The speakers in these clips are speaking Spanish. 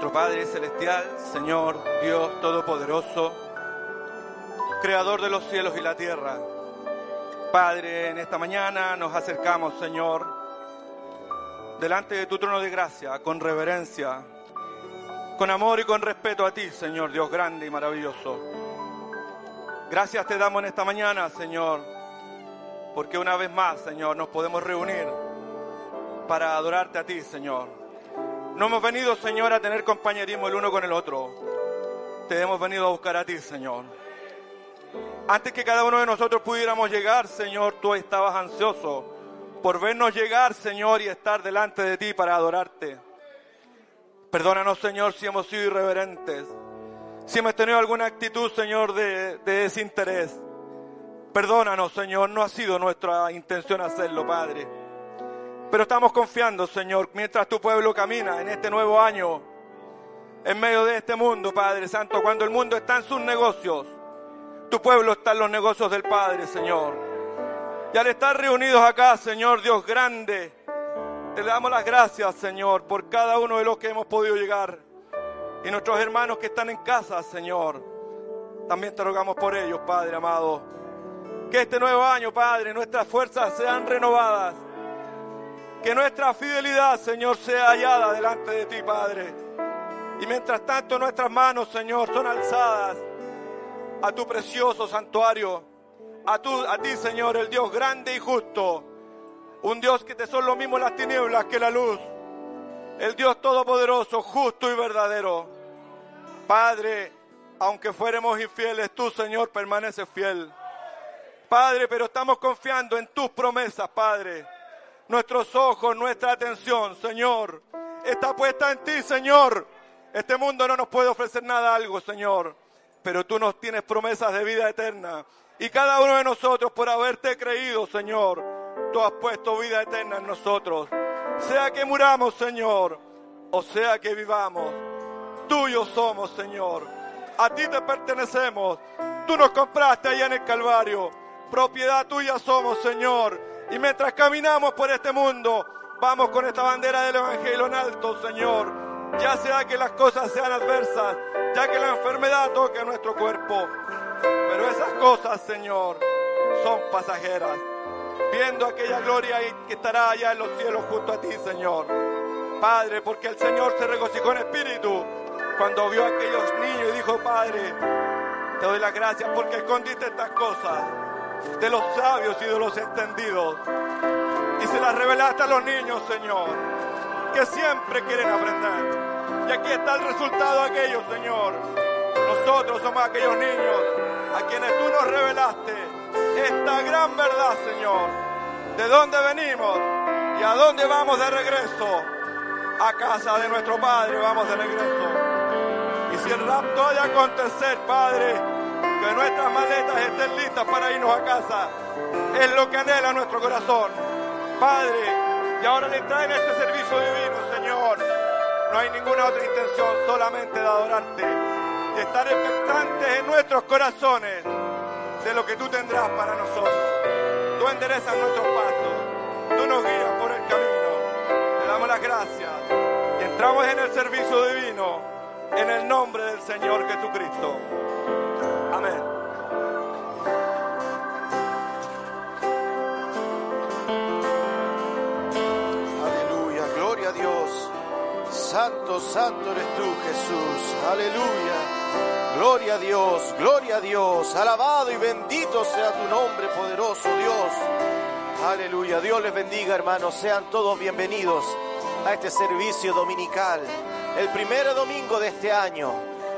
Nuestro Padre Celestial, Señor Dios Todopoderoso, Creador de los cielos y la tierra. Padre, en esta mañana nos acercamos, Señor, delante de tu trono de gracia, con reverencia, con amor y con respeto a ti, Señor Dios grande y maravilloso. Gracias te damos en esta mañana, Señor, porque una vez más, Señor, nos podemos reunir para adorarte a ti, Señor. No hemos venido, Señor, a tener compañerismo el uno con el otro. Te hemos venido a buscar a ti, Señor. Antes que cada uno de nosotros pudiéramos llegar, Señor, tú estabas ansioso por vernos llegar, Señor, y estar delante de ti para adorarte. Perdónanos, Señor, si hemos sido irreverentes, si hemos tenido alguna actitud, Señor, de, de desinterés. Perdónanos, Señor, no ha sido nuestra intención hacerlo, Padre. Pero estamos confiando, Señor, mientras tu pueblo camina en este nuevo año, en medio de este mundo, Padre Santo, cuando el mundo está en sus negocios, tu pueblo está en los negocios del Padre, Señor. Y al estar reunidos acá, Señor Dios grande, te damos las gracias, Señor, por cada uno de los que hemos podido llegar. Y nuestros hermanos que están en casa, Señor, también te rogamos por ellos, Padre amado. Que este nuevo año, Padre, nuestras fuerzas sean renovadas que nuestra fidelidad, Señor, sea hallada delante de ti, Padre. Y mientras tanto nuestras manos, Señor, son alzadas a tu precioso santuario, a, a ti, Señor, el Dios grande y justo, un Dios que te son lo mismo las tinieblas que la luz, el Dios todopoderoso, justo y verdadero. Padre, aunque fuéramos infieles, tú, Señor, permaneces fiel. Padre, pero estamos confiando en tus promesas, Padre nuestros ojos, nuestra atención, Señor, está puesta en ti, Señor. Este mundo no nos puede ofrecer nada algo, Señor, pero tú nos tienes promesas de vida eterna. Y cada uno de nosotros, por haberte creído, Señor, tú has puesto vida eterna en nosotros. Sea que muramos, Señor, o sea que vivamos, tuyos somos, Señor. A ti te pertenecemos. Tú nos compraste allá en el Calvario. Propiedad tuya somos, Señor y mientras caminamos por este mundo, vamos con esta bandera del Evangelio en alto, Señor. Ya sea que las cosas sean adversas, ya que la enfermedad toque nuestro cuerpo. Pero esas cosas, Señor, son pasajeras. Viendo aquella gloria que estará allá en los cielos junto a ti, Señor. Padre, porque el Señor se regocijó en espíritu cuando vio a aquellos niños y dijo, Padre, te doy las gracias porque escondiste estas cosas de los sabios y de los entendidos. Y se las revelaste a los niños, Señor, que siempre quieren aprender. Y aquí está el resultado de aquellos, Señor. Nosotros somos aquellos niños a quienes tú nos revelaste esta gran verdad, Señor. De dónde venimos y a dónde vamos de regreso. A casa de nuestro Padre vamos de regreso. Y si el rapto ha de acontecer, Padre, que nuestras maletas estén listas para irnos a casa. Es lo que anhela nuestro corazón. Padre, y ahora le traen este servicio divino, Señor. No hay ninguna otra intención, solamente de adorarte y estar expectantes en nuestros corazones de lo que tú tendrás para nosotros. Tú enderezas nuestros pasos, tú nos guías por el camino. Te damos las gracias y entramos en el servicio divino en el nombre del Señor Jesucristo. Santo, santo eres tú, Jesús. Aleluya. Gloria a Dios, gloria a Dios. Alabado y bendito sea tu nombre, poderoso Dios. Aleluya. Dios les bendiga, hermanos. Sean todos bienvenidos a este servicio dominical. El primer domingo de este año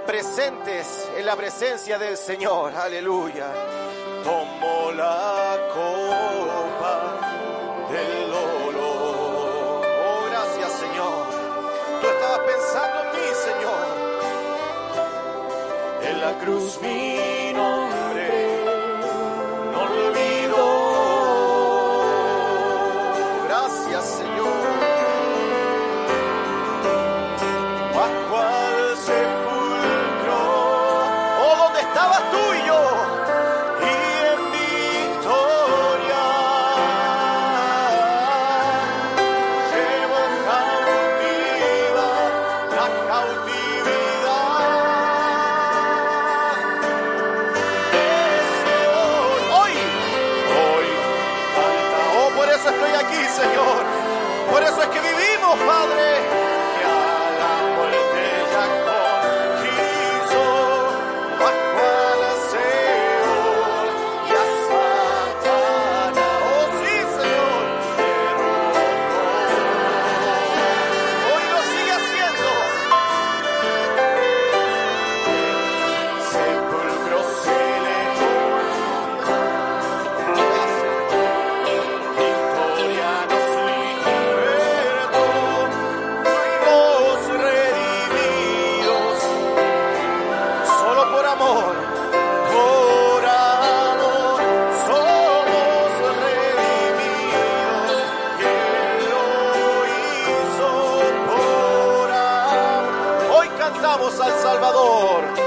presentes en la presencia del Señor. Aleluya. Tomo la cruz mi Cantamos al Salvador.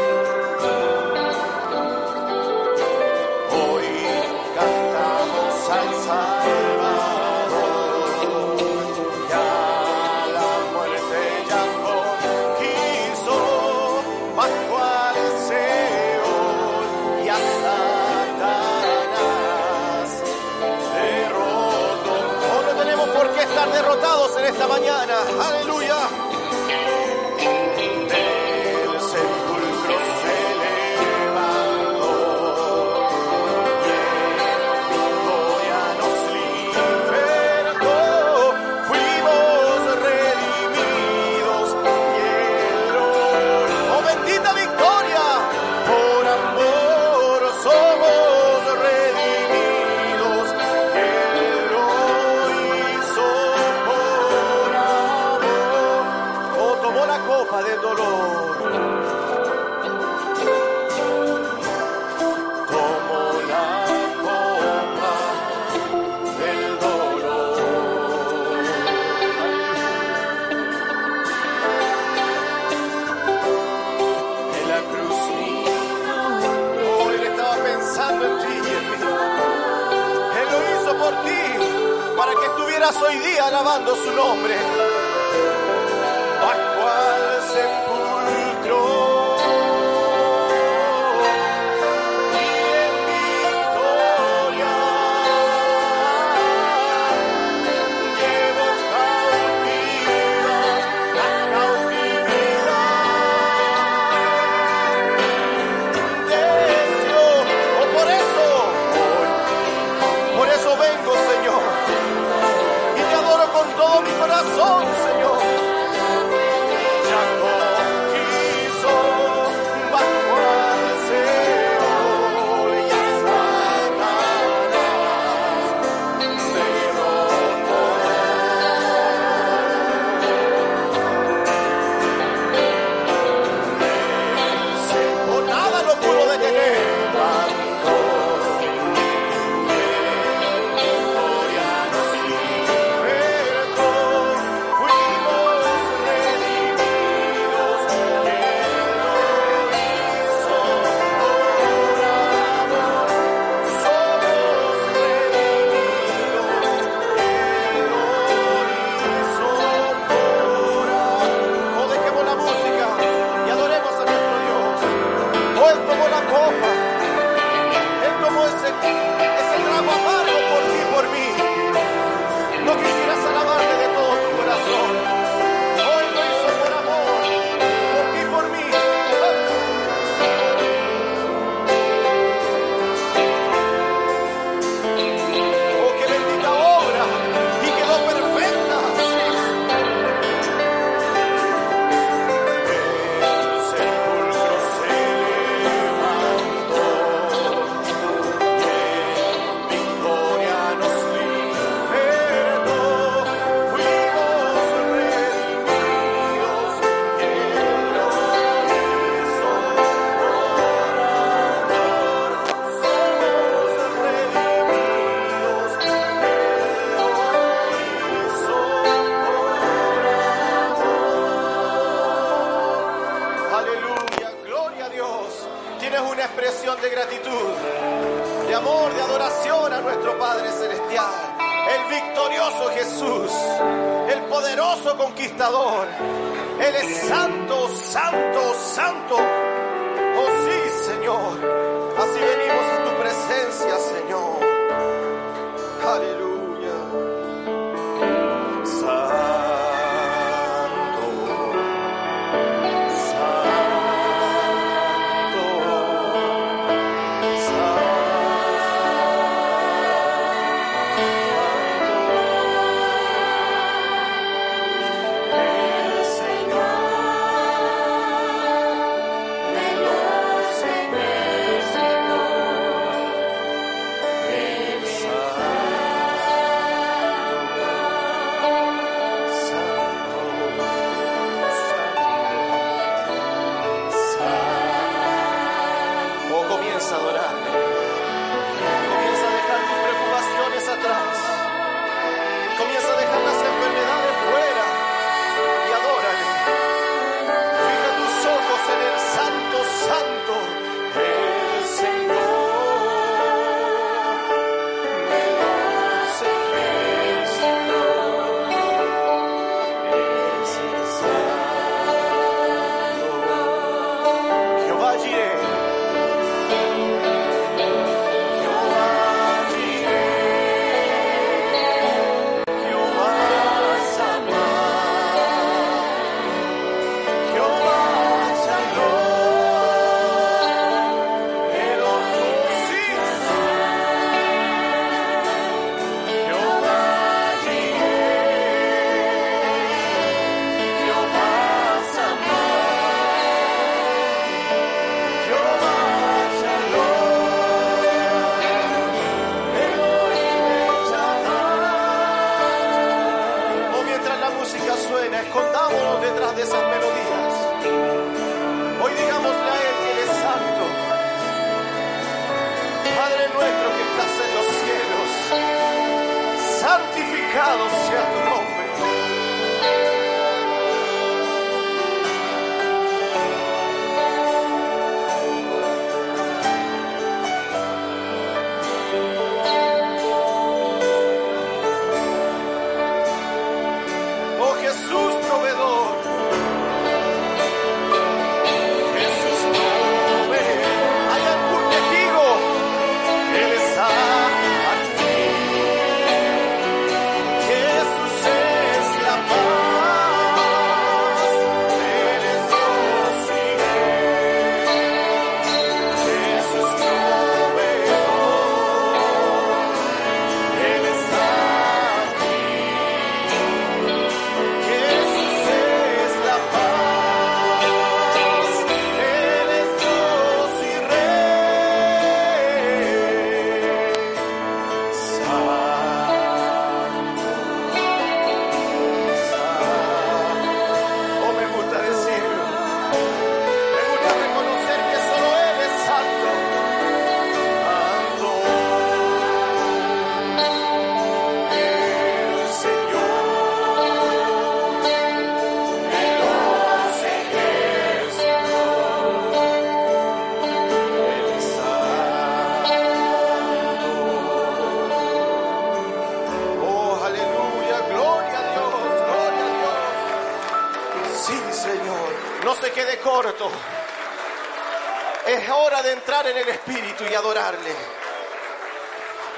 adorarle.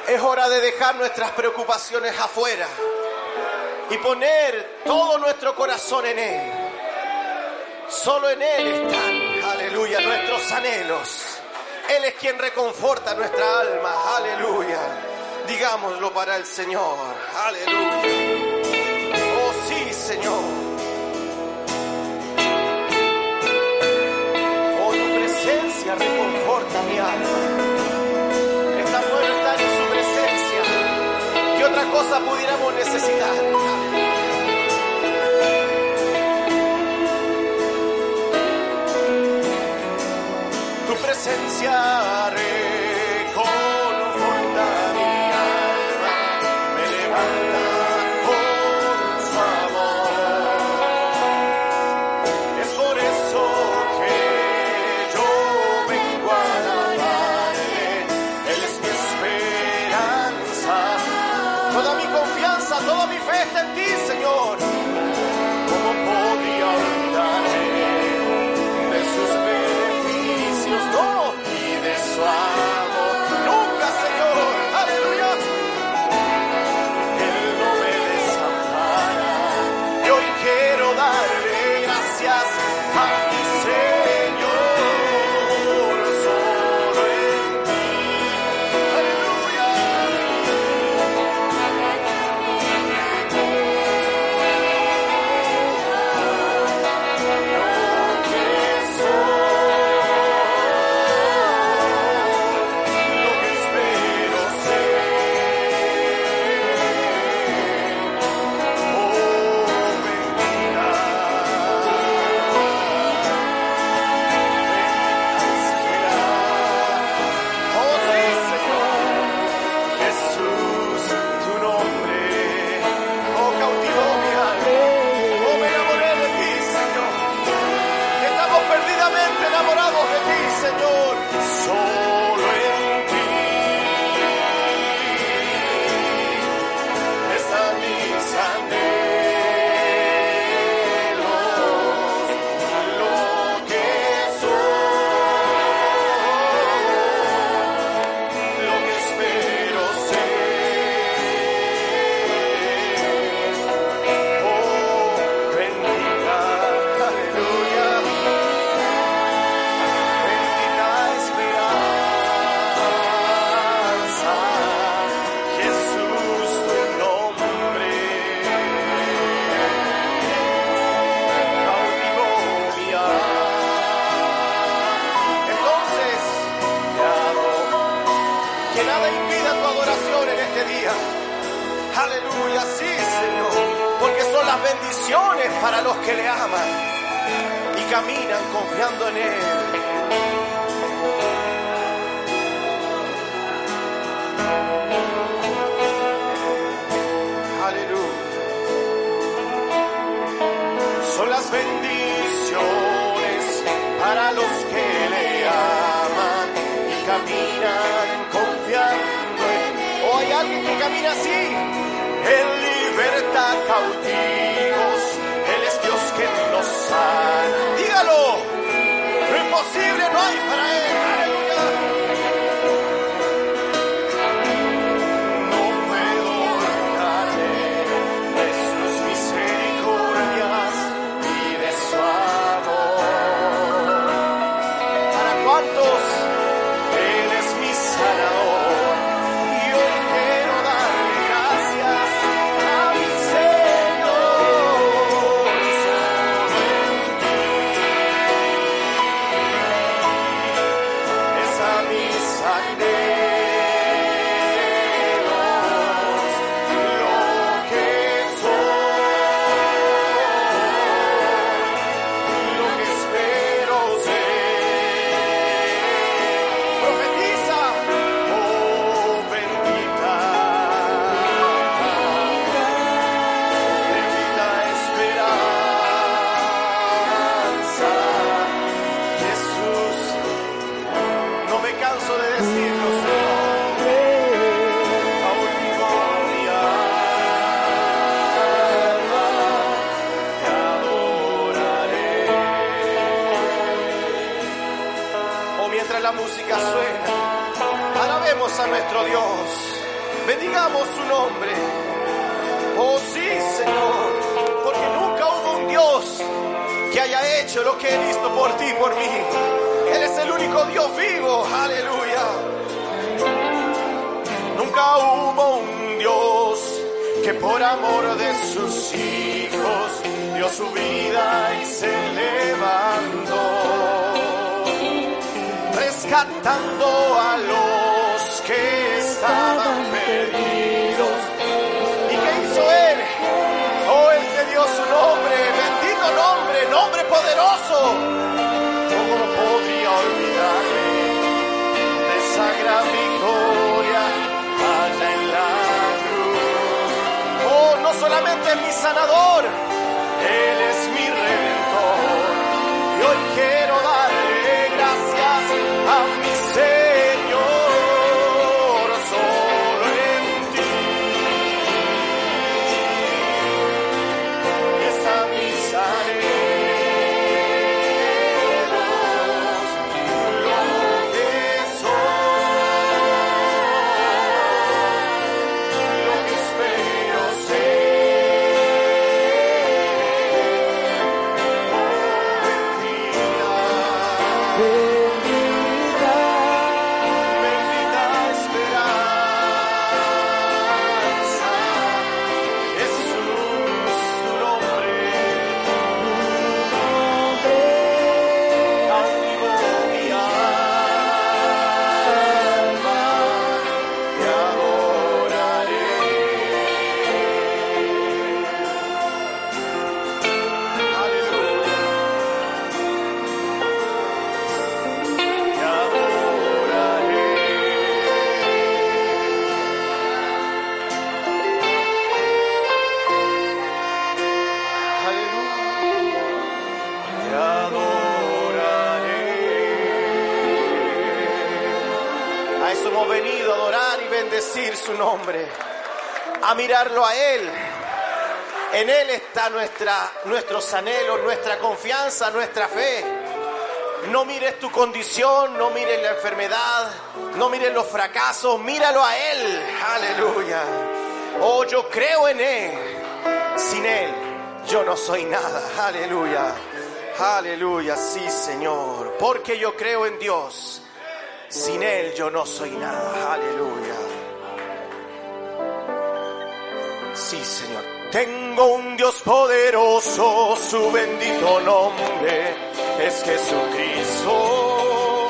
Es hora de dejar nuestras preocupaciones afuera y poner todo nuestro corazón en Él. Solo en Él están, aleluya, nuestros anhelos. Él es quien reconforta nuestra alma, aleluya. Digámoslo para el Señor, aleluya. Oh sí, Señor. cosa pudiéramos necesitar. Tu presencia. a mirarlo a Él. En Él está nuestra, nuestros anhelos, nuestra confianza, nuestra fe. No mires tu condición, no mires la enfermedad, no mires los fracasos, míralo a Él. Aleluya. Oh, yo creo en Él. Sin Él yo no soy nada. Aleluya. Aleluya, sí Señor. Porque yo creo en Dios. Sin Él yo no soy nada. Aleluya. Sí, Señor. Tengo un Dios poderoso, su bendito nombre es Jesucristo.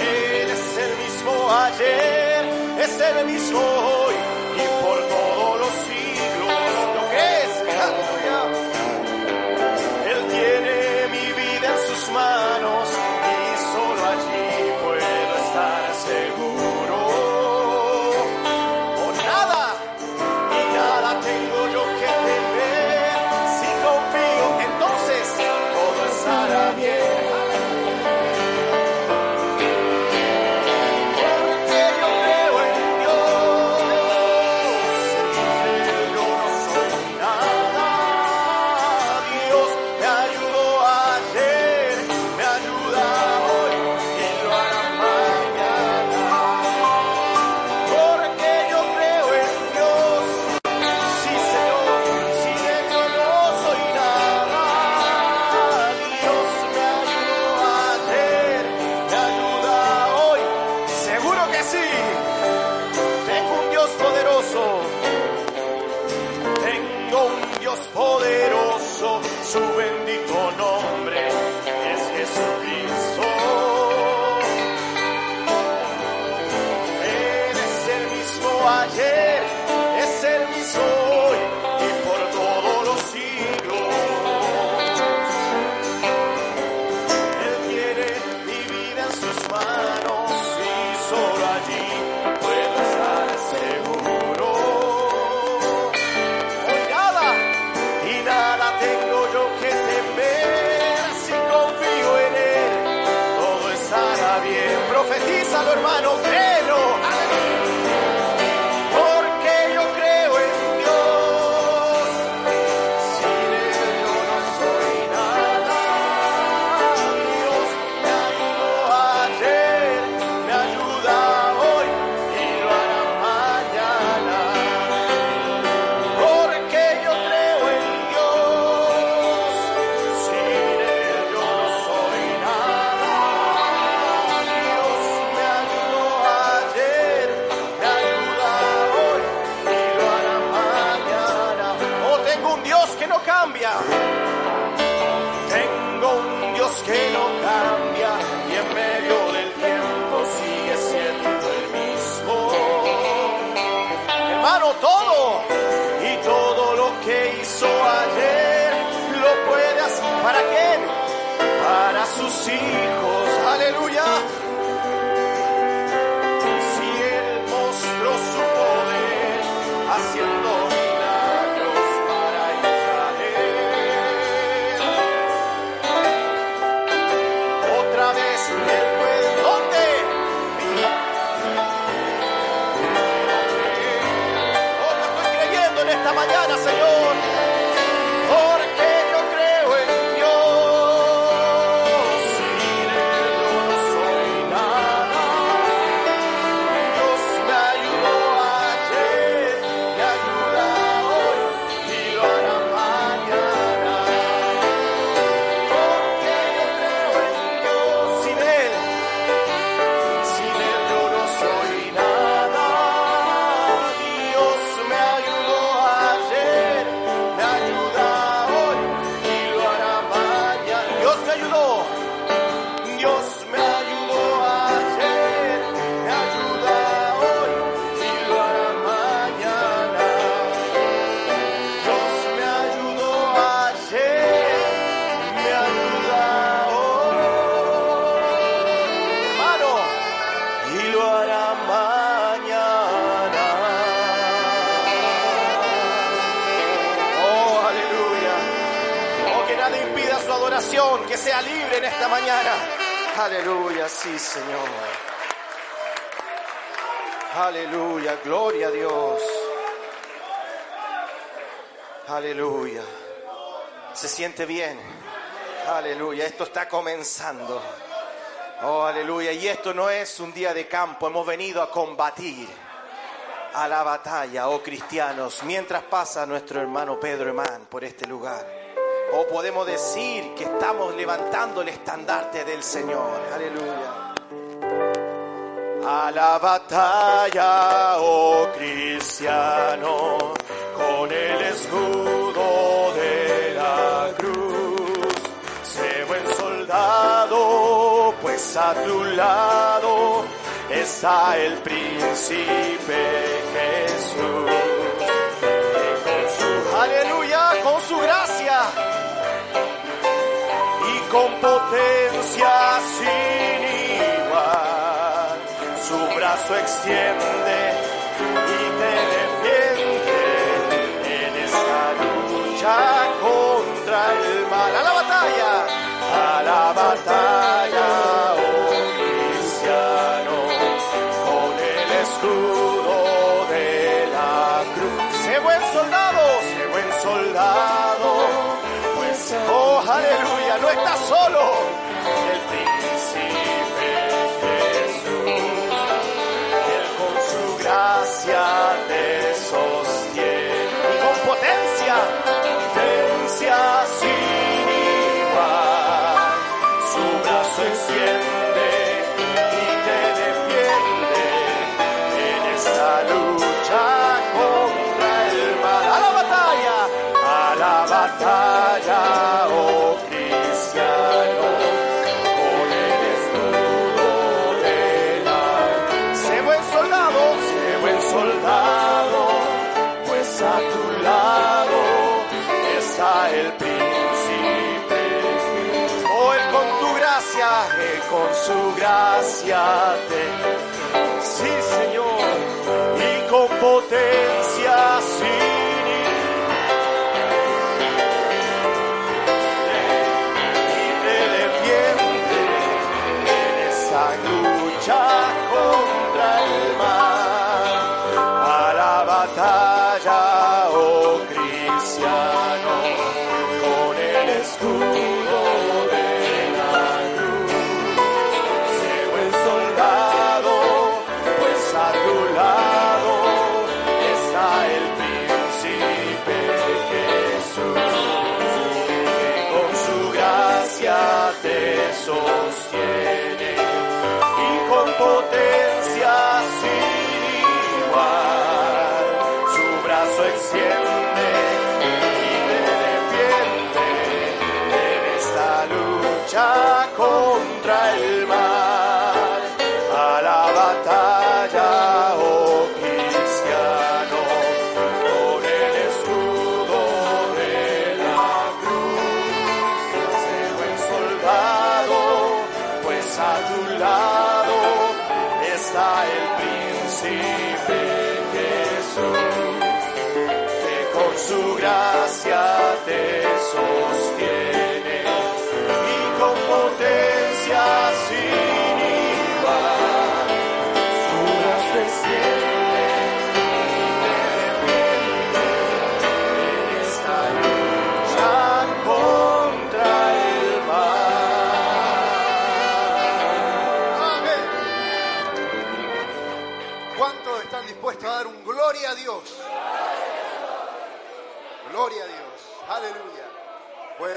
Él es el mismo ayer, es el mismo bien? Aleluya, esto está comenzando. Oh, aleluya. Y esto no es un día de campo, hemos venido a combatir a la batalla, oh cristianos, mientras pasa nuestro hermano Pedro Emán por este lugar. O podemos decir que estamos levantando el estandarte del Señor. Aleluya. A la batalla, oh cristianos a tu lado, está el príncipe Jesús. Que con su, aleluya, con su gracia y con potencia sin igual, su brazo extiende y te defiende en esta lucha contra el mal. A la batalla, a la batalla. saciarte. Sí, Señor, y con poder. 잘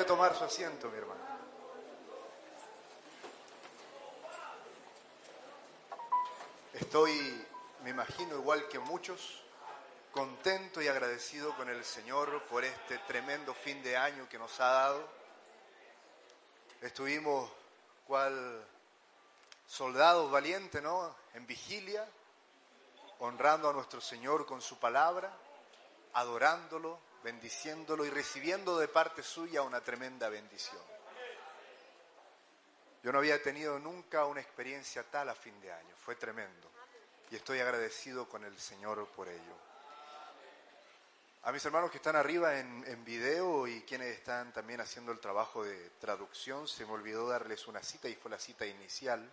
tomar su asiento, mi hermano. Estoy, me imagino, igual que muchos, contento y agradecido con el Señor por este tremendo fin de año que nos ha dado. Estuvimos cual soldados valientes, ¿no? En vigilia, honrando a nuestro Señor con su palabra, adorándolo, bendiciéndolo y recibiendo de parte suya una tremenda bendición. Yo no había tenido nunca una experiencia tal a fin de año, fue tremendo y estoy agradecido con el Señor por ello. A mis hermanos que están arriba en, video y quienes están también haciendo el trabajo de traducción, se me olvidó darles una cita y fue la cita inicial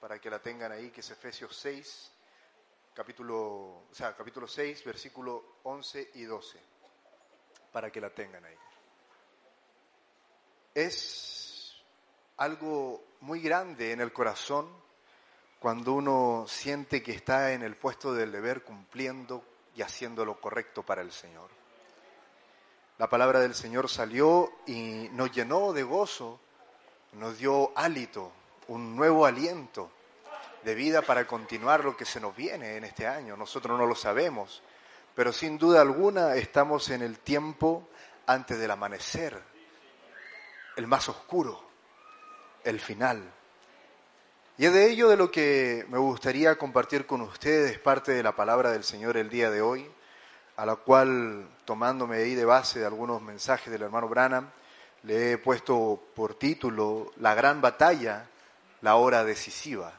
para que la tengan ahí, que es Efesios 6, capítulo, o sea, capítulo 6, versículo 11 y 12 para que la tengan ahí. Es algo muy grande en el corazón cuando uno siente que está en el puesto del deber cumpliendo y haciendo lo correcto para el Señor. La palabra del Señor salió y nos llenó de gozo, nos dio hálito, un nuevo aliento de vida para continuar lo que se nos viene en este año. Nosotros no lo sabemos, pero sin duda alguna estamos en el tiempo antes del amanecer, el más oscuro, el final. Y es de ello de lo que me gustaría compartir con ustedes parte de la palabra del Señor el día de hoy, a la cual, tomándome ahí de base de algunos mensajes del hermano Branham, le he puesto por título La gran batalla, la hora decisiva.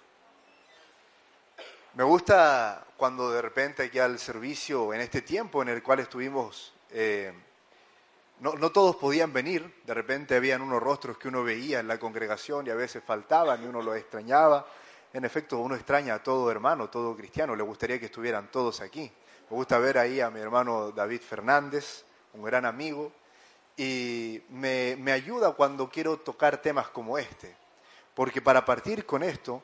Me gusta cuando de repente aquí al servicio, en este tiempo en el cual estuvimos, eh, no, todos podían venir, de repente habían unos rostros que uno veía en la congregación y a veces faltaban y uno los extrañaba. En efecto, uno extraña a todo hermano, todo cristiano, le gustaría que estuvieran todos aquí. Me gusta ver ahí a mi hermano David Fernández, un gran amigo, y me, me ayuda cuando quiero tocar temas como este, porque para partir con esto,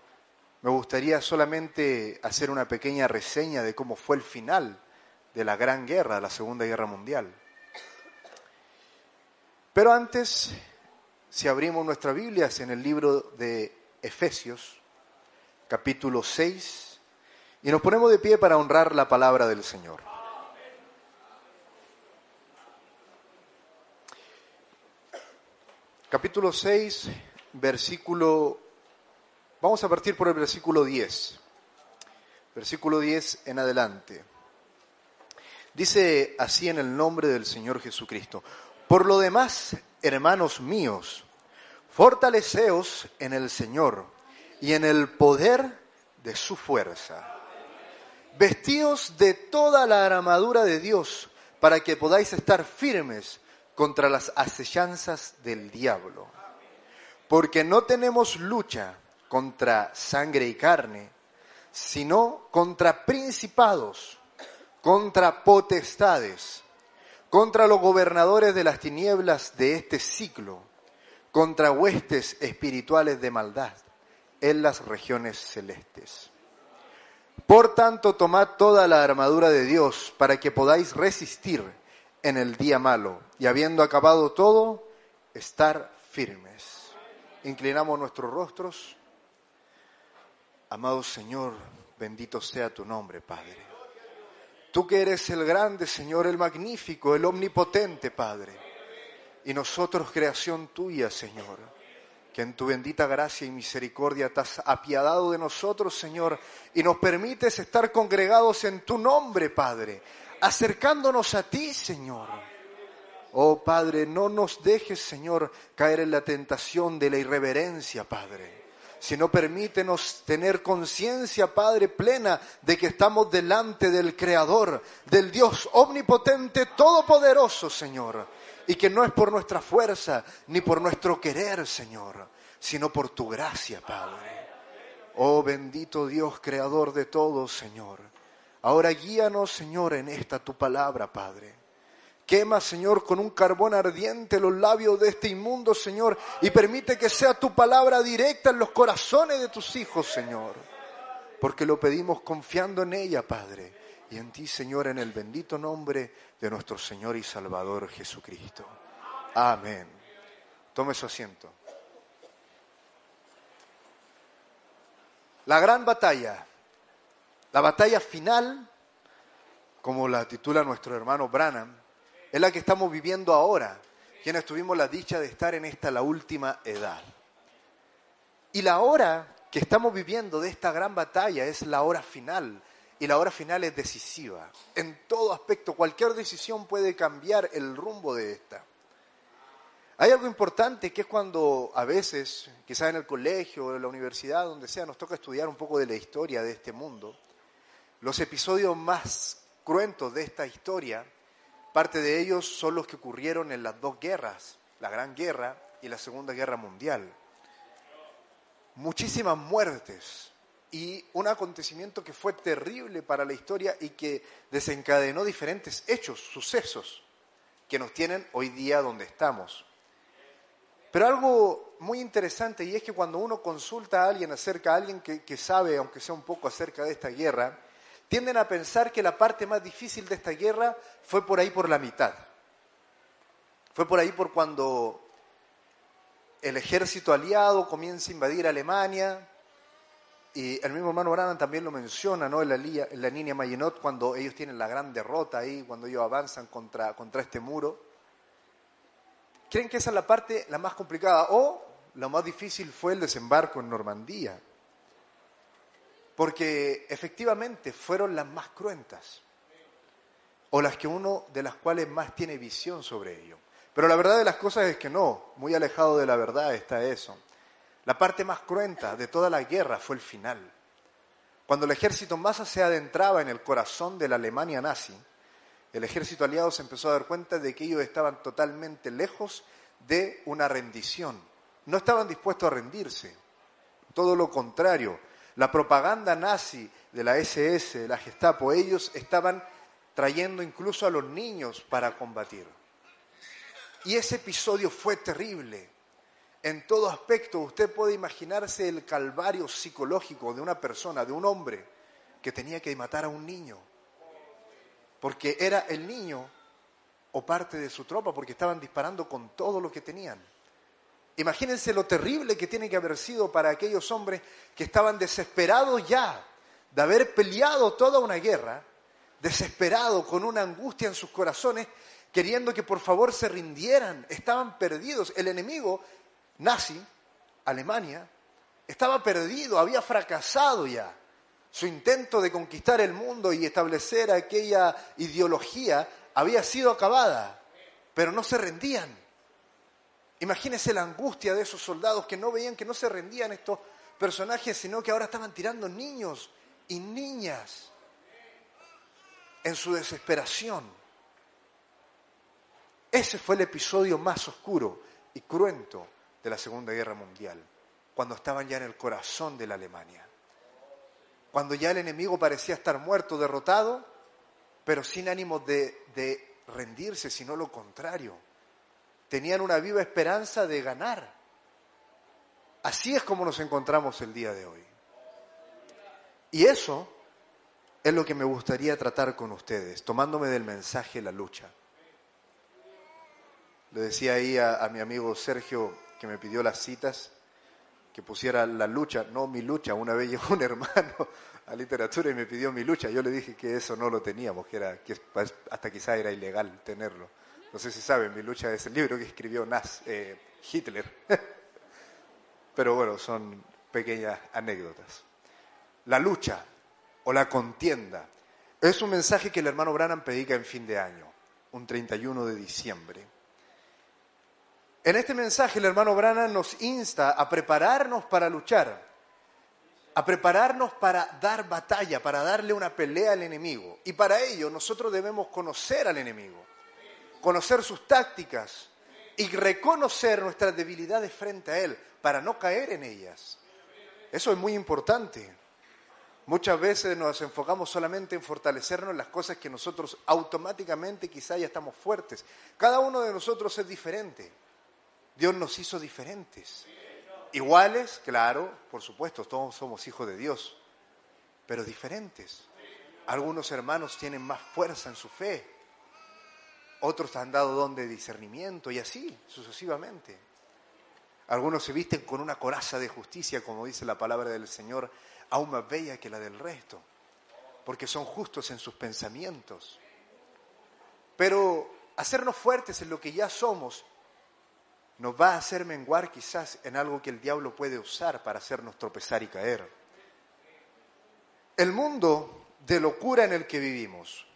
me gustaría solamente hacer una pequeña reseña de cómo fue el final de la Gran Guerra, de la Segunda Guerra Mundial. Pero antes, si abrimos nuestras Biblias en el libro de Efesios, capítulo 6, y nos ponemos de pie para honrar la palabra del Señor. Capítulo 6, versículo Vamos a partir por el versículo 10. Versículo 10 en adelante. Dice así en el nombre del Señor Jesucristo. Por lo demás, hermanos míos, fortaleceos en el Señor y en el poder de su fuerza. Vestíos de toda la armadura de Dios para que podáis estar firmes contra las acechanzas del diablo. Porque no tenemos lucha contra sangre y carne, sino contra principados, contra potestades, contra los gobernadores de las tinieblas de este ciclo, contra huestes espirituales de maldad en las regiones celestes. Por tanto, tomad toda la armadura de Dios para que podáis resistir en el día malo y habiendo acabado todo, estar firmes. Inclinamos nuestros rostros. Amado Señor, bendito sea tu nombre, Padre. Tú que eres el grande, Señor, el magnífico, el omnipotente, Padre. Y nosotros, creación tuya, Señor, que en tu bendita gracia y misericordia te has apiadado de nosotros, Señor, y nos permites estar congregados en tu nombre, Padre, acercándonos a ti, Señor. Oh Padre, no nos dejes, Señor, caer en la tentación de la irreverencia, Padre sino permítenos tener conciencia, Padre, plena de que estamos delante del Creador, del Dios omnipotente, todopoderoso, Señor, y que no es por nuestra fuerza ni por nuestro querer, Señor, sino por tu gracia, Padre. Oh bendito Dios, Creador de todo, Señor. Ahora guíanos, Señor, en esta tu palabra, Padre. Quema, Señor, con un carbón ardiente los labios de este inmundo, Señor, y permite que sea tu palabra directa en los corazones de tus hijos, Señor. Porque lo pedimos confiando en ella, Padre, y en ti, Señor, en el bendito nombre de nuestro Señor y Salvador Jesucristo. Amén. Tome su asiento. La gran batalla, la batalla final, como la titula nuestro hermano Branham, es la que estamos viviendo ahora, quienes tuvimos la dicha de estar en esta la última edad. Y la hora que estamos viviendo de esta gran batalla es la hora final, y la hora final es decisiva. En todo aspecto, cualquier decisión puede cambiar el rumbo de esta. Hay algo importante que es cuando a veces, quizás en el colegio o en la universidad, donde sea, nos toca estudiar un poco de la historia de este mundo. Los episodios más cruentos de esta historia Parte de ellos son los que ocurrieron en las dos guerras, la Gran Guerra y la Segunda Guerra Mundial. Muchísimas muertes y un acontecimiento que fue terrible para la historia y que desencadenó diferentes hechos, sucesos, que nos tienen hoy día donde estamos. Pero algo muy interesante y es que cuando uno consulta a alguien acerca, a alguien que, que sabe, aunque sea un poco acerca de esta guerra, tienden a pensar que la parte más difícil de esta guerra fue por ahí por la mitad. Fue por ahí por cuando el ejército aliado comienza a invadir Alemania, y el mismo hermano Branham también lo menciona ¿no? en, la, línea Maginot, cuando ellos tienen la gran derrota ahí, cuando ellos avanzan contra, contra este muro. ¿Creen que esa es la parte la más complicada? O lo más difícil fue el desembarco en Normandía porque efectivamente fueron las más cruentas, o las que uno de las cuales más tiene visión sobre ello. Pero la verdad de las cosas es que no, muy alejado de la verdad está eso. La parte más cruenta de toda la guerra fue el final. Cuando el ejército masa se adentraba en el corazón de la Alemania nazi, el ejército aliado se empezó a dar cuenta de que ellos estaban totalmente lejos de una rendición. No estaban dispuestos a rendirse. Todo lo contrario, la propaganda nazi de la SS, de la Gestapo, ellos estaban trayendo incluso a los niños para combatir. Y ese episodio fue terrible. En todo aspecto, usted puede imaginarse el calvario psicológico de una persona, de un hombre, que tenía que matar a un niño. Porque era el niño o parte de su tropa, porque estaban disparando con todo lo que tenían. Imagínense lo terrible que tiene que haber sido para aquellos hombres que estaban desesperados ya de haber peleado toda una guerra, desesperados con una angustia en sus corazones, queriendo que por favor se rindieran, estaban perdidos. El enemigo nazi, Alemania, estaba perdido, había fracasado ya. Su intento de conquistar el mundo y establecer aquella ideología había sido acabada, pero no se rendían. Imagínense la angustia de esos soldados que no veían que no se rendían estos personajes, sino que ahora estaban tirando niños y niñas en su desesperación. Ese fue el episodio más oscuro y cruento de la Segunda Guerra Mundial, cuando estaban ya en el corazón de la Alemania. Cuando ya el enemigo parecía estar muerto, derrotado, pero sin ánimo de, de rendirse, sino lo contrario. Tenían una viva esperanza de ganar. Así es como nos encontramos el día de hoy. Y eso es lo que me gustaría tratar con ustedes, tomándome del mensaje la lucha. Le decía ahí a, mi amigo Sergio que me pidió las citas, que pusiera la lucha, no mi lucha. Una vez llegó un hermano a literatura y me pidió mi lucha. Yo le dije que eso no lo teníamos, que, era, que hasta quizá era ilegal tenerlo. No sé si saben, mi lucha es el libro que escribió Nas, eh, Hitler. Pero bueno, son pequeñas anécdotas. La lucha o la contienda es un mensaje que el hermano Branham predica en fin de año, un 31 de diciembre. En este mensaje el hermano Branham nos insta a prepararnos para luchar, a prepararnos para dar batalla, para darle una pelea al enemigo. Y para ello nosotros debemos conocer al enemigo, conocer sus tácticas y reconocer nuestras debilidades frente a él para no caer en ellas. Eso es muy importante. Muchas veces nos enfocamos solamente en fortalecernos en las cosas que nosotros automáticamente quizá ya estamos fuertes. Cada uno de nosotros es diferente. Dios nos hizo diferentes. Iguales, claro, por supuesto, todos somos hijos de Dios, pero diferentes. Algunos hermanos tienen más fuerza en su fe, otros han dado don de discernimiento y así sucesivamente. Algunos se visten con una coraza de justicia, como dice la palabra del Señor, aún más bella que la del resto, porque son justos en sus pensamientos. Pero hacernos fuertes en lo que ya somos nos va a hacer menguar quizás en algo que el diablo puede usar para hacernos tropezar y caer. El mundo de locura en el que vivimos.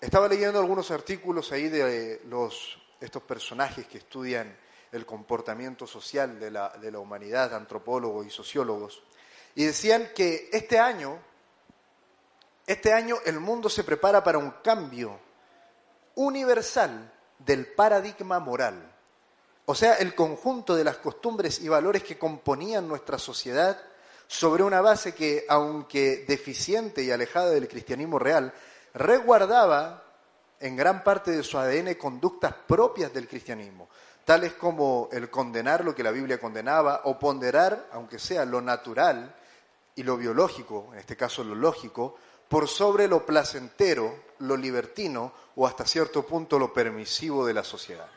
Estaba leyendo algunos artículos ahí de los, estos personajes que estudian el comportamiento social de la, de la humanidad, antropólogos y sociólogos, y decían que este año, este año el mundo se prepara para un cambio universal del paradigma moral, o sea, el conjunto de las costumbres y valores que componían nuestra sociedad sobre una base que, aunque deficiente y alejada del cristianismo real, resguardaba en gran parte de su ADN conductas propias del cristianismo, tales como el condenar lo que la Biblia condenaba o ponderar, aunque sea lo natural y lo biológico, en este caso lo lógico, por sobre lo placentero, lo libertino o hasta cierto punto lo permisivo de la sociedad.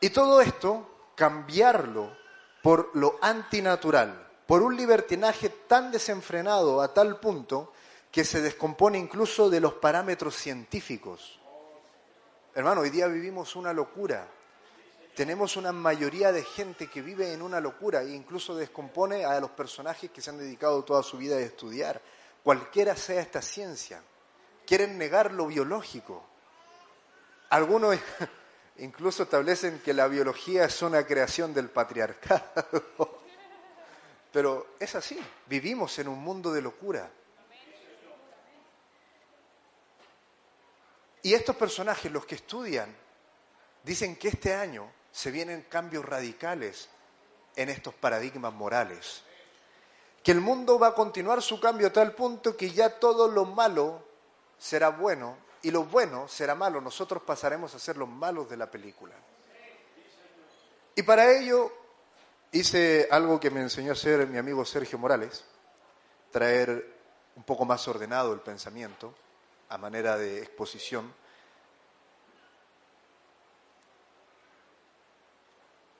Y todo esto, cambiarlo por lo antinatural, por un libertinaje tan desenfrenado a tal punto que se descompone incluso de los parámetros científicos. Hermano, hoy día vivimos una locura. Tenemos una mayoría de gente que vive en una locura e incluso descompone a los personajes que se han dedicado toda su vida a estudiar, cualquiera sea esta ciencia quieren negar lo biológico. Algunos incluso establecen que la biología es una creación del patriarcado. Pero es así, vivimos en un mundo de locura. Y estos personajes, los que estudian, dicen que este año se vienen cambios radicales en estos paradigmas morales. Que el mundo va a continuar su cambio a tal punto que ya todo lo malo será bueno y lo bueno será malo. Nosotros pasaremos a ser los malos de la película. Y para ello hice algo que me enseñó a hacer mi amigo Sergio Morales, traer un poco más ordenado el pensamiento a manera de exposición.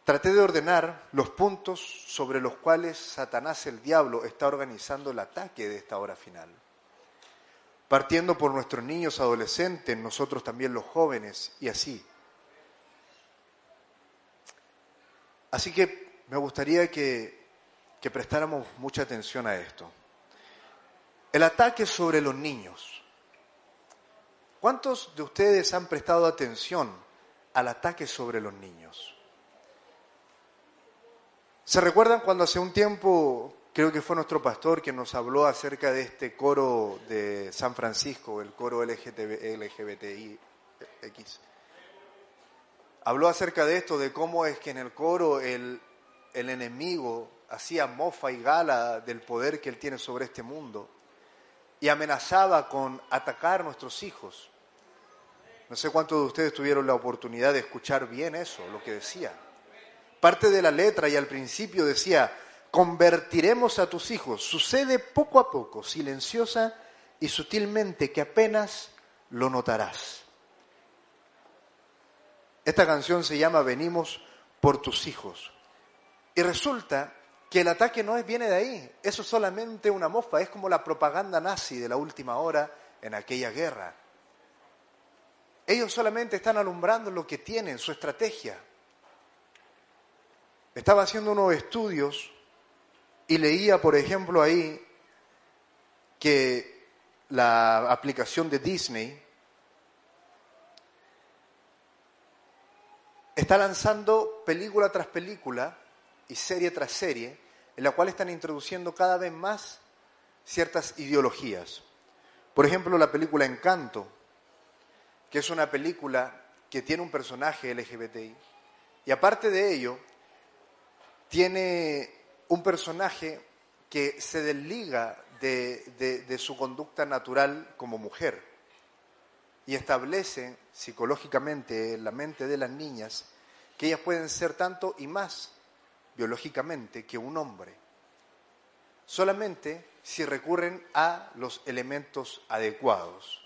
Traté de ordenar los puntos sobre los cuales Satanás el diablo está organizando el ataque de esta hora final partiendo por nuestros niños, adolescentes, nosotros también los jóvenes y así. Así que me gustaría que, que prestáramos mucha atención a esto. El ataque sobre los niños. ¿Cuántos de ustedes han prestado atención al ataque sobre los niños? ¿Se recuerdan cuando hace un tiempo Creo que fue nuestro pastor quien nos habló acerca de este coro de San Francisco, el coro LGBTIX. Habló acerca de esto, de cómo es que en el coro el, el enemigo hacía mofa y gala del poder que él tiene sobre este mundo. y amenazaba con atacar a nuestros hijos. No sé cuántos de ustedes tuvieron la oportunidad de escuchar bien eso, lo que decía. Parte de la letra y al principio decía, convertiremos a tus hijos. Sucede poco a poco, silenciosa y sutilmente, que apenas lo notarás. Esta canción se llama Venimos por tus hijos. Y resulta que el ataque no viene de ahí, eso es solamente una mofa, es como la propaganda nazi de la última hora en aquella guerra. Ellos solamente están alumbrando lo que tienen, su estrategia. Estaba haciendo unos estudios y leía, por ejemplo, ahí que la aplicación de Disney está lanzando película tras película y serie tras serie, en la cual están introduciendo cada vez más ciertas ideologías. Por ejemplo, la película Encanto, que es una película que tiene un personaje LGBTI, y aparte de ello, tiene un personaje que se desliga de, su conducta natural como mujer y establece psicológicamente en la mente de las niñas que ellas pueden ser tanto y más biológicamente que un hombre, solamente si recurren a los elementos adecuados.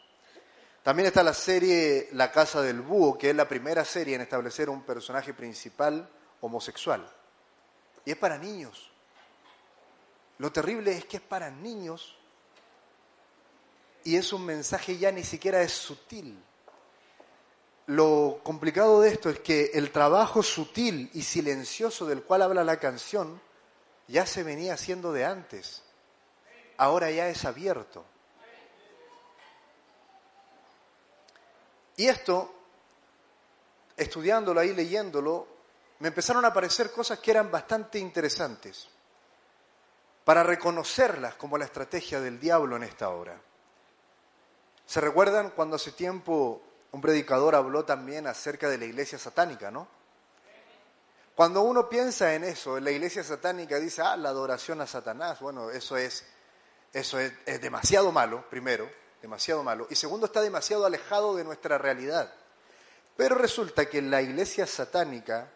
También está la serie La Casa del Búho, que es la primera serie en establecer un personaje principal homosexual. Y es para niños. Lo terrible es que es para niños y es un mensaje ya ni siquiera es sutil lo complicado de esto es que el trabajo sutil y silencioso del cual habla la canción ya se venía haciendo de antes. Ahora ya es abierto. Y esto, estudiándolo ahí, leyéndolo, me empezaron a aparecer cosas que eran bastante interesantes para reconocerlas como la estrategia del diablo en esta hora. ¿Se recuerdan cuando hace tiempo un predicador habló también acerca de la iglesia satánica, ¿no? Cuando uno piensa en eso, en la iglesia satánica dice, ah, la adoración a Satanás, bueno, eso es, eso es, es demasiado malo, primero, demasiado malo, y segundo, está demasiado alejado de nuestra realidad. Pero resulta que la iglesia satánica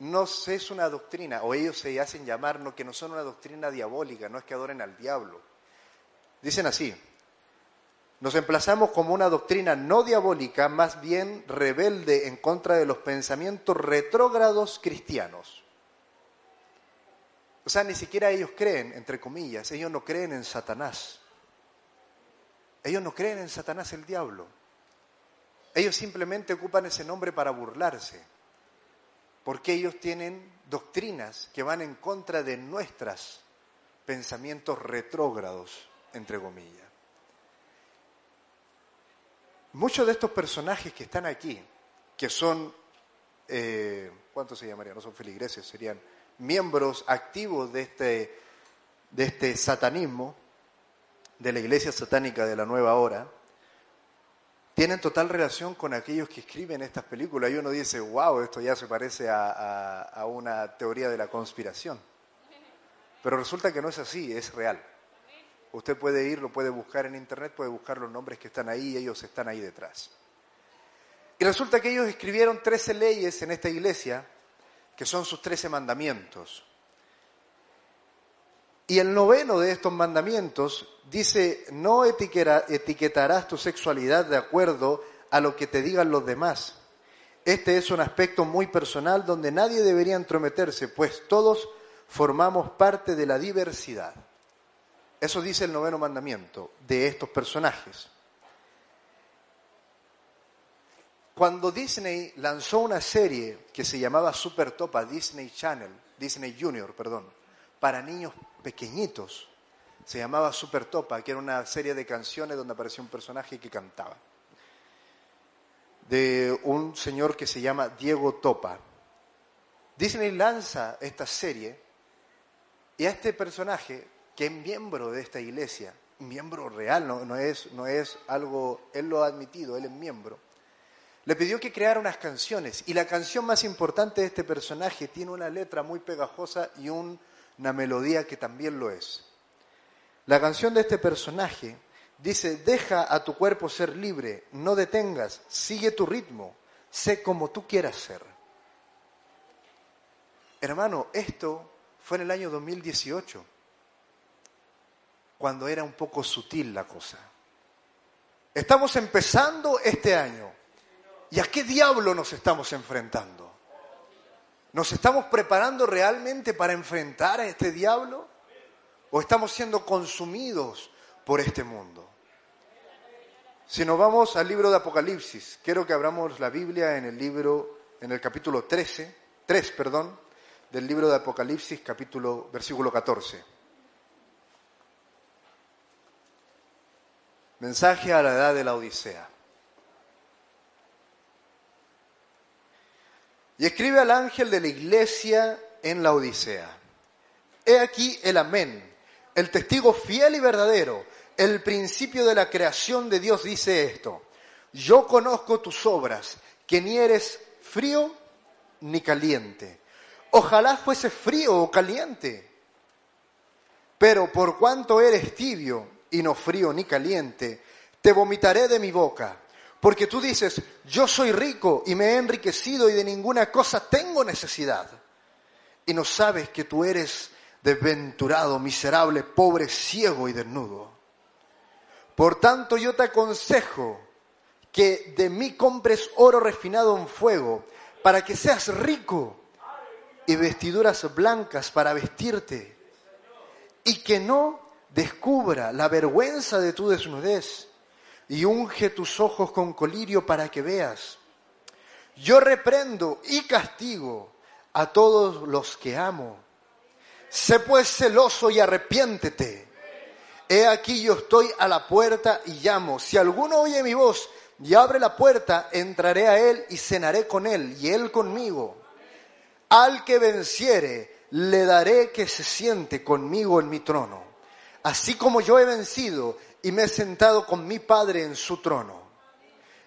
no es una doctrina, o ellos se hacen llamar, no, que no son una doctrina diabólica, no es que adoren al diablo. Dicen así, nos emplazamos como una doctrina no diabólica, más bien rebelde en contra de los pensamientos retrógrados cristianos. O sea, ni siquiera ellos creen, entre comillas, ellos no creen en Satanás. Ellos no creen en Satanás el diablo. Ellos simplemente ocupan ese nombre para burlarse, porque ellos tienen doctrinas que van en contra de nuestros pensamientos retrógrados, entre comillas. Muchos de estos personajes que están aquí, que son, eh, ¿cuántos se llamarían? No son feligreses, serían miembros activos de este, de este satanismo, de la iglesia satánica de la nueva hora, tienen total relación con aquellos que escriben estas películas. Y uno dice, wow, esto ya se parece a una teoría de la conspiración. Pero resulta que no es así, es real. Usted puede ir, lo puede buscar en internet, puede buscar los nombres que están ahí y ellos están ahí detrás. Y resulta que ellos escribieron 13 leyes en esta iglesia, que son sus 13 mandamientos. Y el noveno de estos mandamientos dice, no etiquetarás tu sexualidad de acuerdo a lo que te digan los demás. Este es un aspecto muy personal donde nadie debería entrometerse, pues todos formamos parte de la diversidad. Eso dice el noveno mandamiento de estos personajes. Cuando Disney lanzó una serie que se llamaba Super Topa, Disney Channel, Disney Junior, perdón, para niños pequeñitos, se llamaba Super Topa, que era una serie de canciones donde aparecía un personaje que cantaba, de un señor que se llama Diego Topa. Disney lanza esta serie y a este personaje que es miembro de esta iglesia, miembro real, no, es, no es algo, él lo ha admitido, él es miembro, le pidió que creara unas canciones. Y la canción más importante de este personaje tiene una letra muy pegajosa y una melodía que también lo es. La canción de este personaje dice, deja a tu cuerpo ser libre, no detengas, sigue tu ritmo, sé como tú quieras ser. Hermano, esto fue en el año 2018, cuando era un poco sutil la cosa. Estamos empezando este año. ¿Y a qué diablo nos estamos enfrentando? ¿Nos estamos preparando realmente para enfrentar a este diablo? ¿O estamos siendo consumidos por este mundo? Si nos vamos al libro de Apocalipsis, quiero que abramos la Biblia en el libro, en el capítulo 13, 3, perdón, del libro de Apocalipsis, capítulo, versículo 14. Mensaje a la edad de la Odisea. Y escribe al ángel de la iglesia en la Odisea. He aquí el amén, el testigo fiel y verdadero, el principio de la creación de Dios dice esto. Yo conozco tus obras, que ni eres frío ni caliente. Ojalá fuese frío o caliente. Pero por cuanto eres tibio y no frío ni caliente, te vomitaré de mi boca. Porque tú dices, yo soy rico y me he enriquecido y de ninguna cosa tengo necesidad. Y no sabes que tú eres desventurado, miserable, pobre, ciego y desnudo. Por tanto yo te aconsejo que de mí compres oro refinado en fuego, para que seas rico, y vestiduras blancas para vestirte, y que no descubra la vergüenza de tu desnudez y unge tus ojos con colirio para que veas. Yo reprendo y castigo a todos los que amo. Sé pues celoso y arrepiéntete. He aquí yo estoy a la puerta y llamo. Si alguno oye mi voz y abre la puerta, entraré a él y cenaré con él y él conmigo. Al que venciere, le daré que se siente conmigo en mi trono, así como yo he vencido y me he sentado con mi Padre en su trono.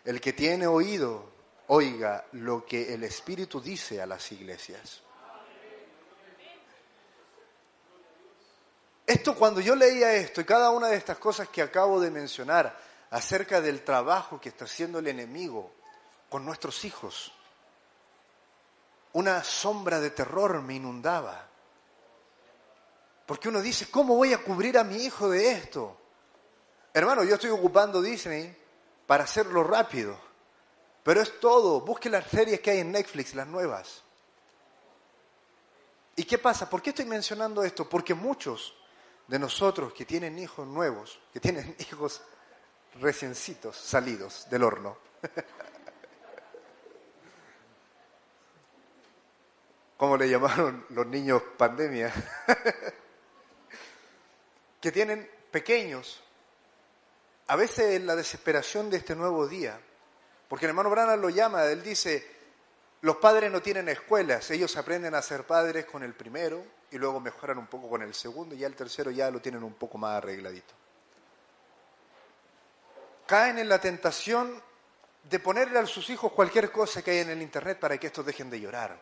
El que tiene oído, oiga lo que el Espíritu dice a las iglesias. Esto cuando yo leía esto y cada una de estas cosas que acabo de mencionar acerca del trabajo que está haciendo el enemigo con nuestros hijos, una sombra de terror me inundaba. Porque uno dice, ¿cómo voy a cubrir a mi hijo de esto? Hermano, yo estoy ocupando Disney para hacerlo rápido. Pero es todo. Busque las series que hay en Netflix, las nuevas. ¿Y qué pasa? ¿Por qué estoy mencionando esto? Porque muchos de nosotros que tienen hijos nuevos, que tienen hijos reciencitos salidos del horno, ¿cómo le llamaron los niños pandemia? que tienen pequeños, a veces en la desesperación de este nuevo día, porque el hermano Brana lo llama, él dice, los padres no tienen escuelas, ellos aprenden a ser padres con el primero y luego mejoran un poco con el segundo y ya el tercero ya lo tienen un poco más arregladito. Caen en la tentación de ponerle a sus hijos cualquier cosa que hay en el Internet para que estos dejen de llorar.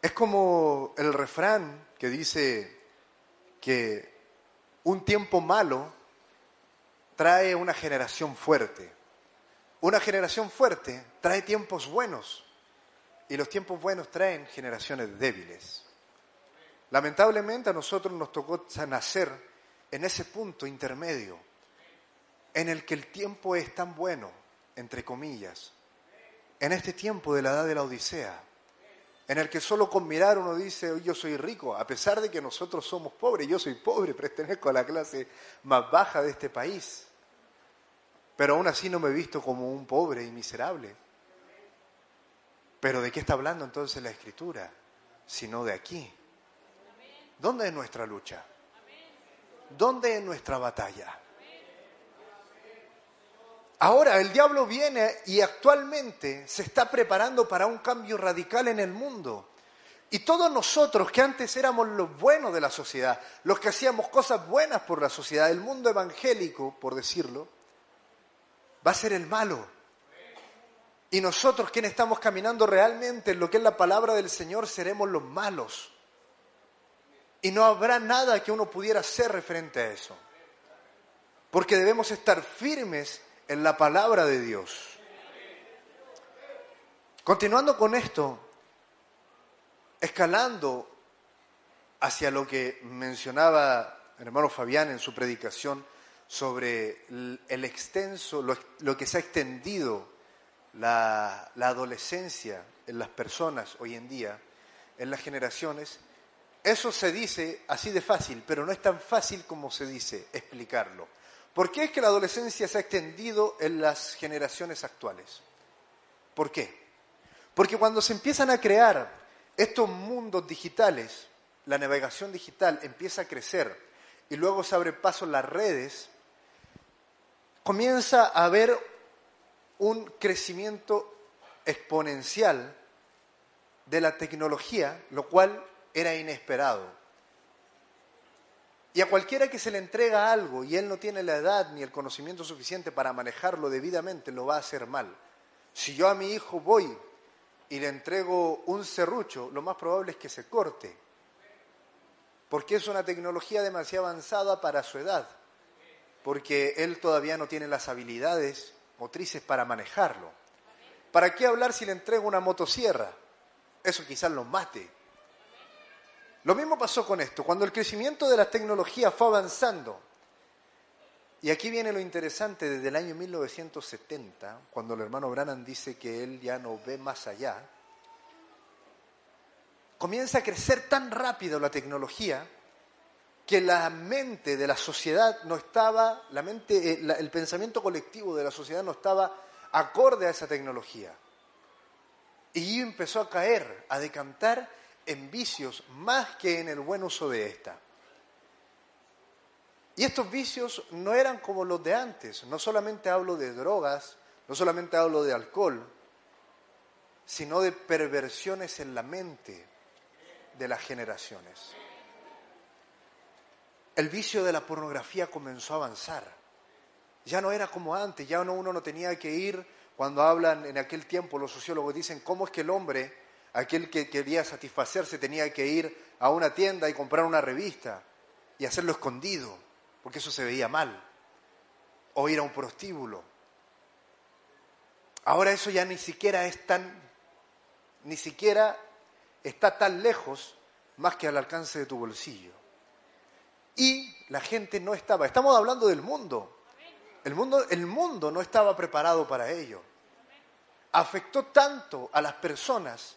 Es como el refrán que dice que un tiempo malo trae una generación fuerte. Una generación fuerte trae tiempos buenos y los tiempos buenos traen generaciones débiles. Lamentablemente a nosotros nos tocó nacer en ese punto intermedio en el que el tiempo es tan bueno, entre comillas, en este tiempo de la edad de la Odisea, en el que solo con mirar uno dice, yo soy rico, a pesar de que nosotros somos pobres, yo soy pobre, pertenezco a la clase más baja de este país pero aún así no me he visto como un pobre y miserable. Pero ¿de qué está hablando entonces la Escritura? Sino de aquí. ¿Dónde es nuestra lucha? ¿Dónde es nuestra batalla? Ahora el diablo viene y actualmente se está preparando para un cambio radical en el mundo. Y todos nosotros que antes éramos los buenos de la sociedad, los que hacíamos cosas buenas por la sociedad, el mundo evangélico, por decirlo, va a ser el malo. Y nosotros quienes estamos caminando realmente en lo que es la palabra del Señor seremos los malos. Y no habrá nada que uno pudiera hacer referente a eso. Porque debemos estar firmes en la palabra de Dios. Continuando con esto, escalando hacia lo que mencionaba el hermano Fabián en su predicación sobre el extenso, lo, que se ha extendido la, la adolescencia en las personas hoy en día, en las generaciones, eso se dice así de fácil, pero no es tan fácil como se dice explicarlo. ¿Por qué es que la adolescencia se ha extendido en las generaciones actuales? ¿Por qué? Porque cuando se empiezan a crear estos mundos digitales, la navegación digital empieza a crecer y luego se abre paso las redes, comienza a haber un crecimiento exponencial de la tecnología, lo cual era inesperado. Y a cualquiera que se le entrega algo y él no tiene la edad ni el conocimiento suficiente para manejarlo debidamente, lo va a hacer mal. Si yo a mi hijo voy y le entrego un serrucho, lo más probable es que se corte, porque es una tecnología demasiado avanzada para su edad, porque él todavía no tiene las habilidades motrices para manejarlo. ¿Para qué hablar si le entrego una motosierra? Eso quizás lo mate. Lo mismo pasó con esto. Cuando el crecimiento de la tecnología fue avanzando, y aquí viene lo interesante, desde el año 1970, cuando el hermano Brannan dice que él ya no ve más allá, comienza a crecer tan rápido la tecnología que la mente de la sociedad no estaba, la mente, eh, el pensamiento colectivo de la sociedad no estaba acorde a esa tecnología. Y empezó a caer, a decantar en vicios más que en el buen uso de esta. Y estos vicios no eran como los de antes. No solamente hablo de drogas, no solamente hablo de alcohol, sino de perversiones en la mente de las generaciones. El vicio de la pornografía comenzó a avanzar. Ya no era como antes, ya uno no tenía que ir, cuando hablan en aquel tiempo, los sociólogos dicen, ¿cómo es que el hombre, aquel que quería satisfacerse, tenía que ir a una tienda y comprar una revista y hacerlo escondido? porque eso se veía mal, o ir a un prostíbulo. Ahora eso ya ni siquiera es tan, ni siquiera está tan lejos más que al alcance de tu bolsillo. Y la gente no estaba, estamos hablando del mundo, el mundo, el mundo no estaba preparado para ello. Afectó tanto a las personas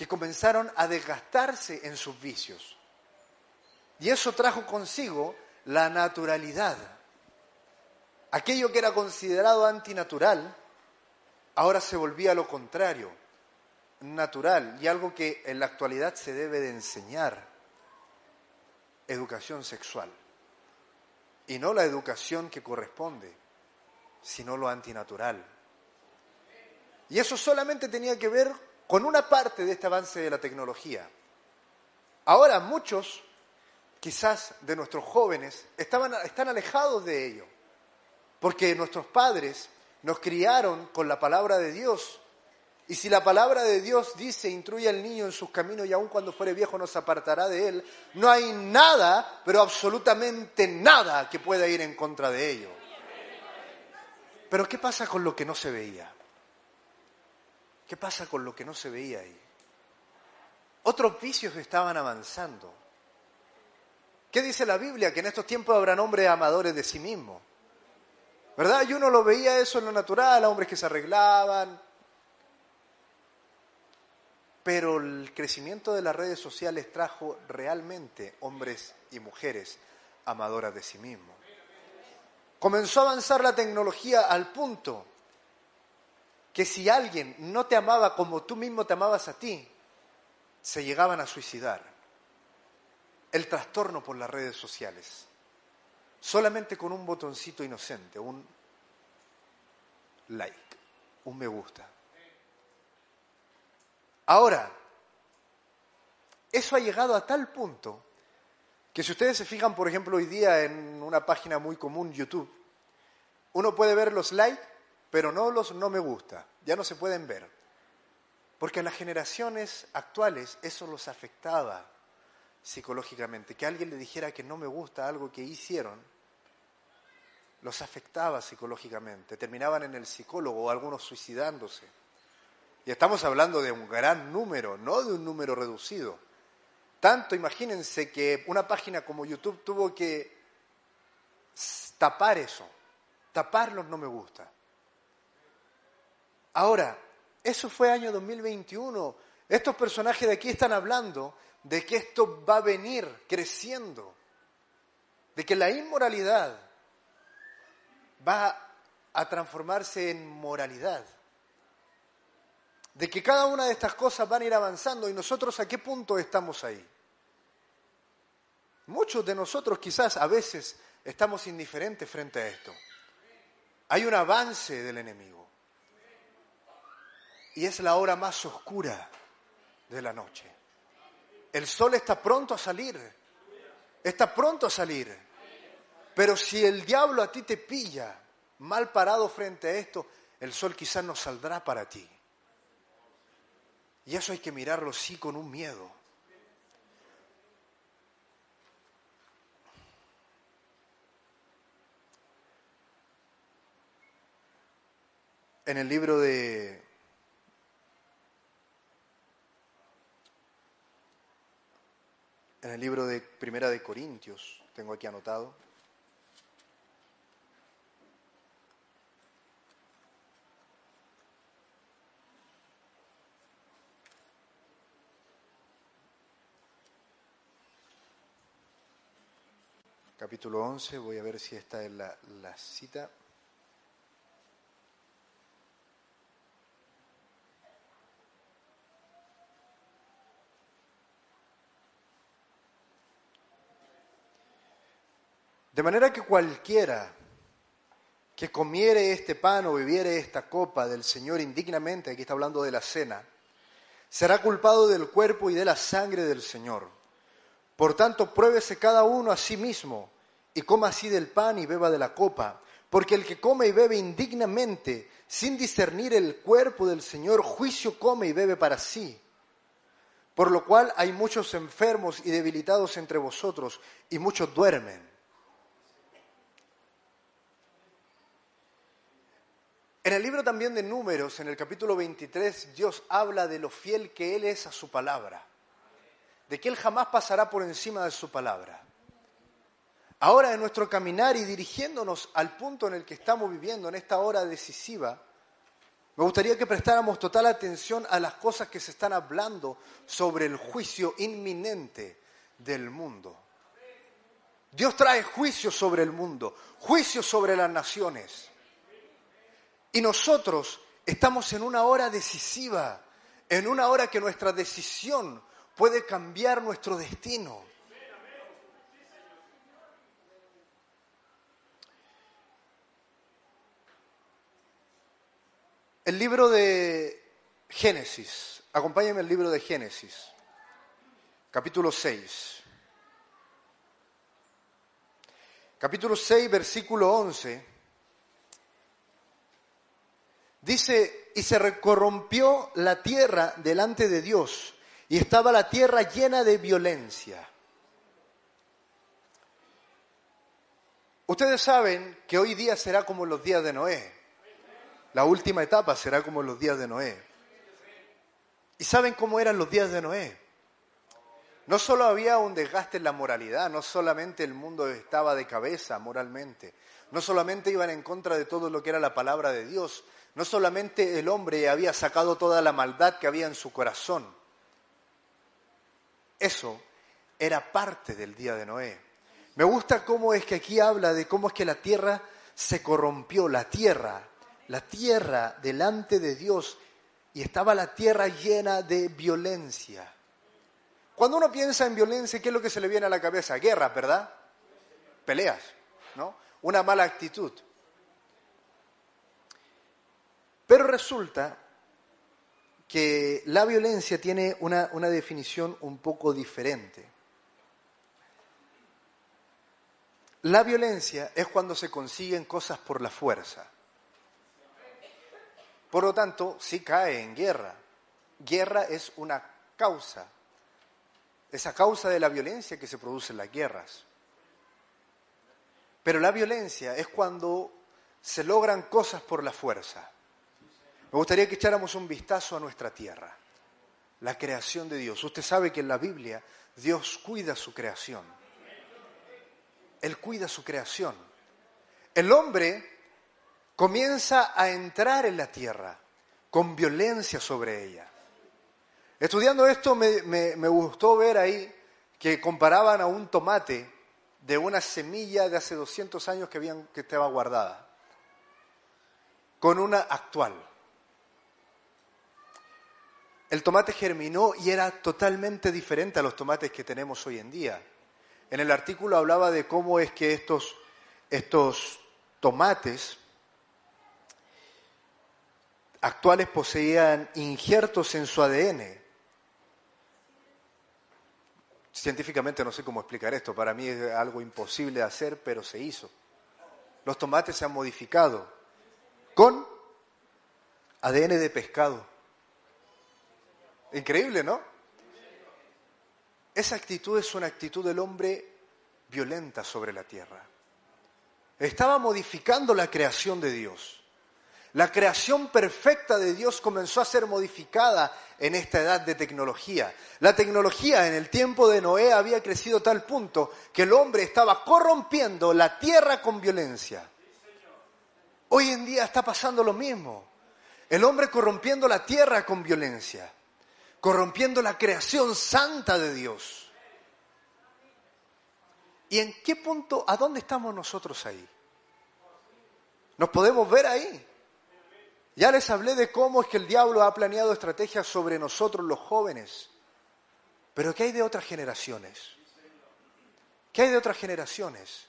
que comenzaron a desgastarse en sus vicios. Y eso trajo consigo la naturalidad. Aquello que era considerado antinatural, ahora se volvía lo contrario, natural, y algo que en la actualidad se debe de enseñar, educación sexual. Y no la educación que corresponde, sino lo antinatural. Y eso solamente tenía que ver con una parte de este avance de la tecnología. Ahora muchos quizás de nuestros jóvenes estaban, están alejados de ello, porque nuestros padres nos criaron con la palabra de Dios. Y si la palabra de Dios dice, instruye al niño en sus caminos y aun cuando fuere viejo no se apartará de él, no hay nada, pero absolutamente nada que pueda ir en contra de ello. Pero ¿qué pasa con lo que no se veía? ¿Qué pasa con lo que no se veía ahí? Otros vicios estaban avanzando. ¿Qué dice la Biblia? Que en estos tiempos habrán hombres amadores de sí mismos. ¿Verdad? Y uno lo veía eso en lo natural, hombres que se arreglaban. Pero el crecimiento de las redes sociales trajo realmente hombres y mujeres amadoras de sí mismos. Comenzó a avanzar la tecnología al punto que si alguien no te amaba como tú mismo te amabas a ti, se llegaban a suicidar el trastorno por las redes sociales. Solamente con un botoncito inocente, un like, un me gusta. Ahora, eso ha llegado a tal punto que si ustedes se fijan, por ejemplo, hoy día en una página muy común, YouTube, uno puede ver los likes, pero no los no me gusta, ya no se pueden ver. Porque a las generaciones actuales eso los afectaba psicológicamente. Que alguien le dijera que no me gusta algo que hicieron, los afectaba psicológicamente. Terminaban en el psicólogo o algunos suicidándose. Y estamos hablando de un gran número, no de un número reducido. Tanto, imagínense que una página como YouTube tuvo que tapar eso, tapar los no me gusta. Ahora, eso fue año 2021. Estos personajes de aquí están hablando de que esto va a venir creciendo, de que la inmoralidad va a transformarse en moralidad, de que cada una de estas cosas van a ir avanzando y nosotros a qué punto estamos ahí. Muchos de nosotros quizás a veces estamos indiferentes frente a esto. Hay un avance del enemigo y es la hora más oscura de la noche. El sol está pronto a salir, está pronto a salir. Pero si el diablo a ti te pilla mal parado frente a esto, el sol quizás no saldrá para ti. Y eso hay que mirarlo sí con un miedo. En el libro de en el libro de Primera de Corintios, tengo aquí anotado. Capítulo 11, voy a ver si esta es la, la cita. De manera que cualquiera que comiere este pan o bebiere esta copa del Señor indignamente, aquí está hablando de la cena, será culpado del cuerpo y de la sangre del Señor. Por tanto, pruébese cada uno a sí mismo y coma así del pan y beba de la copa, porque el que come y bebe indignamente, sin discernir el cuerpo del Señor, juicio come y bebe para sí. Por lo cual hay muchos enfermos y debilitados entre vosotros, y muchos duermen. En el libro también de Números, en el capítulo 23, Dios habla de lo fiel que Él es a su palabra, de que Él jamás pasará por encima de su palabra. Ahora en nuestro caminar y dirigiéndonos al punto en el que estamos viviendo, en esta hora decisiva, me gustaría que prestáramos total atención a las cosas que se están hablando sobre el juicio inminente del mundo. Dios trae juicio sobre el mundo, juicio sobre las naciones. Y nosotros estamos en una hora decisiva, en una hora que nuestra decisión puede cambiar nuestro destino. El libro de Génesis, acompáñame el libro de Génesis, capítulo 6. Capítulo 6, versículo 11. Dice, y se corrompió la tierra delante de Dios, y estaba la tierra llena de violencia. Ustedes saben que hoy día será como los días de Noé. La última etapa será como los días de Noé. ¿Y saben cómo eran los días de Noé? No solo había un desgaste en la moralidad, no solamente el mundo estaba de cabeza moralmente, no solamente iban en contra de todo lo que era la palabra de Dios, no solamente el hombre había sacado toda la maldad que había en su corazón, eso era parte del día de Noé. Me gusta cómo es que aquí habla de cómo es que la tierra se corrompió, la tierra, la tierra delante de Dios, y estaba la tierra llena de violencia. Cuando uno piensa en violencia, ¿qué es lo que se le viene a la cabeza? Guerra, ¿verdad? Peleas, ¿no? Una mala actitud. Pero resulta que la violencia tiene una, una definición un poco diferente. La violencia es cuando se consiguen cosas por la fuerza. Por lo tanto, sí cae en guerra. Guerra es una causa es a causa de la violencia que se produce en las guerras. Pero la violencia es cuando se logran cosas por la fuerza. Me gustaría que echáramos un vistazo a nuestra tierra, la creación de Dios. Usted sabe que en la Biblia Dios cuida su creación. Él cuida su creación. El hombre comienza a entrar en la tierra con violencia sobre ella. Estudiando esto me, gustó ver ahí que comparaban a un tomate de una semilla de hace 200 años que, estaba guardada con una actual. El tomate germinó y era totalmente diferente a los tomates que tenemos hoy en día. En el artículo hablaba de cómo es que estos, estos tomates actuales poseían injertos en su ADN Científicamente no sé cómo explicar esto, para mí es algo imposible de hacer, pero se hizo. Los tomates se han modificado con ADN de pescado. Increíble, ¿no? Esa actitud es una actitud del hombre violenta sobre la tierra. Estaba modificando la creación de Dios. La creación perfecta de Dios comenzó a ser modificada en esta edad de tecnología. La tecnología en el tiempo de Noé había crecido a tal punto que el hombre estaba corrompiendo la tierra con violencia. Hoy en día está pasando lo mismo. El hombre corrompiendo la tierra con violencia, corrompiendo la creación santa de Dios. ¿Y en qué punto, a dónde estamos nosotros ahí? ¿Nos podemos ver ahí? Ya les hablé de cómo es que el diablo ha planeado estrategias sobre nosotros los jóvenes. Pero ¿qué hay de otras generaciones? ¿Qué hay de otras generaciones?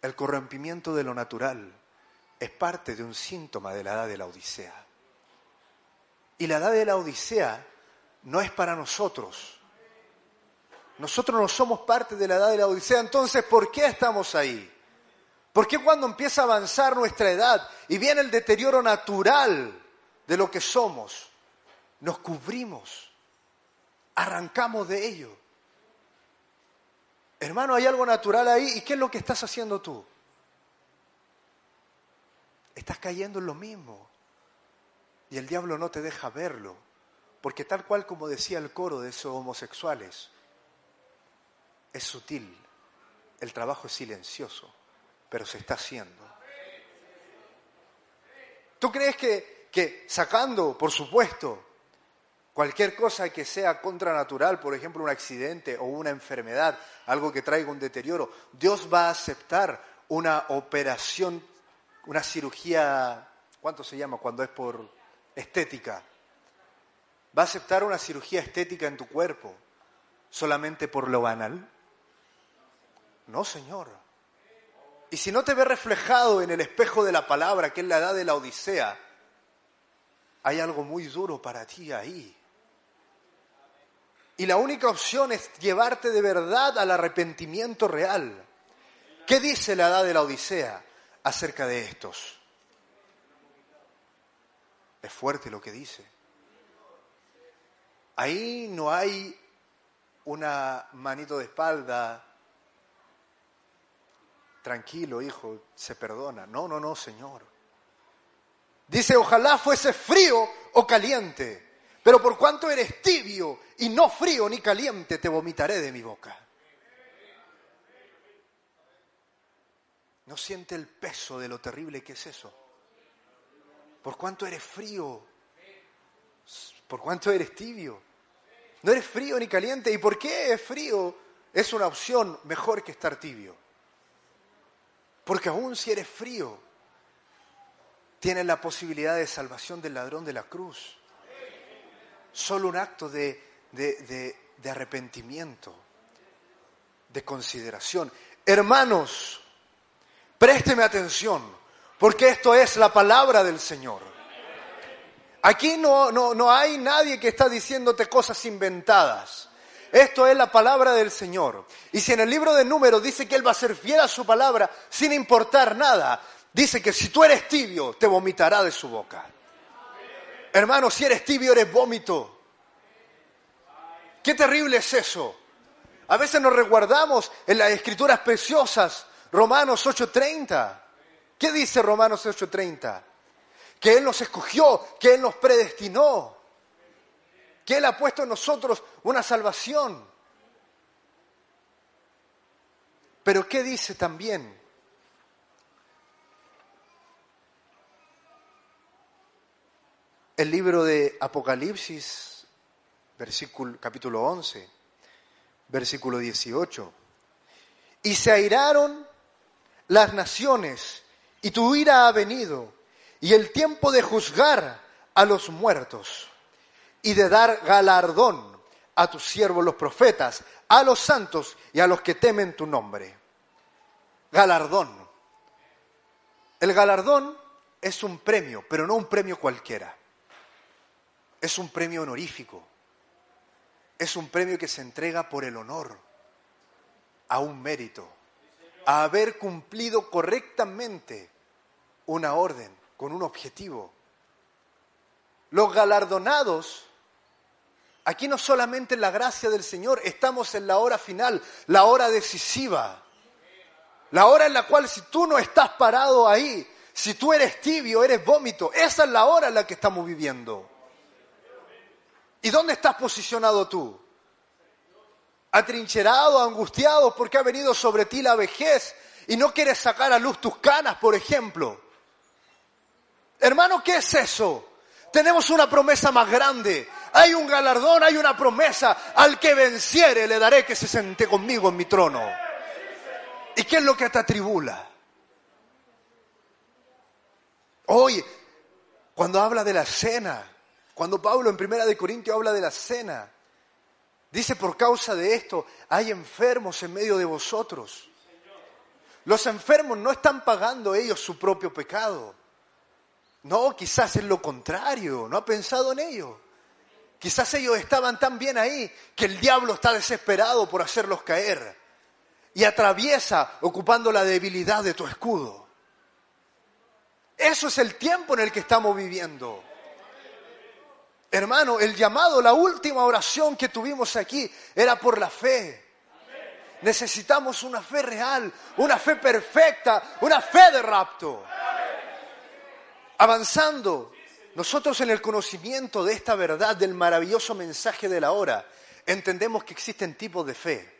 El corrompimiento de lo natural es parte de un síntoma de la edad de la Odisea. Y la edad de la Odisea no es para nosotros. Nosotros no somos parte de la edad de la Odisea, entonces ¿por qué estamos ahí? ¿Por qué cuando empieza a avanzar nuestra edad y viene el deterioro natural de lo que somos, nos cubrimos, arrancamos de ello? Hermano, hay algo natural ahí y ¿qué es lo que estás haciendo tú? Estás cayendo en lo mismo y el diablo no te deja verlo, porque tal cual como decía el coro de esos homosexuales, es sutil, el trabajo es silencioso pero se está haciendo. ¿Tú crees que, que sacando, por supuesto, cualquier cosa que sea contranatural, por ejemplo un accidente o una enfermedad, algo que traiga un deterioro, Dios va a aceptar una operación, una cirugía, ¿cuánto se llama cuando es por estética? ¿Va a aceptar una cirugía estética en tu cuerpo solamente por lo banal? No, Señor. Y si no te ves reflejado en el espejo de la palabra, que es la edad de la Odisea, hay algo muy duro para ti ahí. Y la única opción es llevarte de verdad al arrepentimiento real. ¿Qué dice la edad de la Odisea acerca de estos? Es fuerte lo que dice. Ahí no hay una manito de espalda tranquilo, hijo, se perdona. No, no, no, Señor. Dice, ojalá fuese frío o caliente, pero por cuanto eres tibio y no frío ni caliente, te vomitaré de mi boca. ¿No siente el peso de lo terrible que es eso? ¿Por cuánto eres frío? ¿Por cuánto eres tibio? No eres frío ni caliente. ¿Y por qué es frío? Es una opción mejor que estar tibio. Porque aún si eres frío, tienes la posibilidad de salvación del ladrón de la cruz. Solo un acto de, de arrepentimiento, de consideración. Hermanos, présteme atención, porque esto es la palabra del Señor. Aquí no, no, no hay nadie que está diciéndote cosas inventadas. Esto es la palabra del Señor. Y si en el libro de números dice que Él va a ser fiel a su palabra sin importar nada, dice que si tú eres tibio, te vomitará de su boca. Hermano, si eres tibio, eres vómito. Qué terrible es eso. A veces nos resguardamos en las escrituras preciosas, Romanos 8:30. ¿Qué dice Romanos 8:30? Que Él nos escogió, que Él nos predestinó, que Él ha puesto en nosotros una salvación. Pero ¿qué dice también? El libro de Apocalipsis, versículo, capítulo 11, versículo 18. Y se airaron las naciones, y tu ira ha venido, y el tiempo de juzgar a los muertos, y de dar galardón a tus siervos los profetas, a los santos y a los que temen tu nombre. Galardón. El galardón es un premio, pero no un premio cualquiera. Es un premio honorífico. Es un premio que se entrega por el honor a un mérito, a haber cumplido correctamente una orden con un objetivo. Los galardonados, aquí no solamente en la gracia del Señor, estamos en la hora final, la hora decisiva, la hora en la cual si tú no estás parado ahí, si tú eres tibio, eres vómito, esa es la hora en la que estamos viviendo. ¿Y dónde estás posicionado tú? Atrincherado, angustiado porque ha venido sobre ti la vejez y no quieres sacar a luz tus canas, por ejemplo. Hermano, ¿qué es eso? Tenemos una promesa más grande. Hay un galardón, hay una promesa. Al que venciere le daré que se sente conmigo en mi trono. ¿Y qué es lo que te atribula? Hoy, cuando habla de la cena, cuando Pablo en Primera de Corintios habla de la cena, dice por causa de esto, hay enfermos en medio de vosotros. Los enfermos no están pagando ellos su propio pecado. No, quizás es lo contrario, no ha pensado en ello. Quizás ellos estaban tan bien ahí que el diablo está desesperado por hacerlos caer y atraviesa ocupando la debilidad de tu escudo. Eso es el tiempo en el que estamos viviendo. Hermano, el llamado, la última oración que tuvimos aquí era por la fe. Necesitamos una fe real, una fe perfecta, una fe de rapto. Avanzando, nosotros en el conocimiento de esta verdad, del maravilloso mensaje de la hora, entendemos que existen tipos de fe.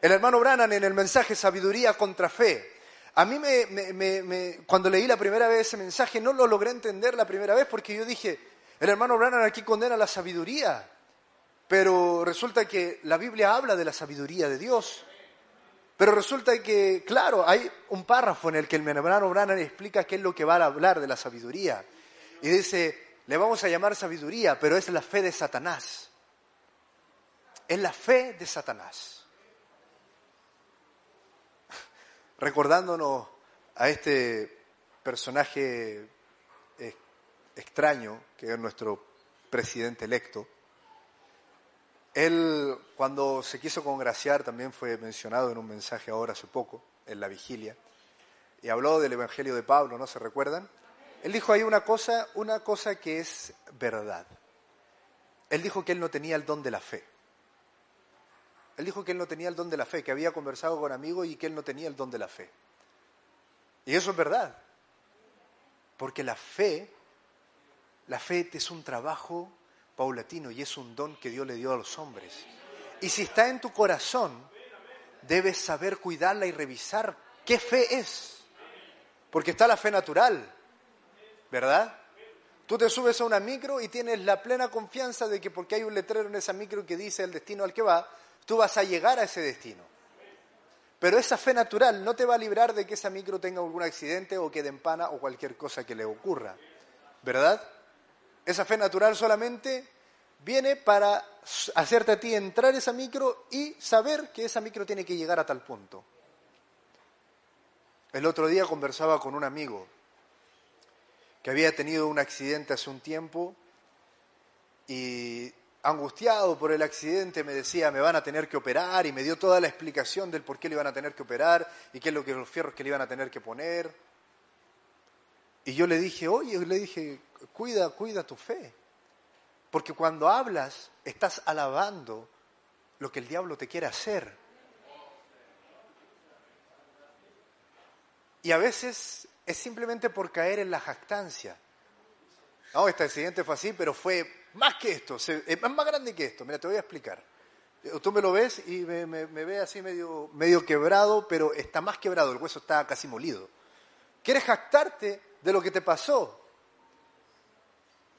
El hermano Brannan en el mensaje Sabiduría contra Fe, a mí me, cuando leí la primera vez ese mensaje no lo logré entender la primera vez porque yo dije, el hermano Brannan aquí condena la sabiduría, pero resulta que la Biblia habla de la sabiduría de Dios. Pero resulta que, claro, hay un párrafo en el que el hermano Brannan explica qué es lo que va a hablar de la sabiduría. Y dice, le vamos a llamar sabiduría, pero es la fe de Satanás. Es la fe de Satanás. Recordándonos a este personaje extraño, que es nuestro presidente electo, él cuando se quiso congraciar también fue mencionado en un mensaje ahora hace poco, en la vigilia, y habló del Evangelio de Pablo, ¿no se recuerdan? Él dijo ahí una cosa, una cosa que es verdad. Él dijo que él no tenía el don de la fe. Él dijo que él no tenía el don de la fe, que había conversado con amigos y que él no tenía el don de la fe. Y eso es verdad. Porque la fe la fe es un trabajo paulatino y es un don que Dios le dio a los hombres. Y si está en tu corazón, debes saber cuidarla y revisar qué fe es. Porque está la fe natural, ¿verdad? Tú te subes a una micro y tienes la plena confianza de que porque hay un letrero en esa micro que dice el destino al que va, tú vas a llegar a ese destino. Pero esa fe natural no te va a librar de que esa micro tenga algún accidente o quede en pana o cualquier cosa que le ocurra, ¿verdad? Esa fe natural solamente viene para hacerte a ti entrar esa micro y saber que esa micro tiene que llegar a tal punto. El otro día conversaba con un amigo que había tenido un accidente hace un tiempo y angustiado por el accidente me decía, me van a tener que operar y me dio toda la explicación del por qué le iban a tener que operar y qué es lo que los fierros que le iban a tener que poner. Y yo le dije, oye, le dije, cuida, cuida tu fe. Porque cuando hablas, estás alabando lo que el diablo te quiere hacer. Y a veces es simplemente por caer en la jactancia. No, este accidente fue así, pero fue más que esto, es más grande que esto. Mira, te voy a explicar. Tú me lo ves y me, me, ve así medio, medio quebrado, pero está más quebrado, el hueso está casi molido. ¿Quieres jactarte de lo que te pasó?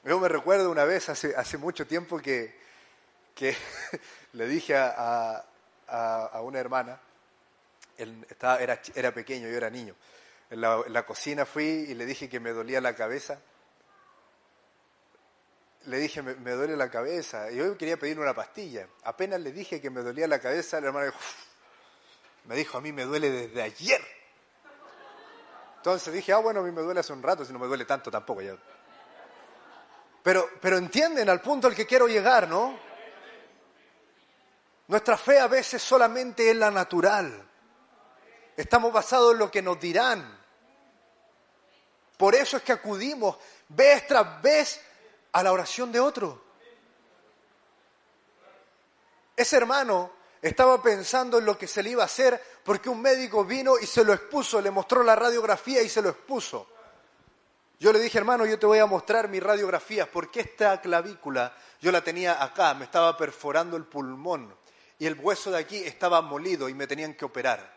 Yo me recuerdo una vez, hace, mucho tiempo, que, le dije a, una hermana, él estaba, era, pequeño, yo era niño, en la, cocina fui y le dije que me dolía la cabeza. Le dije, me, duele la cabeza. Y yo quería pedirle una pastilla. Apenas le dije que me dolía la cabeza, la hermana dijo, me dijo, a mí me duele desde ayer. Entonces dije, ah, bueno, a mí me duele hace un rato, si no me duele tanto tampoco ya. Pero, pero entienden al punto al que quiero llegar, ¿no? Nuestra fe a veces solamente es la natural. Estamos basados en lo que nos dirán. Por eso es que acudimos vez tras vez a la oración de otro. Ese hermano estaba pensando en lo que se le iba a hacer porque un médico vino y se lo expuso, le mostró la radiografía y se lo expuso. Yo le dije, hermano, yo te voy a mostrar mi radiografía porque esta clavícula yo la tenía acá, me estaba perforando el pulmón y el hueso de aquí estaba molido y me tenían que operar.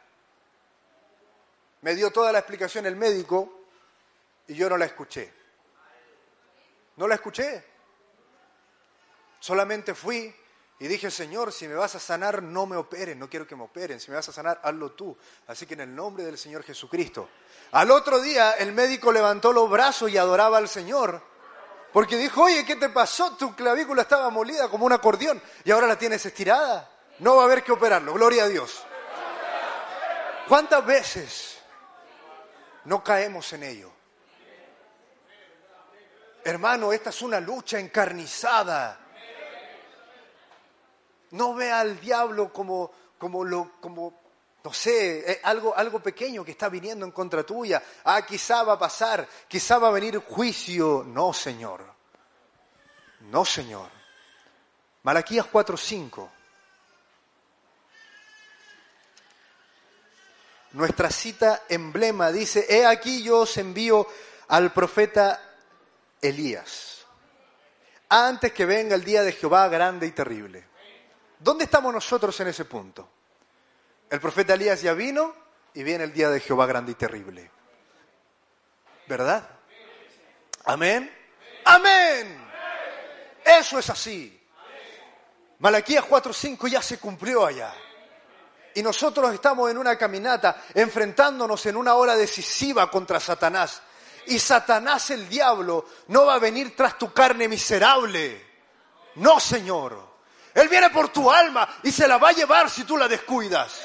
Me dio toda la explicación el médico y yo no la escuché. No la escuché. Solamente fui y dije, Señor, si me vas a sanar, no me operen, no quiero que me operen. Si me vas a sanar, hazlo tú. Así que en el nombre del Señor Jesucristo. Al otro día el médico levantó los brazos y adoraba al Señor. Porque dijo, oye, ¿qué te pasó? Tu clavícula estaba molida como un acordeón y ahora la tienes estirada. No va a haber que operarlo. Gloria a Dios. ¿Cuántas veces no caemos en ello? Hermano, esta es una lucha encarnizada. No vea al diablo como, como, lo, como no sé, eh, algo, algo pequeño que está viniendo en contra tuya. Ah, quizá va a pasar, quizá va a venir juicio. No, Señor. No, Señor. Malaquías 4:5. Nuestra cita emblema dice, he aquí yo os envío al profeta Elías, antes que venga el día de Jehová grande y terrible. ¿Dónde estamos nosotros en ese punto? El profeta Elías ya vino y viene el día de Jehová grande y terrible. ¿Verdad? Amén. Amén. Eso es así. Malaquías 4:5 ya se cumplió allá. Y nosotros estamos en una caminata enfrentándonos en una hora decisiva contra Satanás. Y Satanás el diablo no va a venir tras tu carne miserable. No, Señor. Él viene por tu alma y se la va a llevar si tú la descuidas.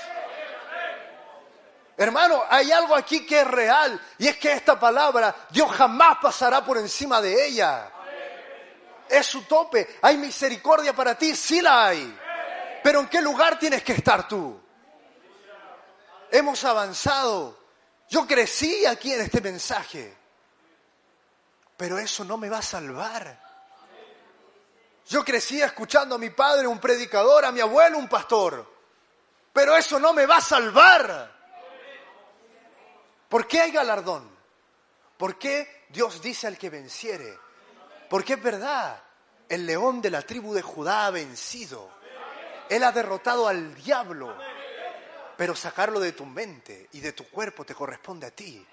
Hermano, hay algo aquí que es real y es que esta palabra Dios jamás pasará por encima de ella. Es su tope. Hay misericordia para ti, sí la hay. Pero ¿en qué lugar tienes que estar tú? Hemos avanzado. Yo crecí aquí en este mensaje pero eso no me va a salvar. Yo crecí escuchando a mi padre, un predicador, a mi abuelo, un pastor, pero eso no me va a salvar. ¿Por qué hay galardón? ¿Por qué Dios dice al que venciere? Porque es verdad, el león de la tribu de Judá ha vencido. Él ha derrotado al diablo, pero sacarlo de tu mente y de tu cuerpo te corresponde a ti.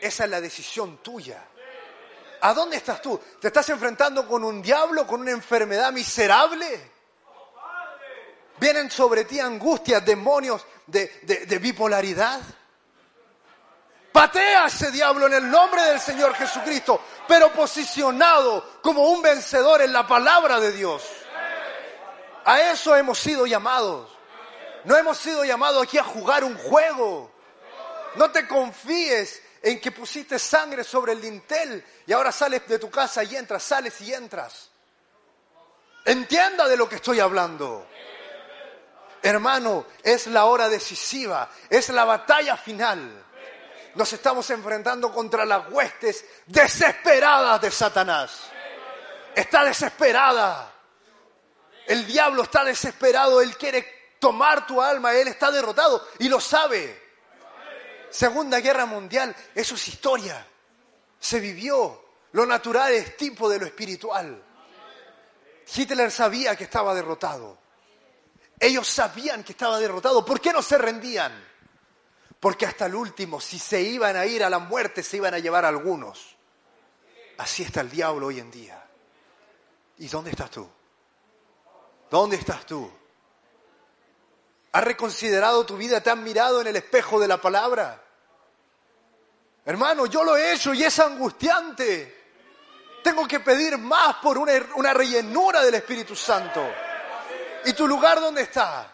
Esa es la decisión tuya. ¿A dónde estás tú? ¿Te estás enfrentando con un diablo, con una enfermedad miserable? ¿Vienen sobre ti angustias, demonios de, bipolaridad? Patea a ese diablo en el nombre del Señor Jesucristo, pero posicionado como un vencedor en la palabra de Dios. A eso hemos sido llamados. No hemos sido llamados aquí a jugar un juego. No te confíes en que pusiste sangre sobre el dintel y ahora sales de tu casa y entras, sales y entras. Entienda de lo que estoy hablando. Hermano, es la hora decisiva, es la batalla final. Nos estamos enfrentando contra las huestes desesperadas de Satanás. Está desesperada. El diablo está desesperado, él quiere tomar tu alma, él está derrotado y lo sabe. Segunda Guerra Mundial, eso es historia. Se vivió. Lo natural es tipo de lo espiritual. Hitler sabía que estaba derrotado. Ellos sabían que estaba derrotado. ¿Por qué no se rendían? Porque hasta el último, si se iban a ir a la muerte, se iban a llevar algunos. Así está el diablo hoy en día. ¿Y dónde estás tú? ¿Dónde estás tú? ¿Has reconsiderado tu vida? ¿Te has mirado en el espejo de la palabra? Hermano, yo lo he hecho y es angustiante. Tengo que pedir más por una, rellenura del Espíritu Santo. ¿Y tu lugar dónde está?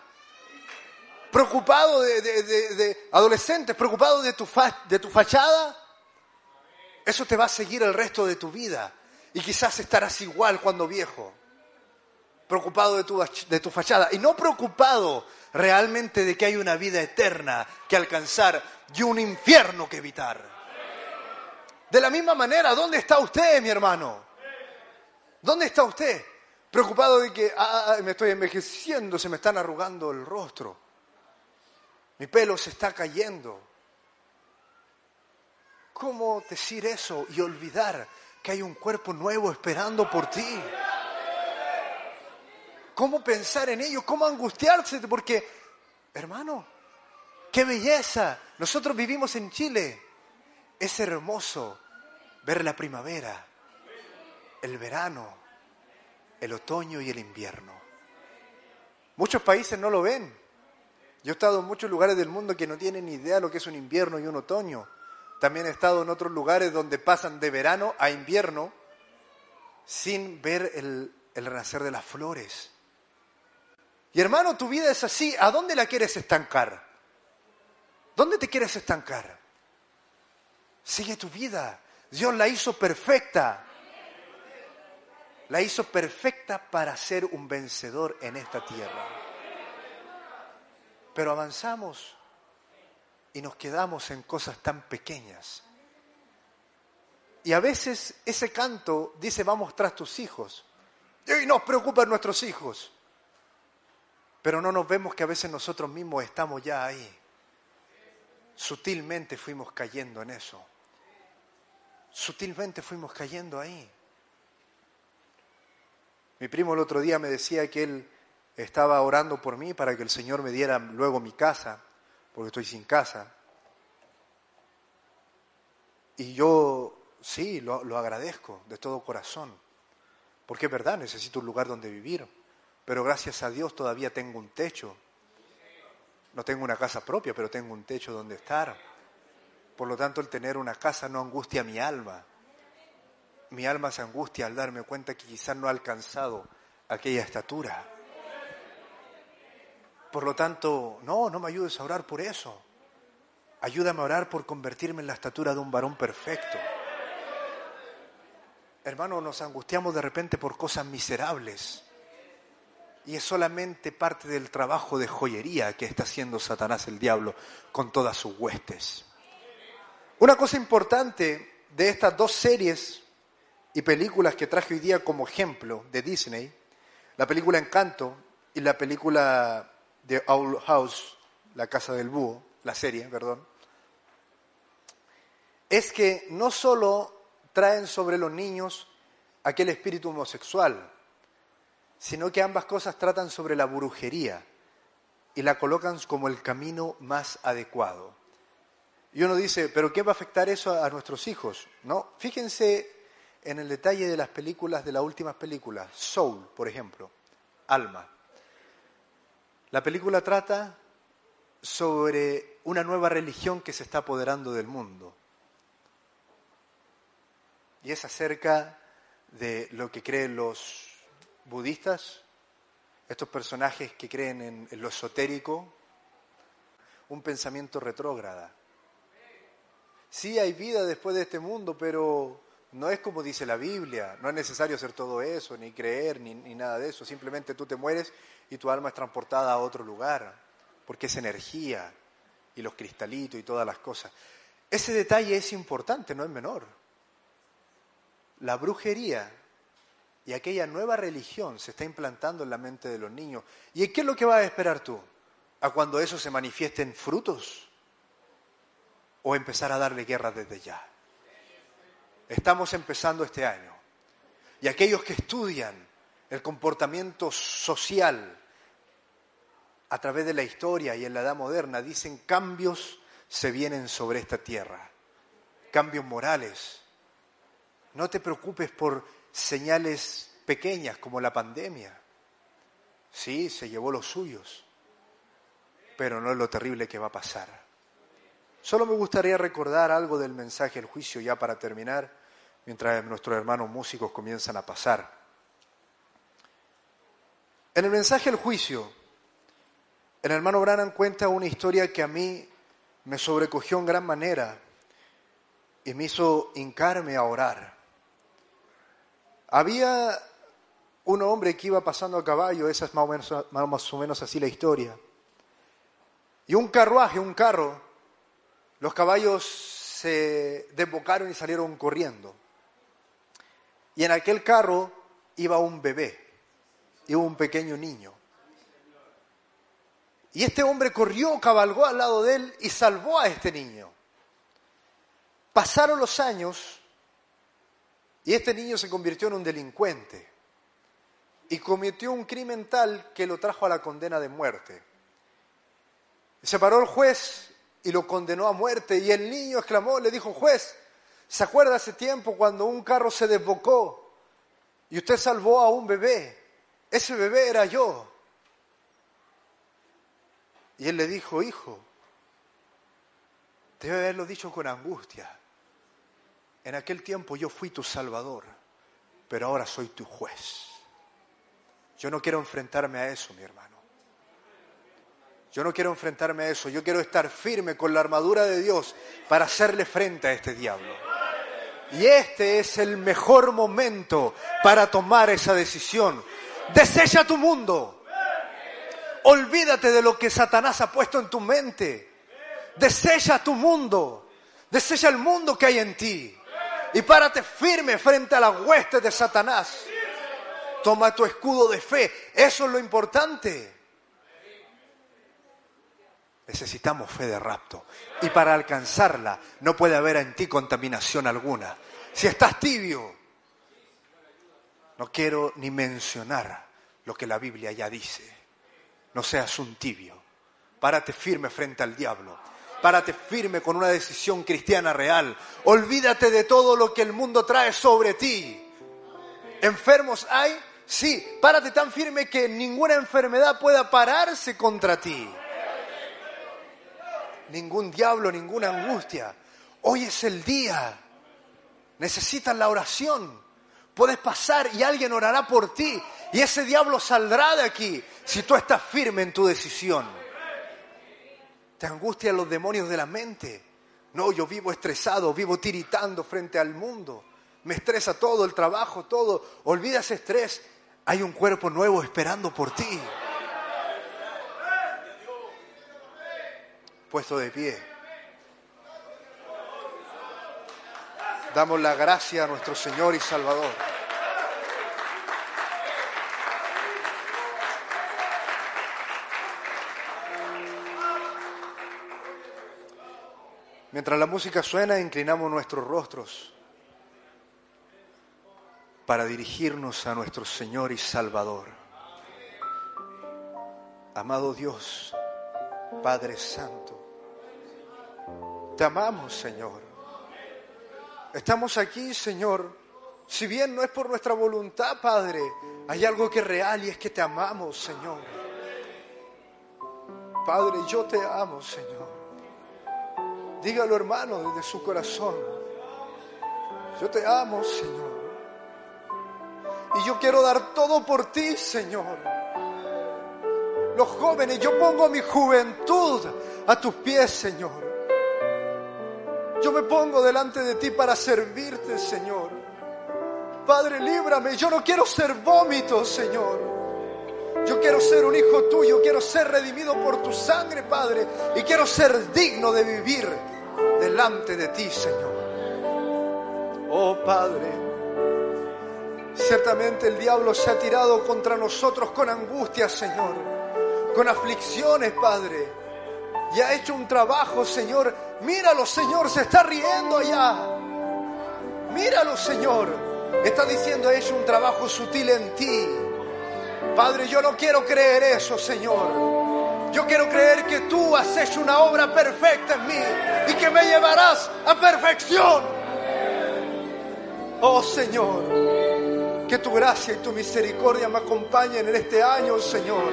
¿Preocupado de, adolescentes? ¿Preocupado de tu, de tu fachada? Eso te va a seguir el resto de tu vida. Y quizás estarás igual cuando viejo. Preocupado de tu, de tu fachada. Y no preocupado realmente de que hay una vida eterna que alcanzar y un infierno que evitar. De la misma manera, ¿dónde está usted, mi hermano? ¿Dónde está usted? Preocupado de que ah, ah, me estoy envejeciendo, se me están arrugando el rostro. Mi pelo se está cayendo. ¿Cómo decir eso y olvidar que hay un cuerpo nuevo esperando por ti? ¿Cómo pensar en ello? ¿Cómo angustiarse? Porque, hermano, qué belleza. Nosotros vivimos en Chile. Es hermoso ver la primavera, el verano, el otoño y el invierno. Muchos países no lo ven. Yo he estado en muchos lugares del mundo que no tienen ni idea de lo que es un invierno y un otoño. También he estado en otros lugares donde pasan de verano a invierno sin ver el, el renacer de las flores. Y hermano, tu vida es así. ¿A dónde la quieres estancar? ¿Dónde te quieres estancar? Sigue tu vida. Dios la hizo perfecta. La hizo perfecta para ser un vencedor en esta tierra. Pero avanzamos y nos quedamos en cosas tan pequeñas. Y a veces ese canto dice, vamos tras tus hijos. Y nos preocupan nuestros hijos. Pero no nos vemos que a veces nosotros mismos estamos ya ahí. Sutilmente fuimos cayendo en eso. Sutilmente fuimos cayendo ahí. Mi primo el otro día me decía que él estaba orando por mí para que el Señor me diera luego mi casa, porque estoy sin casa. Y yo sí, lo, agradezco de todo corazón, porque es verdad, necesito un lugar donde vivir pero gracias a Dios todavía tengo un techo. No tengo una casa propia, pero tengo un techo donde estar. Por lo tanto, el tener una casa no angustia mi alma. Mi alma se angustia al darme cuenta que quizás no ha alcanzado aquella estatura. Por lo tanto, no, no me ayudes a orar por eso. Ayúdame a orar por convertirme en la estatura de un varón perfecto. Hermano, nos angustiamos de repente por cosas miserables y es solamente parte del trabajo de joyería que está haciendo Satanás el diablo con todas sus huestes. Una cosa importante de estas dos series y películas que traje hoy día como ejemplo de Disney, la película Encanto y la película de Owl House, La Casa del Búho, la serie, perdón, es que no solo traen sobre los niños aquel espíritu homosexual, sino que ambas cosas tratan sobre la brujería y la colocan como el camino más adecuado. Y uno dice, ¿pero qué va a afectar eso a nuestros hijos? No, fíjense en el detalle de las películas, de las últimas películas, Soul, por ejemplo, Alma. La película trata sobre una nueva religión que se está apoderando del mundo. Y es acerca de lo que creen los budistas, estos personajes que creen en, lo esotérico, un pensamiento retrógrada. Sí hay vida después de este mundo, pero no es como dice la Biblia, no es necesario hacer todo eso, ni creer, ni, ni, nada de eso, simplemente tú te mueres y tu alma es transportada a otro lugar, porque es energía y los cristalitos y todas las cosas. Ese detalle es importante, no es menor. La brujería Y aquella nueva religión se está implantando en la mente de los niños. ¿Y qué es lo que vas a esperar tú? ¿A cuando eso se manifieste en frutos? ¿O empezar a darle guerra desde ya? Estamos empezando este año. Y aquellos que estudian el comportamiento social a través de la historia y en la edad moderna dicen cambios se vienen sobre esta tierra, cambios morales. No te preocupes por señales pequeñas como la pandemia. Sí, se llevó los suyos, pero no es lo terrible que va a pasar. Solo me gustaría recordar algo del mensaje del juicio ya para terminar, mientras nuestros hermanos músicos comienzan a pasar. En el mensaje del juicio, el hermano Branham cuenta una historia que a mí me sobrecogió en gran manera y me hizo hincarme a orar. Había un hombre que iba pasando a caballo, esa es más o menos, más o menos así la historia, y un carruaje, un carro, los caballos se desbocaron y salieron corriendo. Y en aquel carro iba un bebé, iba un pequeño niño. Y este hombre corrió, cabalgó al lado de él y salvó a este niño. Pasaron los años y este niño se convirtió en un delincuente y cometió un crimen tal que lo trajo a la condena de muerte. Se paró el juez y lo condenó a muerte y el niño exclamó, le dijo, juez, ¿se acuerda hace tiempo cuando un carro se desbocó y usted salvó a un bebé? Ese bebé era yo. Y él le dijo, hijo, debe haberlo dicho con angustia. En aquel tiempo yo fui tu salvador, pero ahora soy tu juez. Yo no quiero enfrentarme a eso, mi hermano. Yo no quiero enfrentarme a eso. Yo quiero estar firme con la armadura de Dios para hacerle frente a este diablo. Y este es el mejor momento para tomar esa decisión. Desecha tu mundo. Olvídate de lo que Satanás ha puesto en tu mente. Desecha tu mundo. Desecha el mundo que hay en ti. Y párate firme frente a la hueste de Satanás. Toma tu escudo de fe. Eso es lo importante. Necesitamos fe de rapto. Y para alcanzarla no puede haber en ti contaminación alguna. Si estás tibio, no quiero ni mencionar lo que la Biblia ya dice no seas un tibio. Párate firme frente al diablo. Párate firme con una decisión cristiana real. Olvídate de todo lo que el mundo trae sobre ti. ¿Enfermos hay? Sí. Párate tan firme que ninguna enfermedad pueda pararse contra ti. Ningún diablo, ninguna angustia. Hoy es el día. Necesitas la oración. Puedes pasar y alguien orará por ti. Y ese diablo saldrá de aquí si tú estás firme en tu decisión. Te angustian los demonios de la mente. No, yo vivo estresado, vivo tiritando frente al mundo. Me estresa todo, el trabajo, todo. Olvida ese estrés. Hay un cuerpo nuevo esperando por ti. Puesto de pie. Damos la gracia a nuestro Señor y Salvador. Mientras la música suena, inclinamos nuestros rostros para dirigirnos a nuestro Señor y Salvador. Amado Dios, Padre Santo, te amamos, Señor. Estamos aquí, Señor. Si bien no es por nuestra voluntad, Padre, hay algo que es real y es que te amamos, Señor. Padre, yo te amo, Señor. Dígalo, hermano, desde su corazón. Yo te amo, Señor. Y yo quiero dar todo por ti, Señor. Los jóvenes, yo pongo mi juventud a tus pies, Señor. Yo me pongo delante de ti para servirte, Señor. Padre, líbrame. Yo no quiero ser vómito, Señor. Yo quiero ser un hijo tuyo, quiero ser redimido por tu sangre, Padre, y quiero ser digno de vivir delante de ti, Señor. Oh Padre, Ciertamente el diablo se ha tirado contra nosotros con angustia, Señor, con aflicciones, Padre. Y ha hecho un trabajo, Señor. Míralo, Señor, se está riendo allá. Míralo, Señor. Está diciendo, ha hecho un trabajo sutil en ti. Padre, yo no quiero creer eso, Señor. Yo quiero creer que tú has hecho una obra perfecta en mí y que me llevarás a perfección. Oh Señor, que tu gracia y tu misericordia me acompañen en este año, Señor,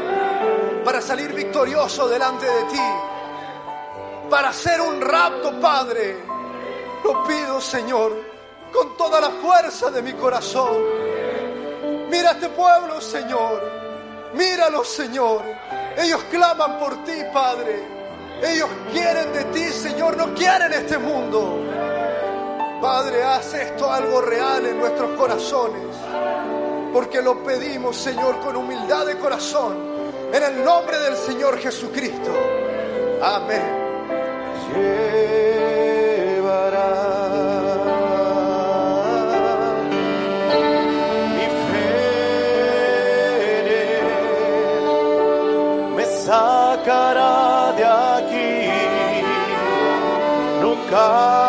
para salir victorioso delante de ti, para hacer un rapto, Padre. Lo pido, Señor, con toda la fuerza de mi corazón. Mira este pueblo, Señor. Míralo, Señor. Ellos claman por ti, Padre. Ellos quieren de ti, Señor. No quieren este mundo. Padre, haz esto algo real en nuestros corazones. Porque lo pedimos, Señor, con humildad de corazón. En el nombre del Señor Jesucristo. Amén. Sacará de aquí. Nunca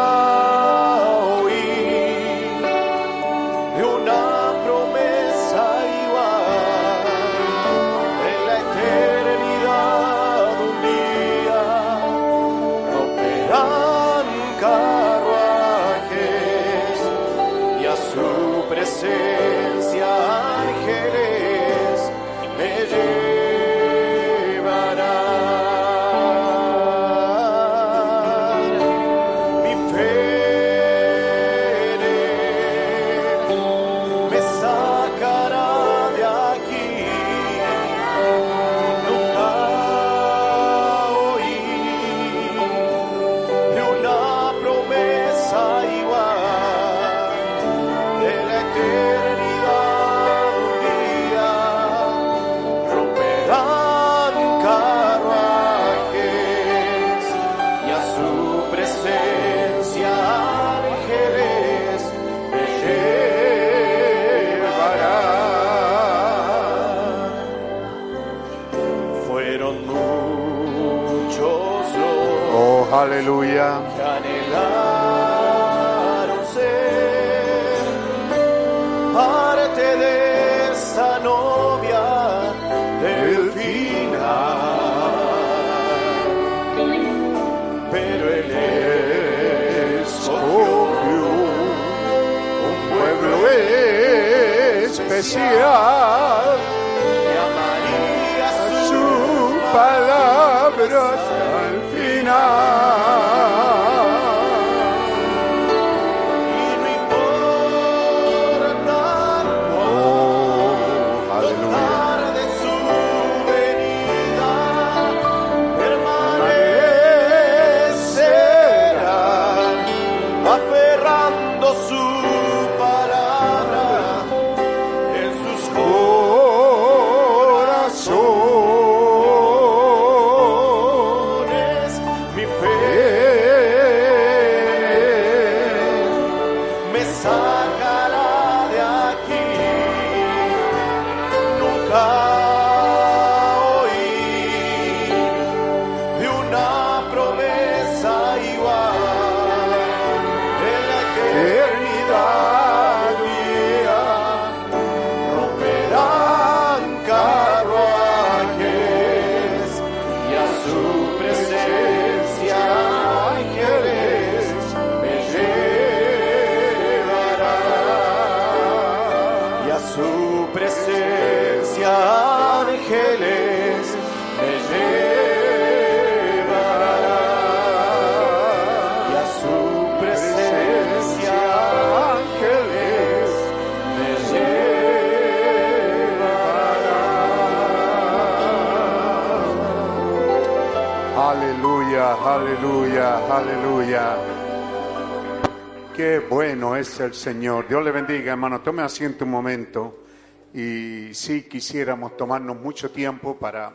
el Señor. Dios le bendiga, hermano. Tome asiento un momento. Y sí quisiéramos tomarnos mucho tiempo para,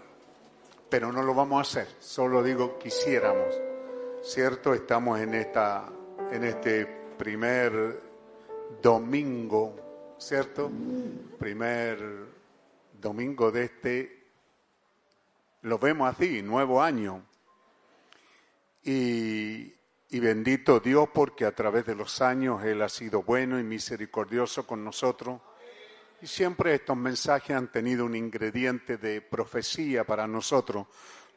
pero no lo vamos a hacer. Solo digo quisiéramos. ¿Cierto? Estamos en esta, en este primer domingo ¿cierto? Primer domingo de este, lo vemos así, nuevo año. Y, y bendito Dios porque a través de los años Él ha sido bueno y misericordioso con nosotros. Y siempre estos mensajes han tenido un ingrediente de profecía para nosotros,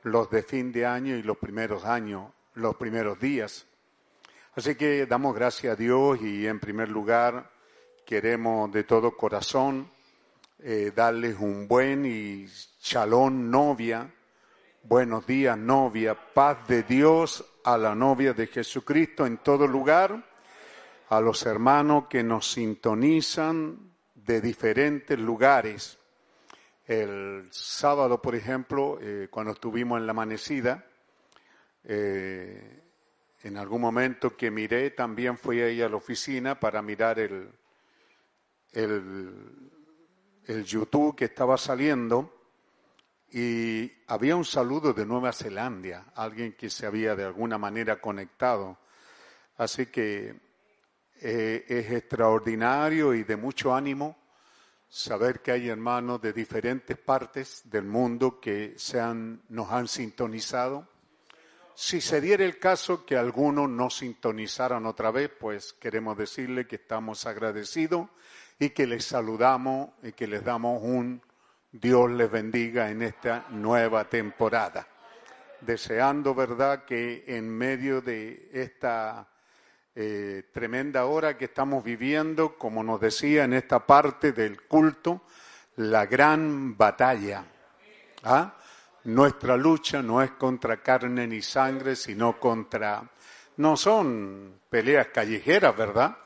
los de fin de año y los primeros años, los primeros días. Así que damos gracias a Dios y en primer lugar queremos de todo corazón eh, darles un buen y chalón novia, buenos días novia, paz de Dios a la novia de Jesucristo en todo lugar, a los hermanos que nos sintonizan de diferentes lugares. El sábado, por ejemplo, eh, cuando estuvimos en la amanecida, eh, en algún momento que miré, también fui ahí a la oficina para mirar el, el, el YouTube que estaba saliendo y había un saludo de Nueva Zelanda, alguien que se había de alguna manera conectado. Así que eh, es extraordinario y de mucho ánimo saber que hay hermanos de diferentes partes del mundo que se han, nos han sintonizado si se diera el caso que algunos no sintonizaran otra vez, pues queremos decirle que estamos agradecidos y que les saludamos y que les damos un Dios les bendiga en esta nueva temporada. Deseando, ¿verdad?, que en medio de esta eh, tremenda hora que estamos viviendo, como nos decía en esta parte del culto, la gran batalla. ¿ah? Nuestra lucha no es contra carne ni sangre, sino contra... No son peleas callejeras, ¿verdad?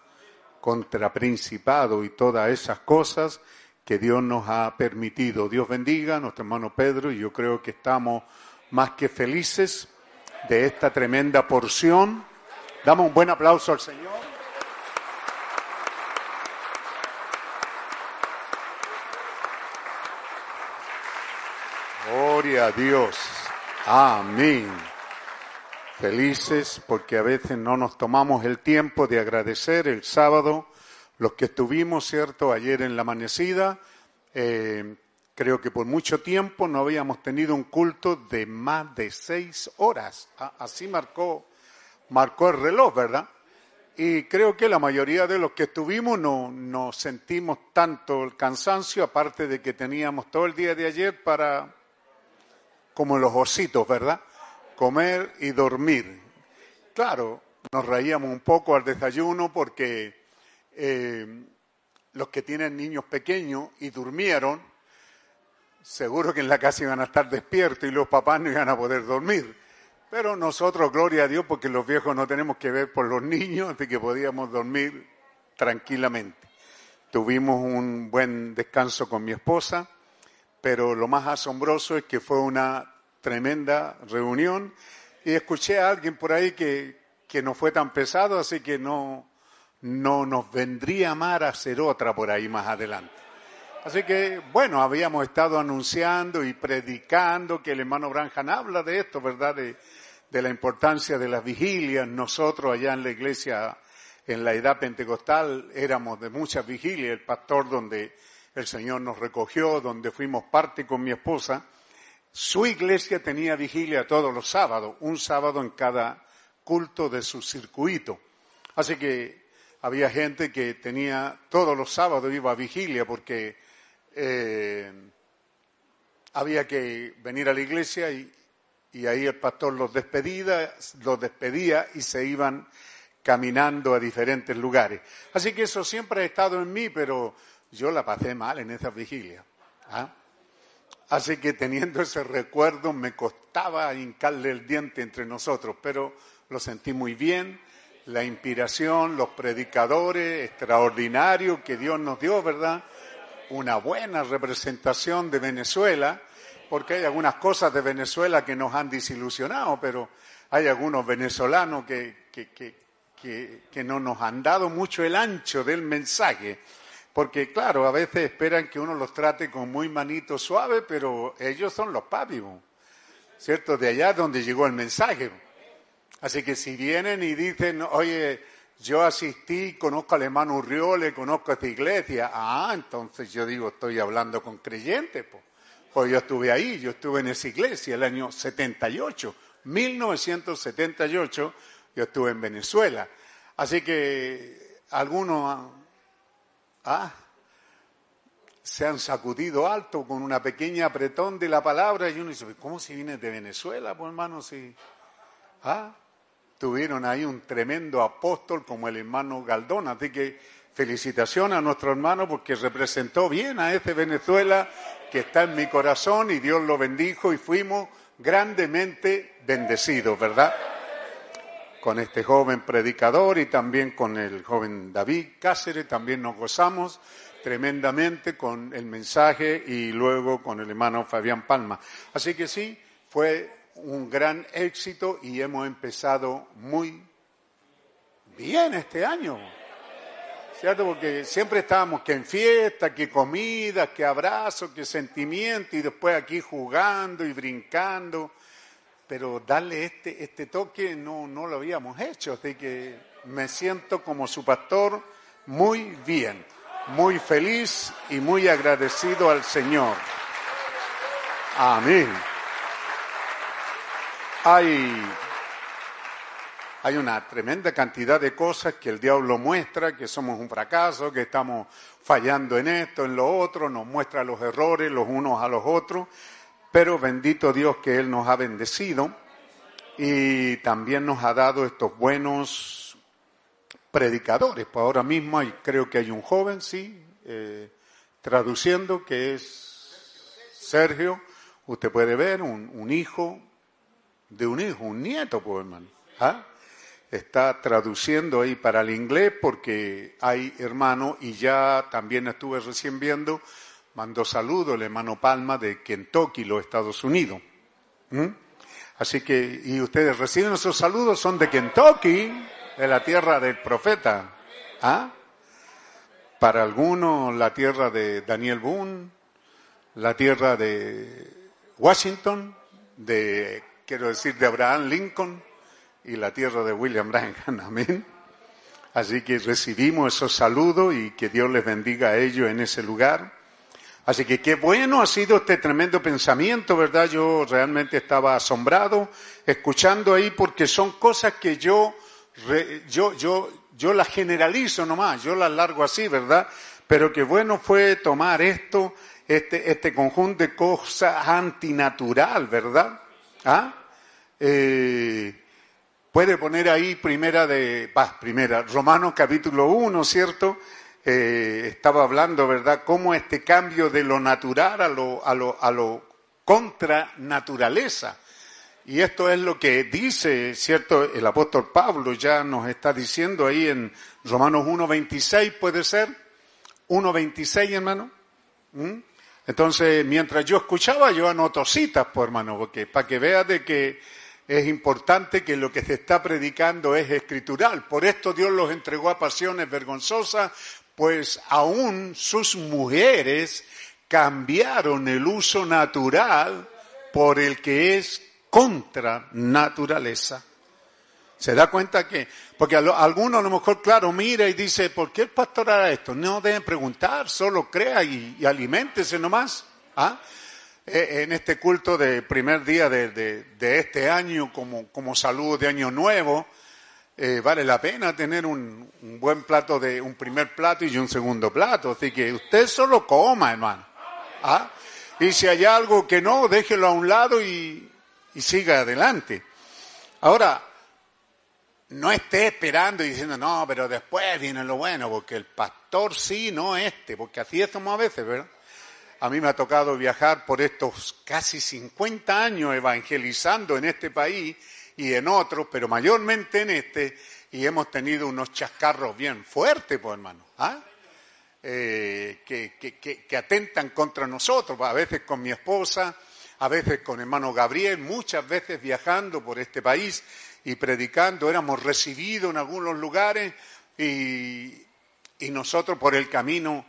Contra principado y todas esas cosas que Dios nos ha permitido. Dios bendiga a nuestro hermano Pedro y yo creo que estamos más que felices de esta tremenda porción. Damos un buen aplauso al Señor. Gloria a Dios. Amén. Felices porque a veces no nos tomamos el tiempo de agradecer el sábado los que estuvimos, ¿cierto?, ayer en la amanecida. Eh, creo que por mucho tiempo no habíamos tenido un culto de más de seis horas. Así marcó, marcó el reloj, ¿verdad? Y creo que la mayoría de los que estuvimos no, no sentimos tanto el cansancio, aparte de que teníamos todo el día de ayer para como los ositos, ¿verdad? Comer y dormir. Claro, nos reíamos un poco al desayuno porque eh, los que tienen niños pequeños y durmieron, seguro que en la casa iban a estar despiertos y los papás no iban a poder dormir. Pero nosotros, gloria a Dios, porque los viejos no tenemos que ver por los niños, así que podíamos dormir tranquilamente. Tuvimos un buen descanso con mi esposa pero lo más asombroso es que fue una tremenda reunión y escuché a alguien por ahí que, que no fue tan pesado, así que no, no nos vendría mal hacer otra por ahí más adelante. Así que, bueno, habíamos estado anunciando y predicando que el hermano Branjan habla de esto, ¿verdad? De, de la importancia de las vigilias. Nosotros allá en la iglesia, en la edad pentecostal, éramos de muchas vigilias. El pastor donde el Señor nos recogió, donde fuimos parte con mi esposa. Su iglesia tenía vigilia todos los sábados, un sábado en cada culto de su circuito. Así que había gente que tenía todos los sábados iba a vigilia porque eh, había que venir a la iglesia y, ahí el pastor los despedía, los despedía y se iban caminando a diferentes lugares. Así que eso siempre ha estado en mí, pero yo la pasé mal en esa vigilia. ¿ah? Así que teniendo ese recuerdo me costaba hincarle el diente entre nosotros, pero lo sentí muy bien. La inspiración, los predicadores extraordinarios que Dios nos dio, ¿verdad? Una buena representación de Venezuela, porque hay algunas cosas de Venezuela que nos han desilusionado, pero hay algunos venezolanos que, que, que, que no nos han dado mucho el ancho del mensaje. Porque claro, a veces esperan que uno los trate con muy manito suave, pero ellos son los papis, ¿cierto? De allá donde llegó el mensaje. Así que si vienen y dicen, oye, yo asistí, conozco al hermano Urriole, conozco esta iglesia. Ah, entonces yo digo, estoy hablando con creyentes, pues. Pues yo estuve ahí, yo estuve en esa iglesia el año 78, 1978, yo estuve en Venezuela. Así que algunos ah, se han sacudido alto con una pequeña apretón de la palabra y uno dice, ¿cómo si vienes de Venezuela, pues hermano? Si, ah, tuvieron ahí un tremendo apóstol como el hermano Galdón. Así que felicitaciones a nuestro hermano porque representó bien a este Venezuela que está en mi corazón y Dios lo bendijo y fuimos grandemente bendecidos, ¿verdad? Con este joven predicador y también con el joven David Cáceres, también nos gozamos tremendamente con el mensaje y luego con el hermano Fabián Palma. Así que sí, fue un gran éxito y hemos empezado muy bien este año. ¿cierto? Porque siempre estábamos que en fiesta, que comida, que abrazo, que sentimiento, y después aquí jugando y brincando. Pero darle este, este toque no, no lo habíamos hecho, así que me siento como su pastor muy bien, muy feliz y muy agradecido al Señor. Amén. Hay una tremenda cantidad de cosas que el diablo muestra, que somos un fracaso, que estamos fallando en esto, en lo otro, nos muestra los errores los unos a los otros, pero bendito Dios que Él nos ha bendecido y también nos ha dado estos buenos predicadores. Pues ahora mismo creo que hay un joven, sí, eh, traduciendo, que es Sergio, usted puede ver, un hijo de un hijo, un nieto, pues hermano. ¿Ah? está traduciendo ahí para el inglés porque hay hermano y ya también estuve recién viendo, mandó saludo el hermano Palma de Kentucky, los Estados Unidos. ¿Mm? Así que, y ustedes reciben esos saludos, son de Kentucky, de la tierra del profeta. ¿Ah? Para algunos la tierra de Daniel Boone, la tierra de Washington, de, quiero decir, de Abraham Lincoln, y la tierra de William Branham. Amén. Así que recibimos esos saludos y que Dios les bendiga a ellos en ese lugar. Así que qué bueno ha sido este tremendo pensamiento, ¿verdad? Yo realmente estaba asombrado escuchando ahí porque son cosas que yo, yo, yo, yo las generalizo nomás, yo las largo así, ¿verdad? Pero qué bueno fue tomar esto, este, este conjunto de cosas antinatural, ¿verdad? ¿Ah? Eh, Puede poner ahí primera de, bah, primera, Romanos capítulo 1, ¿cierto? Eh, estaba hablando, ¿verdad?, cómo este cambio de lo natural a lo, a lo, a lo contra naturaleza. Y esto es lo que dice, ¿cierto? El apóstol Pablo ya nos está diciendo ahí en Romanos 1.26, ¿puede ser? 1.26, hermano. ¿Mm? Entonces, mientras yo escuchaba, yo anoto citas, pues, hermano, porque para que veas de que es importante que lo que se está predicando es escritural. Por esto Dios los entregó a pasiones vergonzosas, pues aún sus mujeres cambiaron el uso natural por el que es contra naturaleza. ¿Se da cuenta que? Porque alguno a lo mejor, claro, mira y dice, ¿por qué el pastor hará esto? No deben preguntar, solo crea y, y aliméntese nomás. ¿Ah? Eh, en este culto de primer día de, este año como, como saludo de año nuevo, eh, vale la pena tener un, buen plato de un primer plato y un segundo plato. Así que usted solo coma, hermano. ¿Ah? Y si hay algo que no, déjelo a un lado y siga adelante. Ahora, no esté esperando y diciendo, no, pero después viene lo bueno, porque el pastor sí, no este, porque así estamos a veces, ¿verdad? A mí me ha tocado viajar por estos casi 50 años evangelizando en este país y en otros, pero mayormente en este, y hemos tenido unos chascarros bien fuertes, pues hermano, ¿ah? eh, que, atentan contra nosotros, a veces con mi esposa, a veces con hermano Gabriel, muchas veces viajando por este país y predicando, éramos recibidos en algunos lugares y, y nosotros por el camino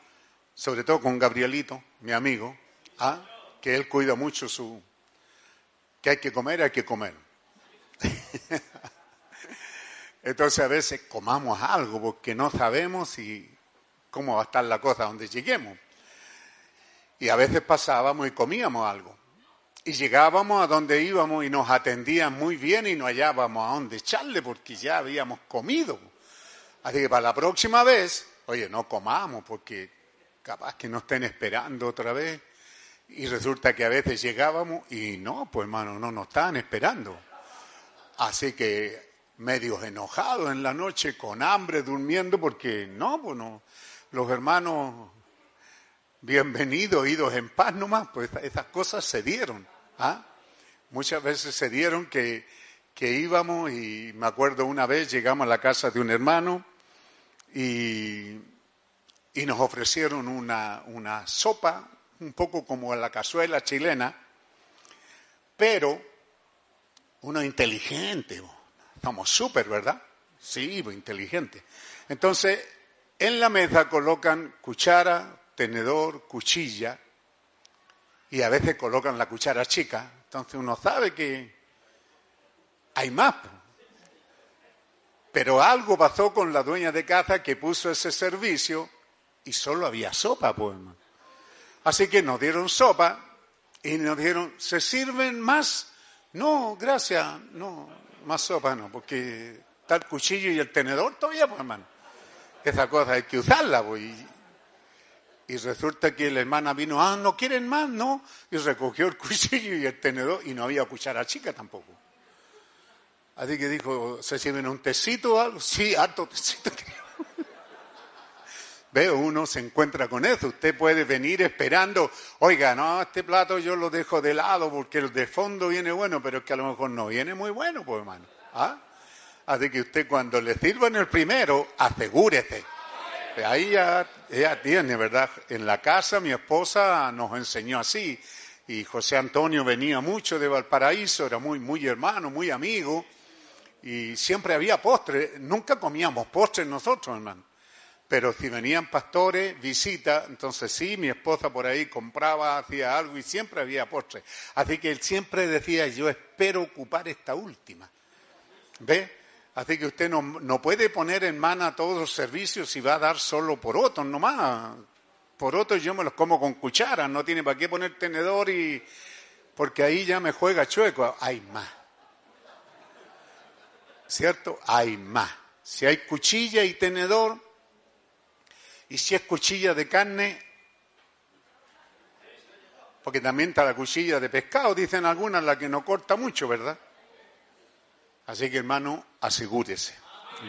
sobre todo con Gabrielito, mi amigo, ¿ah? que él cuida mucho su... que hay que comer, hay que comer. Entonces a veces comamos algo porque no sabemos si, cómo va a estar la cosa donde lleguemos. Y a veces pasábamos y comíamos algo. Y llegábamos a donde íbamos y nos atendían muy bien y no hallábamos a dónde echarle porque ya habíamos comido. Así que para la próxima vez, oye, no comamos porque capaz que nos estén esperando otra vez. Y resulta que a veces llegábamos y no, pues hermano, no nos estaban esperando. Así que medios enojados en la noche, con hambre, durmiendo, porque no, pues no, los hermanos, bienvenidos, idos en paz nomás, pues esas cosas se dieron. ¿Ah? Muchas veces se dieron que, que íbamos y me acuerdo una vez llegamos a la casa de un hermano y, y nos ofrecieron una, una sopa, un poco como la cazuela chilena, pero uno inteligente, estamos súper, ¿verdad? Sí, inteligente. Entonces, en la mesa colocan cuchara, tenedor, cuchilla, y a veces colocan la cuchara chica. Entonces uno sabe que hay más. Pero algo pasó con la dueña de casa que puso ese servicio y solo había sopa, pues. Así que nos dieron sopa y nos dijeron, ¿se sirven más? No, gracias, no, más sopa no, porque está el cuchillo y el tenedor todavía, pues hermano. Esa cosa hay que usarla, pues. Resulta que la hermana vino, ah, ¿no quieren más? No. Y recogió el cuchillo y el tenedor y no había cuchara chica tampoco. Así que dijo, ¿se sirven un tecito o algo? Sí, harto tecito. Veo, uno se encuentra con eso. Usted puede venir esperando, oiga, no, este plato yo lo dejo de lado porque el de fondo viene bueno, pero es que a lo mejor no viene muy bueno, pues hermano. ¿Ah? Así que usted cuando le sirvan el primero, asegúrese. Ahí ya, ella tiene, ¿verdad? En la casa mi esposa nos enseñó así. Y José Antonio venía mucho de Valparaíso, era muy, muy hermano, muy amigo. Y siempre había postre. Nunca comíamos postres nosotros, hermano. Pero si venían pastores, visita, entonces sí, mi esposa por ahí compraba, hacía algo y siempre había postre. Así que él siempre decía, yo espero ocupar esta última. ¿Ve? Así que usted no, puede poner en mano todos los servicios y va a dar solo por otros nomás. Por otros yo me los como con cuchara, no tiene para qué poner tenedor y... porque ahí ya me juega chueco. Hay más. ¿Cierto? Hay más. Si hay cuchilla y tenedor, y si es cuchilla de carne, porque también está la cuchilla de pescado, dicen algunas, la que no corta mucho, ¿verdad? Así que hermano, asegúrese.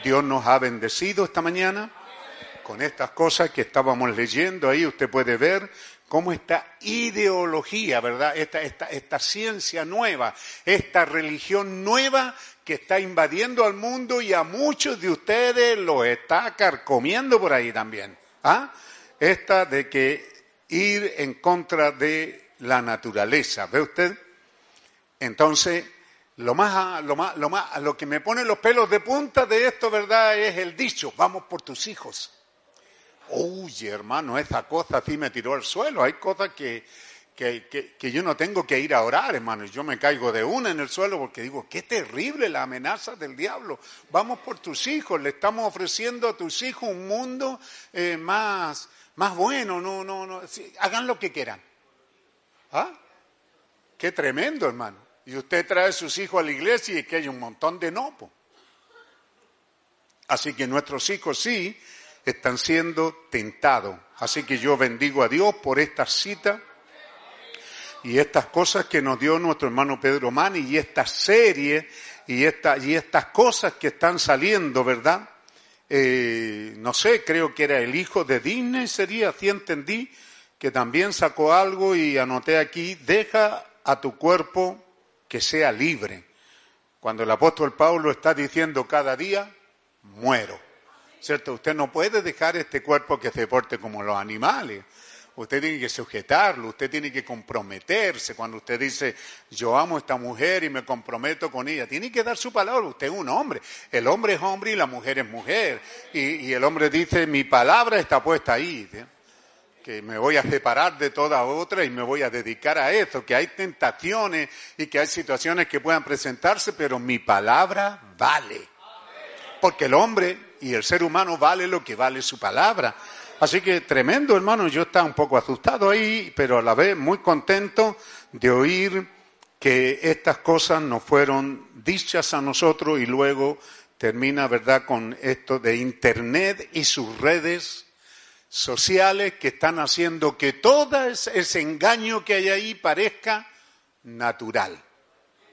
Dios nos ha bendecido esta mañana con estas cosas que estábamos leyendo ahí. Usted puede ver cómo esta ideología, ¿verdad? Esta, esta, esta ciencia nueva, esta religión nueva que está invadiendo al mundo y a muchos de ustedes lo está carcomiendo por ahí también. ¿Ah? Esta de que ir en contra de la naturaleza. ¿Ve usted? Entonces, lo más, lo más, lo más, lo que me pone los pelos de punta de esto, ¿verdad? Es el dicho, vamos por tus hijos. Oye, hermano, esa cosa sí me tiró al suelo. Hay cosas que, que, que, yo no tengo que ir a orar, hermano. Yo me caigo de una en el suelo porque digo, qué terrible la amenaza del diablo. Vamos por tus hijos, le estamos ofreciendo a tus hijos un mundo eh, más, más bueno. No, no, no. hagan lo que quieran. ¿Ah? Qué tremendo, hermano. Y usted trae sus hijos a la iglesia y que hay un montón de no. Así que nuestros hijos sí están siendo tentados. Así que yo bendigo a Dios por esta cita y estas cosas que nos dio nuestro hermano Pedro Mani y esta serie y, esta, y estas cosas que están saliendo, ¿verdad? Eh, no sé, creo que era el hijo de Disney, sería, así entendí, que también sacó algo y anoté aquí, deja a tu cuerpo que sea libre. Cuando el apóstol Pablo está diciendo cada día, muero. ¿Cierto? Usted no puede dejar este cuerpo que se porte como los animales usted tiene que sujetarlo, usted tiene que comprometerse. Cuando usted dice, yo amo a esta mujer y me comprometo con ella, tiene que dar su palabra. Usted es un hombre. El hombre es hombre y la mujer es mujer. Y, el hombre dice, mi palabra está puesta ahí. Que me voy a separar de toda otra y me voy a dedicar a eso. Que hay tentaciones y que hay situaciones que puedan presentarse, pero mi palabra vale. porque el hombre y el ser humano vale lo que vale su palabra. Así que tremendo, hermano, yo estaba un poco asustado ahí, pero a la vez muy contento de oír que estas cosas nos fueron dichas a nosotros y luego termina, ¿verdad?, con esto de Internet y sus redes sociales que están haciendo que todo ese engaño que hay ahí parezca natural.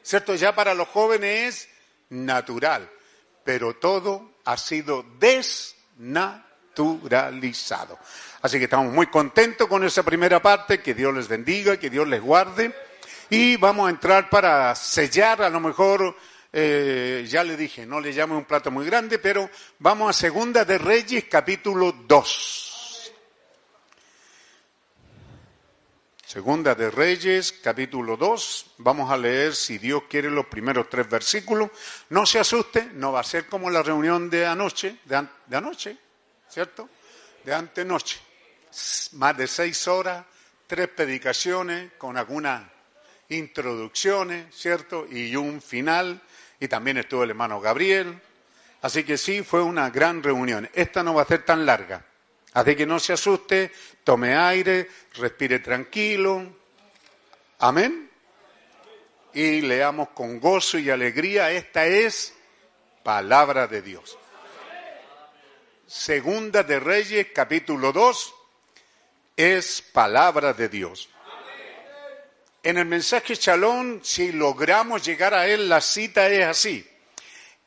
¿Cierto? Ya para los jóvenes es natural, pero todo ha sido desnaturalizado. Así que estamos muy contentos con esa primera parte, que Dios les bendiga, que Dios les guarde. Y vamos a entrar para sellar, a lo mejor, eh, ya le dije, no le llamo un plato muy grande, pero vamos a Segunda de Reyes, capítulo 2. Segunda de Reyes, capítulo 2. Vamos a leer, si Dios quiere, los primeros tres versículos. No se asuste, no va a ser como la reunión de anoche, de, de anoche, ¿cierto? De antenoche. Más de seis horas, tres predicaciones con algunas introducciones, ¿cierto? Y un final. Y también estuvo el hermano Gabriel. Así que sí, fue una gran reunión. Esta no va a ser tan larga. Así que no se asuste, tome aire, respire tranquilo. Amén. Y leamos con gozo y alegría. Esta es palabra de Dios. Segunda de Reyes, capítulo 2, es palabra de Dios. En el mensaje Chalón, si logramos llegar a él, la cita es así.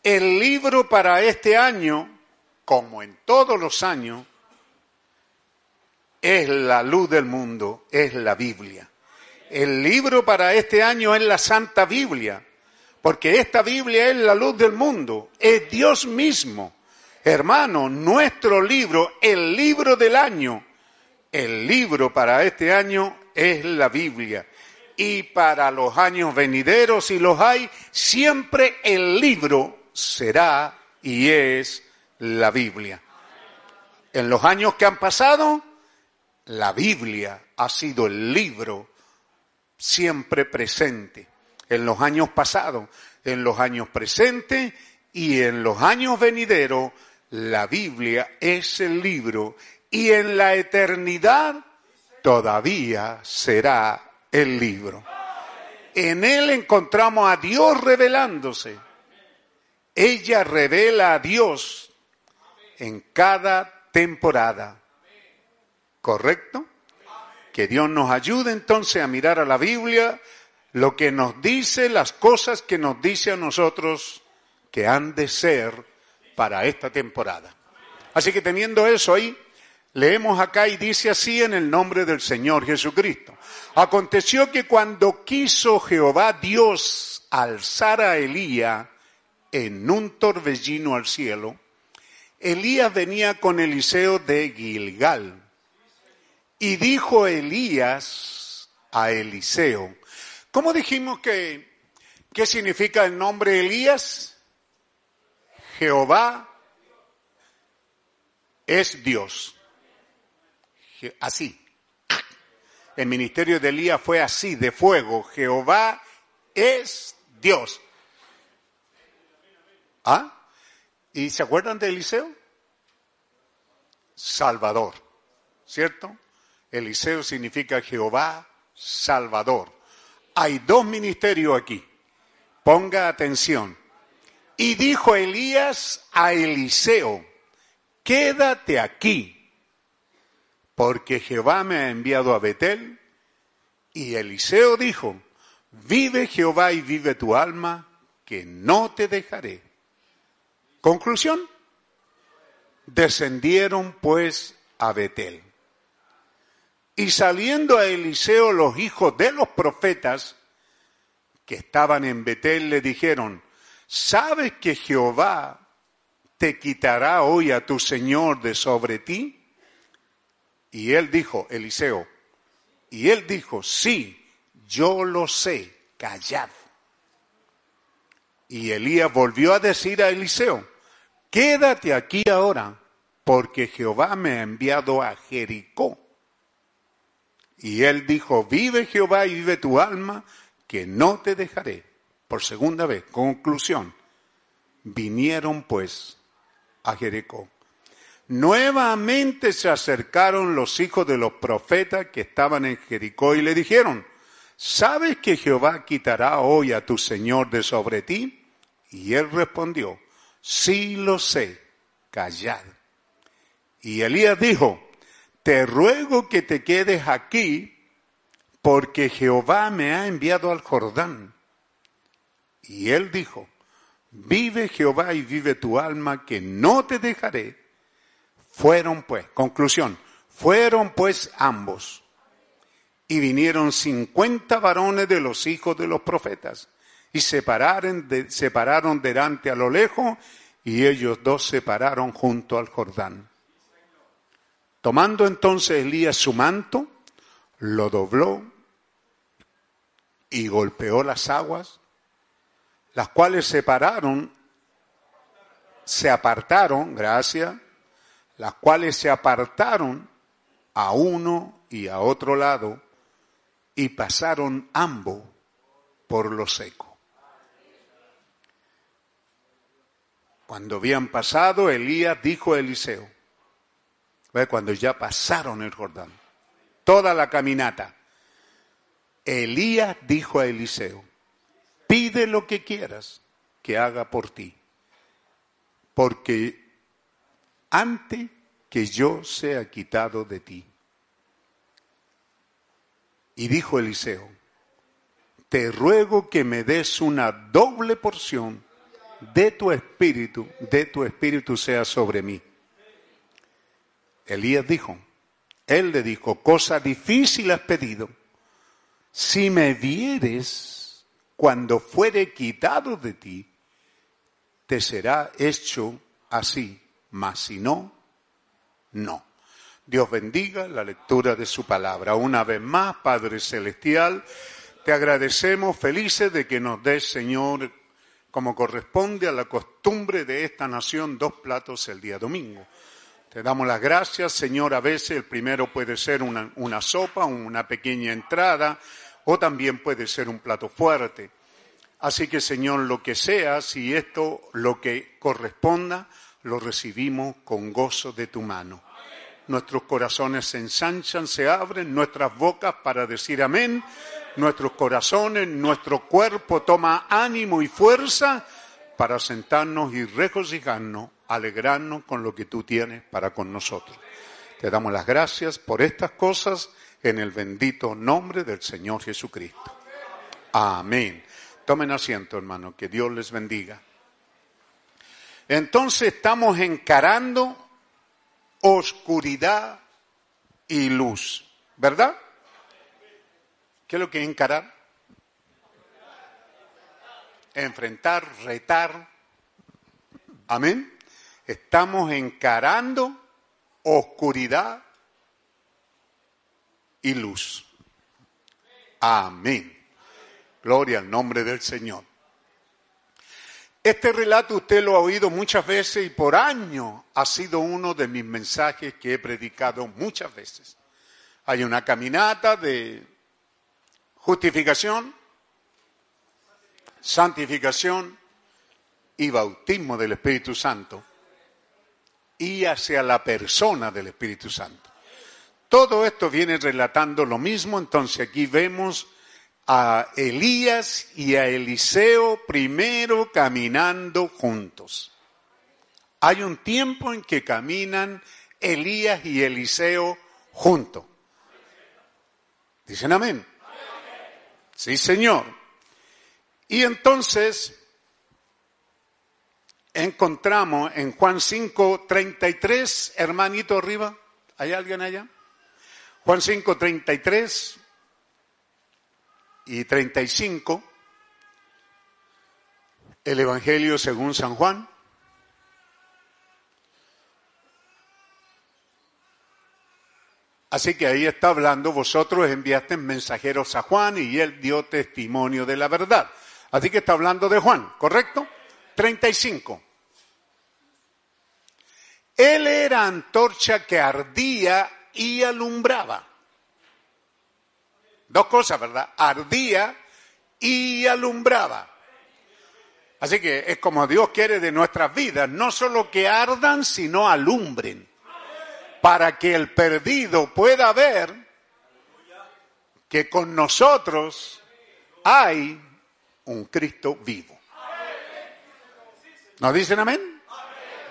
El libro para este año, como en todos los años, es la luz del mundo, es la Biblia. El libro para este año es la Santa Biblia, porque esta Biblia es la luz del mundo, es Dios mismo. Hermano, nuestro libro, el libro del año, el libro para este año es la Biblia. Y para los años venideros, si los hay, siempre el libro será y es la Biblia. En los años que han pasado, la Biblia ha sido el libro siempre presente, en los años pasados, en los años presentes y en los años venideros, la Biblia es el libro y en la eternidad todavía será el libro. En él encontramos a Dios revelándose. Ella revela a Dios en cada temporada. ¿Correcto? Que Dios nos ayude entonces a mirar a la Biblia lo que nos dice, las cosas que nos dice a nosotros que han de ser para esta temporada. Así que teniendo eso ahí, leemos acá y dice así en el nombre del Señor Jesucristo. Aconteció que cuando quiso Jehová Dios alzar a Elías en un torbellino al cielo, Elías venía con Eliseo de Gilgal y dijo Elías a Eliseo, ¿cómo dijimos que, qué significa el nombre Elías? Jehová es Dios. Así. El ministerio de Elías fue así, de fuego. Jehová es Dios. ¿Ah? ¿Y se acuerdan de Eliseo? Salvador, ¿cierto? Eliseo significa Jehová Salvador. Hay dos ministerios aquí. Ponga atención. Y dijo Elías a Eliseo, quédate aquí, porque Jehová me ha enviado a Betel. Y Eliseo dijo, vive Jehová y vive tu alma, que no te dejaré. Conclusión. Descendieron pues a Betel. Y saliendo a Eliseo los hijos de los profetas que estaban en Betel le dijeron, ¿sabes que Jehová te quitará hoy a tu Señor de sobre ti? Y él dijo, Eliseo, y él dijo, sí, yo lo sé, callad. Y Elías volvió a decir a Eliseo, quédate aquí ahora, porque Jehová me ha enviado a Jericó. Y él dijo, vive Jehová y vive tu alma, que no te dejaré. Por segunda vez, conclusión. Vinieron pues a Jericó. Nuevamente se acercaron los hijos de los profetas que estaban en Jericó y le dijeron, ¿sabes que Jehová quitará hoy a tu Señor de sobre ti? Y él respondió, sí lo sé, callad. Y Elías dijo, te ruego que te quedes aquí porque Jehová me ha enviado al Jordán. Y él dijo, vive Jehová y vive tu alma, que no te dejaré. Fueron pues, conclusión, fueron pues ambos. Y vinieron cincuenta varones de los hijos de los profetas y separaron, de, separaron delante a lo lejos y ellos dos se pararon junto al Jordán. Tomando entonces Elías su manto, lo dobló y golpeó las aguas, las cuales separaron, se apartaron, gracias, las cuales se apartaron a uno y a otro lado y pasaron ambos por lo seco. Cuando habían pasado, Elías dijo a Eliseo, cuando ya pasaron el Jordán, toda la caminata, Elías dijo a Eliseo, pide lo que quieras que haga por ti, porque antes que yo sea quitado de ti. Y dijo Eliseo, te ruego que me des una doble porción de tu espíritu, de tu espíritu sea sobre mí. Elías dijo, él le dijo, cosa difícil has pedido. Si me vieres cuando fuere quitado de ti, te será hecho así, mas si no, no. Dios bendiga la lectura de su palabra. Una vez más, Padre Celestial, te agradecemos felices de que nos des, Señor, como corresponde a la costumbre de esta nación, dos platos el día domingo. Te damos las gracias, Señor. A veces el primero puede ser una, una sopa, una pequeña entrada, o también puede ser un plato fuerte. Así que, Señor, lo que sea, si esto lo que corresponda, lo recibimos con gozo de tu mano. Nuestros corazones se ensanchan, se abren, nuestras bocas para decir amén, nuestros corazones, nuestro cuerpo toma ánimo y fuerza para sentarnos y regocijarnos alegrarnos con lo que tú tienes para con nosotros. Te damos las gracias por estas cosas en el bendito nombre del Señor Jesucristo. Amén. Tomen asiento, hermano, que Dios les bendiga. Entonces estamos encarando oscuridad y luz, ¿verdad? ¿Qué es lo que es encarar? Enfrentar, retar. Amén. Estamos encarando oscuridad y luz. Amén. Gloria al nombre del Señor. Este relato usted lo ha oído muchas veces y por años ha sido uno de mis mensajes que he predicado muchas veces. Hay una caminata de justificación, santificación y bautismo del Espíritu Santo y hacia la persona del Espíritu Santo. Todo esto viene relatando lo mismo, entonces aquí vemos a Elías y a Eliseo primero caminando juntos. Hay un tiempo en que caminan Elías y Eliseo juntos. Dicen amén. Sí, Señor. Y entonces encontramos en Juan 5, 33, hermanito arriba, ¿hay alguien allá? Juan 5, 33 y 35, el Evangelio según San Juan. Así que ahí está hablando, vosotros enviaste mensajeros a Juan y él dio testimonio de la verdad. Así que está hablando de Juan, ¿correcto? 35. Él era antorcha que ardía y alumbraba. Dos cosas, ¿verdad? Ardía y alumbraba. Así que es como Dios quiere de nuestras vidas, no solo que ardan, sino alumbren, para que el perdido pueda ver que con nosotros hay un Cristo vivo. ¿Nos dicen amén?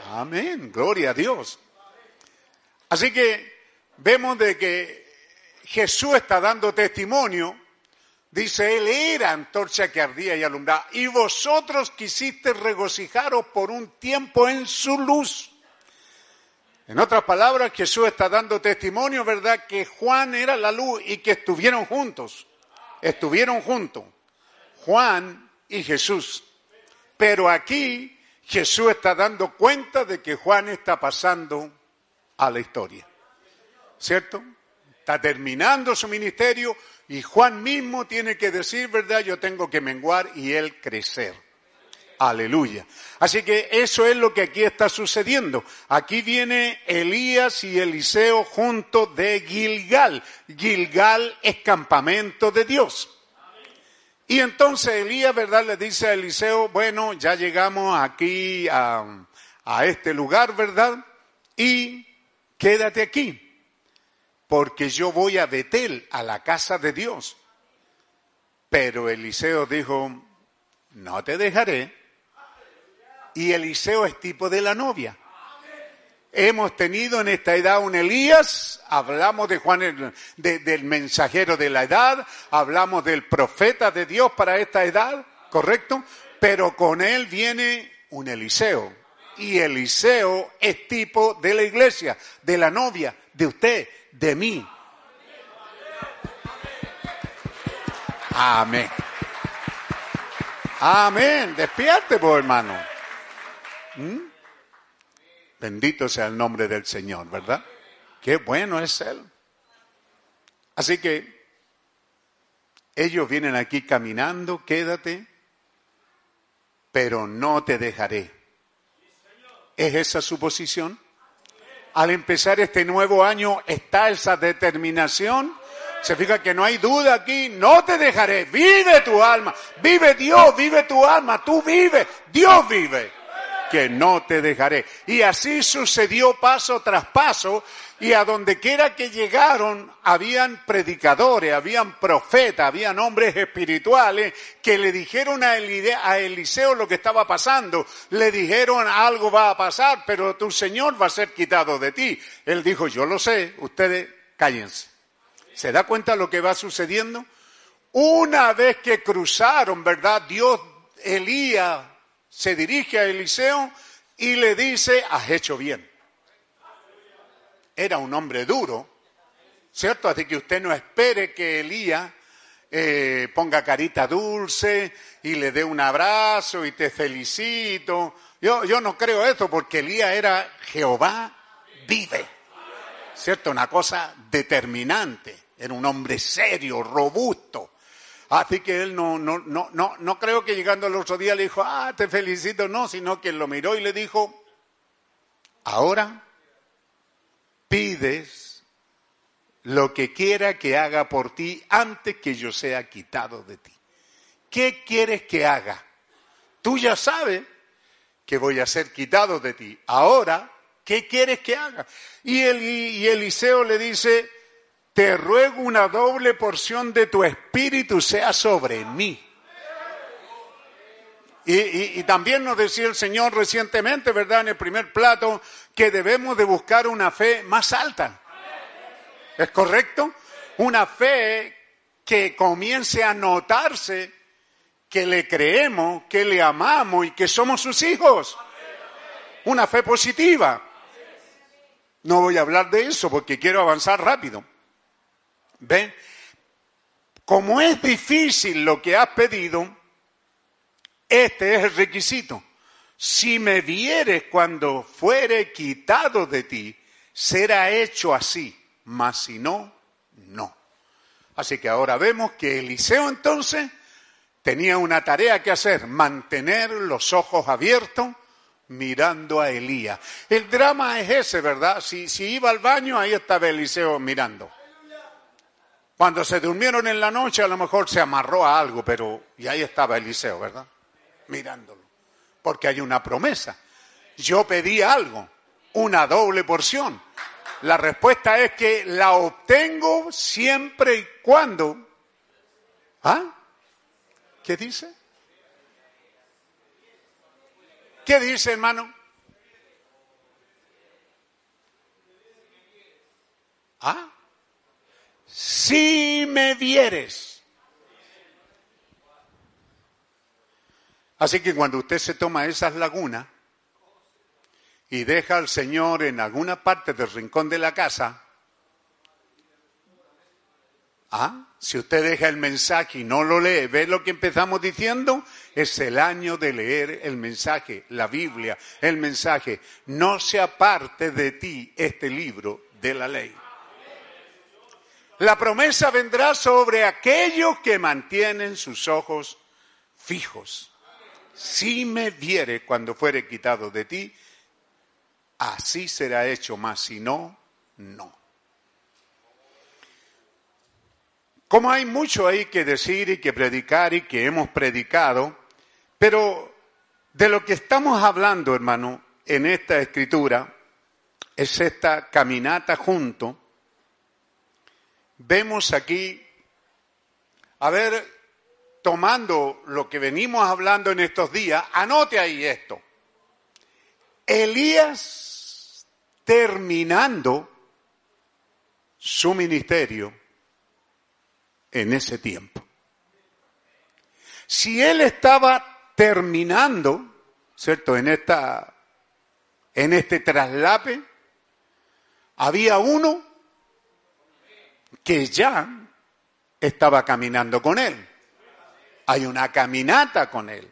Amén, gloria a Dios. Así que vemos de que Jesús está dando testimonio Dice, Él era antorcha que ardía y alumbraba, y vosotros quisiste regocijaros por un tiempo en su luz. En otras palabras, Jesús está dando testimonio, ¿verdad?, que Juan era la luz y que estuvieron juntos. Estuvieron juntos. Juan y Jesús. Pero aquí Jesús está dando cuenta de que Juan está pasando a la historia. ¿Cierto? Está terminando su ministerio, y Juan mismo tiene que decir, ¿verdad? Yo tengo que menguar y él crecer. Aleluya. Así que eso es lo que aquí está sucediendo. Aquí viene Elías y Eliseo junto de Gilgal. Gilgal es campamento de Dios. Y entonces Elías, ¿verdad? Le dice a Eliseo, bueno, ya llegamos aquí a, a este lugar, ¿verdad? Y quédate aquí porque yo voy a Betel, a la casa de Dios. Pero Eliseo dijo, no te dejaré. Y Eliseo es tipo de la novia. Hemos tenido en esta edad un Elías, hablamos de Juan, del mensajero de la edad, hablamos del profeta de Dios para esta edad, ¿correcto? Pero con él viene un Eliseo. Y Eliseo es tipo de la iglesia, de la novia, de usted, de mí. Amén. Amén. Despierte, pues, hermano. ¿Mm? Bendito sea el nombre del Señor, ¿verdad? Qué bueno es Él. Así que ellos vienen aquí caminando, quédate, pero no te dejaré. ¿Es esa su posición? al empezar este nuevo año está esa determinación. Se fija que no hay duda aquí, no te dejaré, vive tu alma, vive Dios, vive tu alma, tú vive, Dios vive, que no te dejaré. Y así sucedió paso tras paso y a donde quiera que llegaron, habían predicadores, habían profetas, habían hombres espirituales que le dijeron a Eliseo lo que estaba pasando. Le dijeron algo va a pasar, pero tu Señor va a ser quitado de ti. Él dijo, yo lo sé, ustedes cállense. ¿Se da cuenta lo que va sucediendo? Una vez que cruzaron, ¿verdad? Dios, Elías, se dirige a Eliseo y le dice, has hecho bien era un hombre duro, ¿cierto? Así que usted no espere que Elías eh, ponga carita dulce y le dé un abrazo y te felicito. Yo, yo no creo esto porque Elías era Jehová vive, ¿cierto? Una cosa determinante. Era un hombre serio, robusto. Así que él no, no, no, no, no creo que llegando el otro día le dijo, ah, te felicito, no, sino que lo miró y le dijo, ahora pides lo que quiera que haga por ti antes que yo sea quitado de ti. ¿Qué quieres que haga? Tú ya sabes que voy a ser quitado de ti. Ahora, ¿qué quieres que haga? Y, y Eliseo le dice, te ruego una doble porción de tu espíritu sea sobre mí. Y, también nos decía el Señor recientemente, ¿verdad? En el primer plato, que debemos de buscar una fe más alta. ¿Es correcto? Una fe que comience a notarse que le creemos, que le amamos y que somos sus hijos. Una fe positiva. No voy a hablar de eso porque quiero avanzar rápido. ¿Ven? Como es difícil lo que has pedido, este es el requisito. Si me vieres cuando fuere quitado de ti, será hecho así, mas si no, no. Así que ahora vemos que Eliseo entonces tenía una tarea que hacer, mantener los ojos abiertos mirando a Elías. El drama es ese, ¿verdad? Si, si iba al baño, ahí estaba Eliseo mirando. Cuando se durmieron en la noche, a lo mejor se amarró a algo, pero y ahí estaba Eliseo, ¿verdad? mirándolo. porque hay una promesa. Yo pedí algo, una doble porción. La respuesta es que la obtengo siempre y cuando. ¿Ah? ¿Qué dice? ¿Qué dice, hermano? ¿Ah? Si me vieres. Así que cuando usted se toma esas lagunas y deja al Señor en alguna parte del rincón de la casa, ¿ah? Si usted deja el mensaje y no lo lee, ¿ve lo que empezamos diciendo? Es el año de leer el mensaje, la Biblia, el mensaje. No se aparte de ti este libro de la ley. La promesa vendrá sobre aquellos que mantienen sus ojos fijos. Si me viere cuando fuere quitado de ti, así será hecho, mas si no, no. Como hay mucho ahí que decir y que predicar y que hemos predicado, pero de lo que estamos hablando, hermano, en esta escritura, es esta caminata junto. Vemos aquí, a ver, tomando lo que venimos hablando en estos días, anote ahí esto. Elías terminando su ministerio en ese tiempo. Si él estaba terminando, ¿cierto? En esta en este traslape había uno que ya estaba caminando con él. Hay una caminata con él.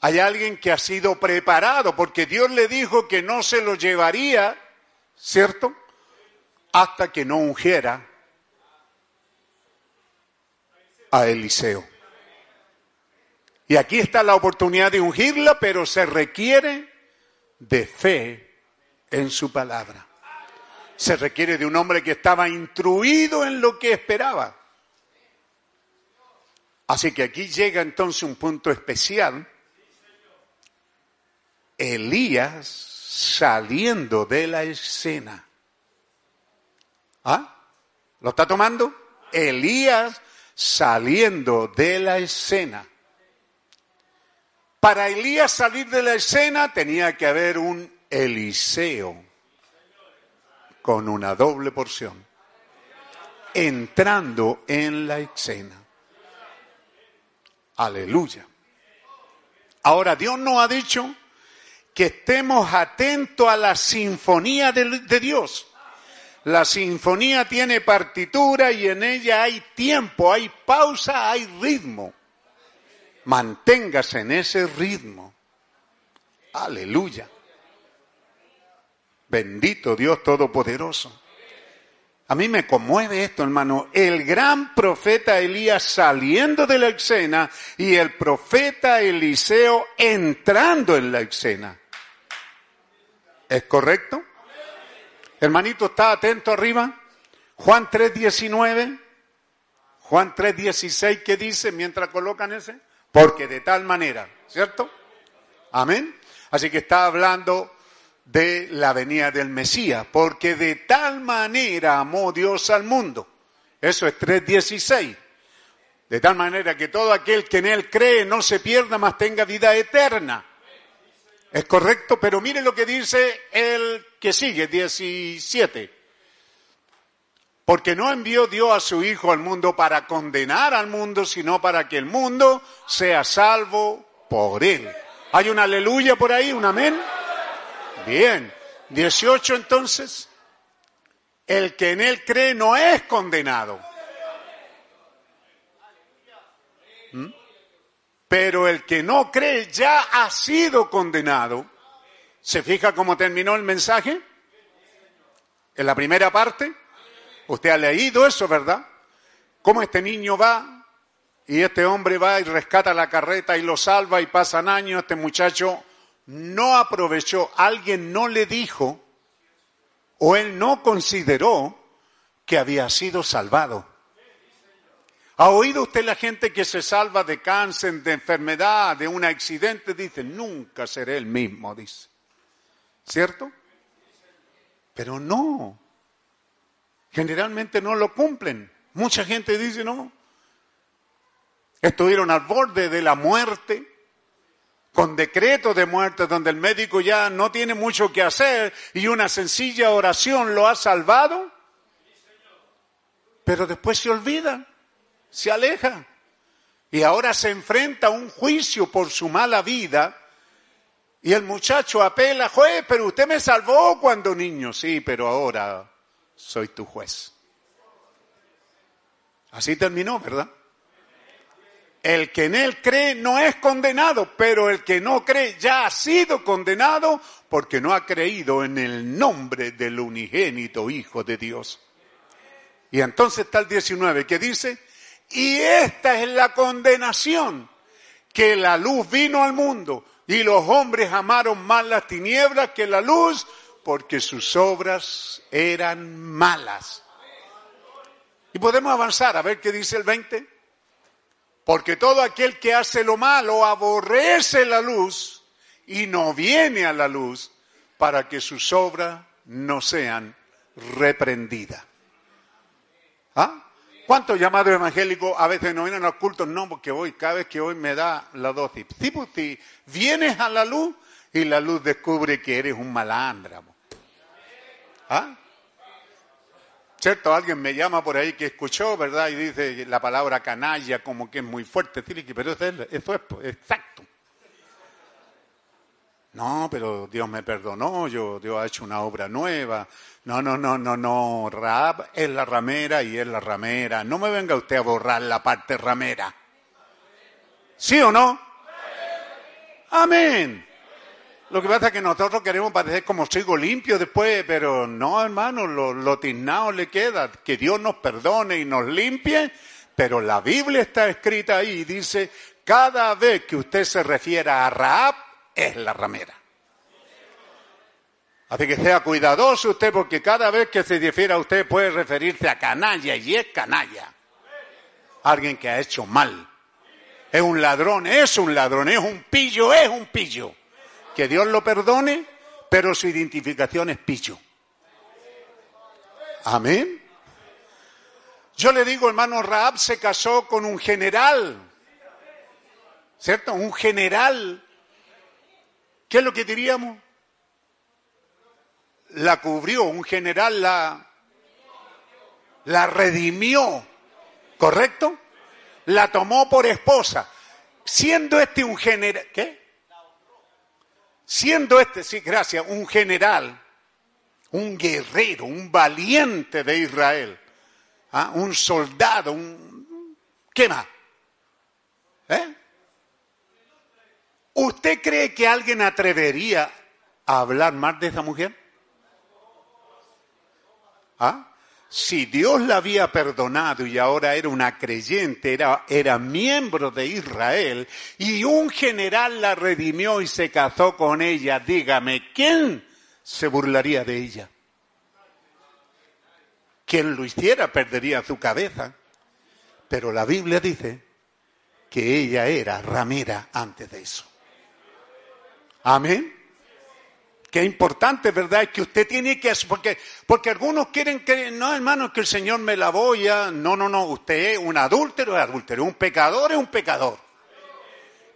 Hay alguien que ha sido preparado porque Dios le dijo que no se lo llevaría, ¿cierto? Hasta que no ungiera a Eliseo. Y aquí está la oportunidad de ungirla, pero se requiere de fe en su palabra. Se requiere de un hombre que estaba instruido en lo que esperaba. Así que aquí llega entonces un punto especial. Elías saliendo de la escena. ¿Ah? ¿Lo está tomando? Elías saliendo de la escena. Para Elías salir de la escena tenía que haber un Eliseo con una doble porción, entrando en la escena. Aleluya. Ahora, Dios nos ha dicho que estemos atentos a la sinfonía de, de Dios. La sinfonía tiene partitura y en ella hay tiempo, hay pausa, hay ritmo. Manténgase en ese ritmo. Aleluya. Bendito Dios Todopoderoso. A mí me conmueve esto, hermano. El gran profeta Elías saliendo de la escena y el profeta Eliseo entrando en la escena. ¿Es correcto? Hermanito, ¿está atento arriba? Juan 3.19. Juan 3.16, ¿qué dice mientras colocan ese? Porque de tal manera, ¿cierto? Amén. Así que está hablando de la venida del Mesías, porque de tal manera amó Dios al mundo. Eso es 3.16. De tal manera que todo aquel que en Él cree no se pierda, mas tenga vida eterna. Es correcto, pero mire lo que dice el que sigue, 17. Porque no envió Dios a su Hijo al mundo para condenar al mundo, sino para que el mundo sea salvo por él. ¿Hay un aleluya por ahí? ¿Un amén? Bien. 18 entonces. El que en él cree no es condenado. ¿Mm? Pero el que no cree ya ha sido condenado. ¿Se fija cómo terminó el mensaje? En la primera parte. Usted ha leído eso, ¿verdad? Cómo este niño va y este hombre va y rescata la carreta y lo salva y pasan años. Este muchacho no aprovechó, alguien no le dijo o él no consideró que había sido salvado. ¿Ha oído usted la gente que se salva de cáncer, de enfermedad, de un accidente? Dice, nunca seré el mismo, dice. ¿Cierto? Pero no. Generalmente no lo cumplen. Mucha gente dice, no. Estuvieron al borde de la muerte, con decreto de muerte, donde el médico ya no tiene mucho que hacer y una sencilla oración lo ha salvado. Pero después se olvida se aleja y ahora se enfrenta a un juicio por su mala vida. Y el muchacho apela, juez, pero usted me salvó cuando niño, sí, pero ahora soy tu juez. Así terminó, ¿verdad? El que en él cree no es condenado, pero el que no cree ya ha sido condenado porque no ha creído en el nombre del unigénito Hijo de Dios. Y entonces está el 19 que dice, y esta es la condenación, que la luz vino al mundo y los hombres amaron más las tinieblas que la luz porque sus obras eran malas. Y podemos avanzar a ver qué dice el 20. Porque todo aquel que hace lo malo aborrece la luz y no viene a la luz para que sus obras no sean reprendidas. ¿Ah? ¿Cuántos llamados evangélicos a veces no vienen a los cultos? No, porque hoy, cada vez que hoy me da la dosis. Sí, pues vienes a la luz y la luz descubre que eres un malandramo. ¿Ah? ¿Cierto? Alguien me llama por ahí que escuchó, ¿verdad? Y dice la palabra canalla como que es muy fuerte. Pero eso es, eso es exacto. No, pero Dios me perdonó, yo, Dios ha hecho una obra nueva. No, no, no, no, no. Raab es la ramera y es la ramera. No me venga usted a borrar la parte ramera. ¿Sí o no? Amén. Lo que pasa es que nosotros queremos parecer como sigo limpio después, pero no, hermano, lo, lo tiznado le queda. Que Dios nos perdone y nos limpie, pero la Biblia está escrita ahí y dice, cada vez que usted se refiera a Raab, es la ramera. Así que sea cuidadoso usted porque cada vez que se refiere a usted puede referirse a canalla y es canalla. Alguien que ha hecho mal. Es un ladrón, es un ladrón, es un pillo, es un pillo. Que Dios lo perdone, pero su identificación es pillo. Amén. Yo le digo, hermano, Raab se casó con un general, ¿cierto? Un general ¿Qué es lo que diríamos? La cubrió, un general la, la redimió, ¿correcto? La tomó por esposa. Siendo este un general, ¿qué? Siendo este, sí, gracias, un general, un guerrero, un valiente de Israel, ¿ah? un soldado, un... ¿Qué más? ¿Eh? ¿Usted cree que alguien atrevería a hablar más de esa mujer? ¿Ah? Si Dios la había perdonado y ahora era una creyente, era, era miembro de Israel, y un general la redimió y se casó con ella, dígame, ¿quién se burlaría de ella? Quien lo hiciera perdería su cabeza. Pero la Biblia dice que ella era ramera antes de eso. Amén. Qué importante, ¿verdad? Es que usted tiene que, porque, porque algunos quieren que, no, hermano, que el Señor me la ya. No, no, no, usted es un adúltero, es adúltero, un pecador es un pecador.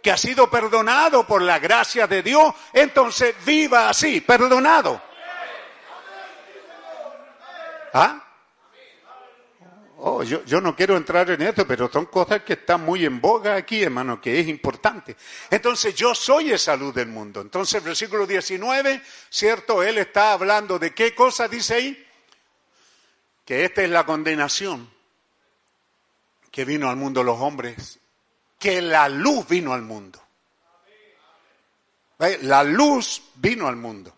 Que ha sido perdonado por la gracia de Dios, entonces viva así, perdonado. ¿Ah? Oh, yo, no quiero entrar en esto, pero son cosas que están muy en boga aquí, hermano, que es importante. Entonces, yo soy esa luz del mundo. Entonces, versículo 19, ¿cierto? Él está hablando de qué cosa dice ahí? Que esta es la condenación que vino al mundo los hombres, que la luz vino al mundo. La luz vino al mundo.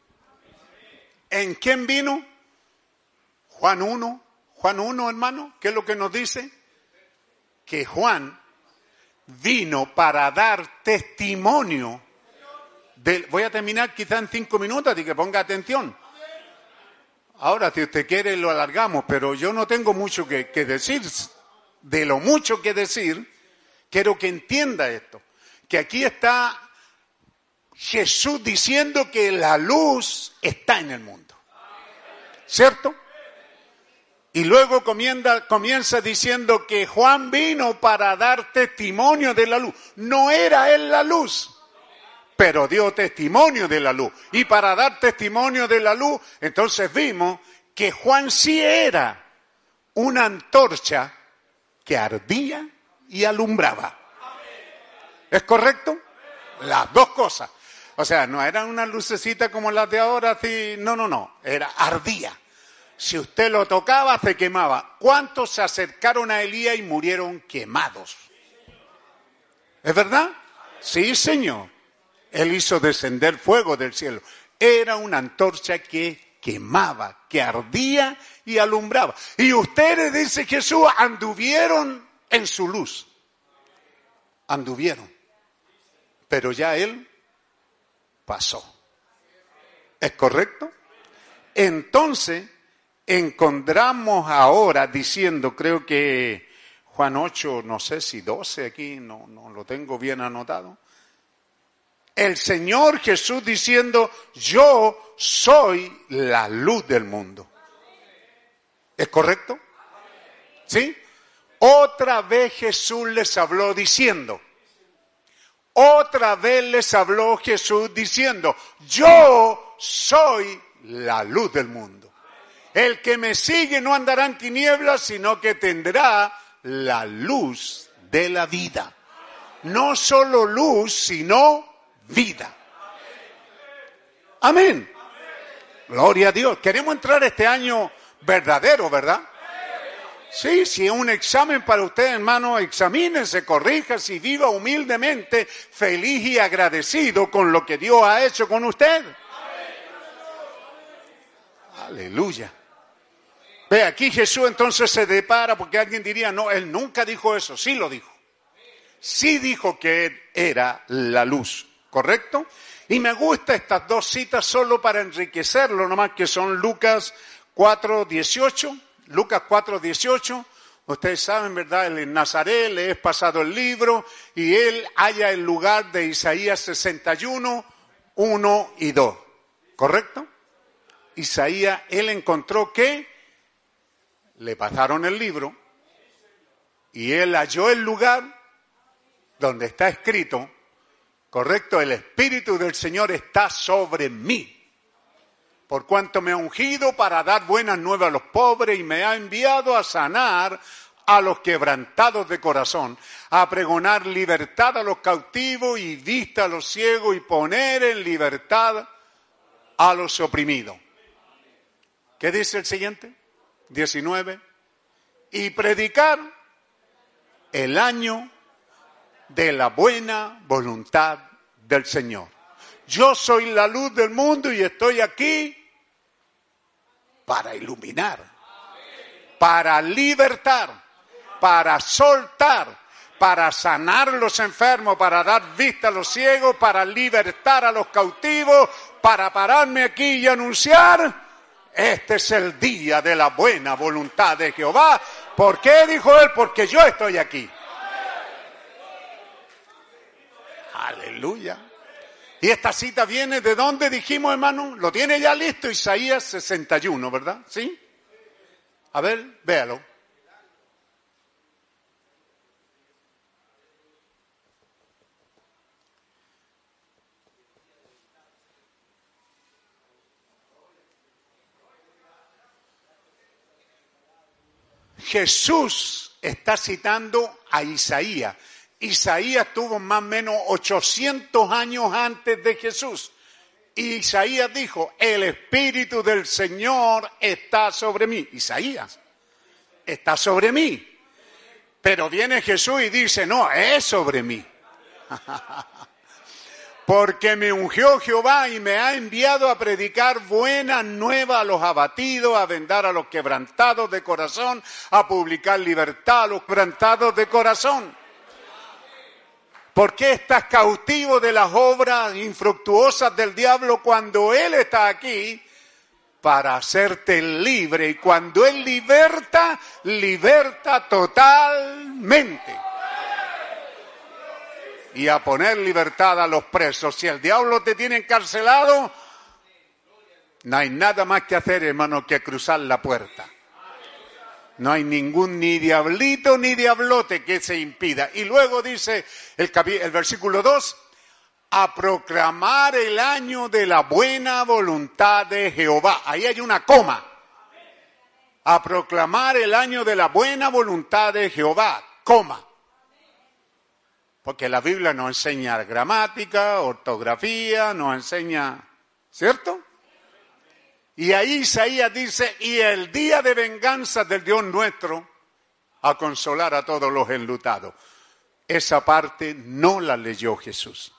¿En quién vino? Juan 1, Juan 1, hermano, ¿qué es lo que nos dice? Que Juan vino para dar testimonio del... Voy a terminar quizá en cinco minutos, y que ponga atención. Ahora, si usted quiere, lo alargamos, pero yo no tengo mucho que, que decir. de lo mucho que decir, quiero que entienda esto, que aquí está Jesús diciendo que la luz está en el mundo. ¿Cierto? Y luego comienza, diciendo que Juan vino para dar testimonio de la luz. No era él la luz, pero dio testimonio de la luz. Y para dar testimonio de la luz, entonces vimos que Juan sí era una antorcha que ardía y alumbraba. ¿Es correcto? Las dos cosas. O sea, no era una lucecita como las de ahora, así, no, no, no, era ardía. Si usted lo tocaba, se quemaba. ¿Cuántos se acercaron a Elías y murieron quemados? ¿Es verdad? Sí, Señor. Él hizo descender fuego del cielo. Era una antorcha que quemaba, que ardía y alumbraba. Y ustedes, dice Jesús, anduvieron en su luz. Anduvieron. Pero ya Él pasó. ¿Es correcto? Entonces, encontramos ahora diciendo, creo que Juan 8, no sé si 12 aquí, no, no lo tengo bien anotado. El Señor Jesús diciendo, yo soy la luz del mundo. ¿Es correcto? ¿Sí? Otra vez Jesús les habló diciendo, otra vez les habló Jesús diciendo, yo soy la luz del mundo. El que me sigue no andará en tinieblas, sino que tendrá la luz de la vida. No solo luz, sino vida. Amén. Gloria a Dios. Queremos entrar este año verdadero, ¿verdad? Sí, si es un examen para usted, hermano, examínese, corríjase y viva humildemente, feliz y agradecido con lo que Dios ha hecho con usted. Aleluya. Ve, aquí Jesús entonces se depara porque alguien diría, no, él nunca dijo eso, sí lo dijo. Sí dijo que él era la luz, ¿correcto? Y me gusta estas dos citas solo para enriquecerlo, nomás que son Lucas 4, 18 Lucas 4, 18, ustedes saben, ¿verdad? En Nazaret le es pasado el libro y él halla el lugar de Isaías 61, 1 y 2. ¿Correcto? Isaías, él encontró que le pasaron el libro y él halló el lugar donde está escrito, correcto, el Espíritu del Señor está sobre mí por cuanto me ha ungido para dar buenas nuevas a los pobres y me ha enviado a sanar a los quebrantados de corazón, a pregonar libertad a los cautivos y vista a los ciegos y poner en libertad a los oprimidos. ¿Qué dice el siguiente? 19. Y predicar el año de la buena voluntad del Señor. Yo soy la luz del mundo y estoy aquí para iluminar, para libertar, para soltar, para sanar los enfermos, para dar vista a los ciegos, para libertar a los cautivos, para pararme aquí y anunciar, este es el día de la buena voluntad de Jehová. ¿Por qué dijo él? Porque yo estoy aquí. Aleluya. Y esta cita viene de dónde dijimos, hermano, lo tiene ya listo Isaías 61, ¿verdad? ¿Sí? A ver, véalo. Jesús está citando a Isaías. Isaías tuvo más o menos 800 años antes de Jesús. Y Isaías dijo, el Espíritu del Señor está sobre mí. Isaías, está sobre mí. Pero viene Jesús y dice, no, es sobre mí. Porque me ungió Jehová y me ha enviado a predicar buena nueva a los abatidos, a vendar a los quebrantados de corazón, a publicar libertad a los quebrantados de corazón ¿Por qué estás cautivo de las obras infructuosas del diablo cuando Él está aquí para hacerte libre. Y cuando Él liberta, liberta totalmente. Y a poner libertad a los presos. Si el diablo te tiene encarcelado, no hay nada más que hacer, hermano, que cruzar la puerta. No hay ningún ni diablito ni diablote que se impida. Y luego dice el, versículo 2, a proclamar el año de la buena voluntad de Jehová. Ahí hay una coma. A proclamar el año de la buena voluntad de Jehová, coma. Porque la Biblia nos enseña gramática, ortografía, nos enseña, ¿cierto? Y ahí Isaías dice, y el día de venganza del Dios nuestro, a consolar a todos los enlutados. Esa parte no la leyó Jesús,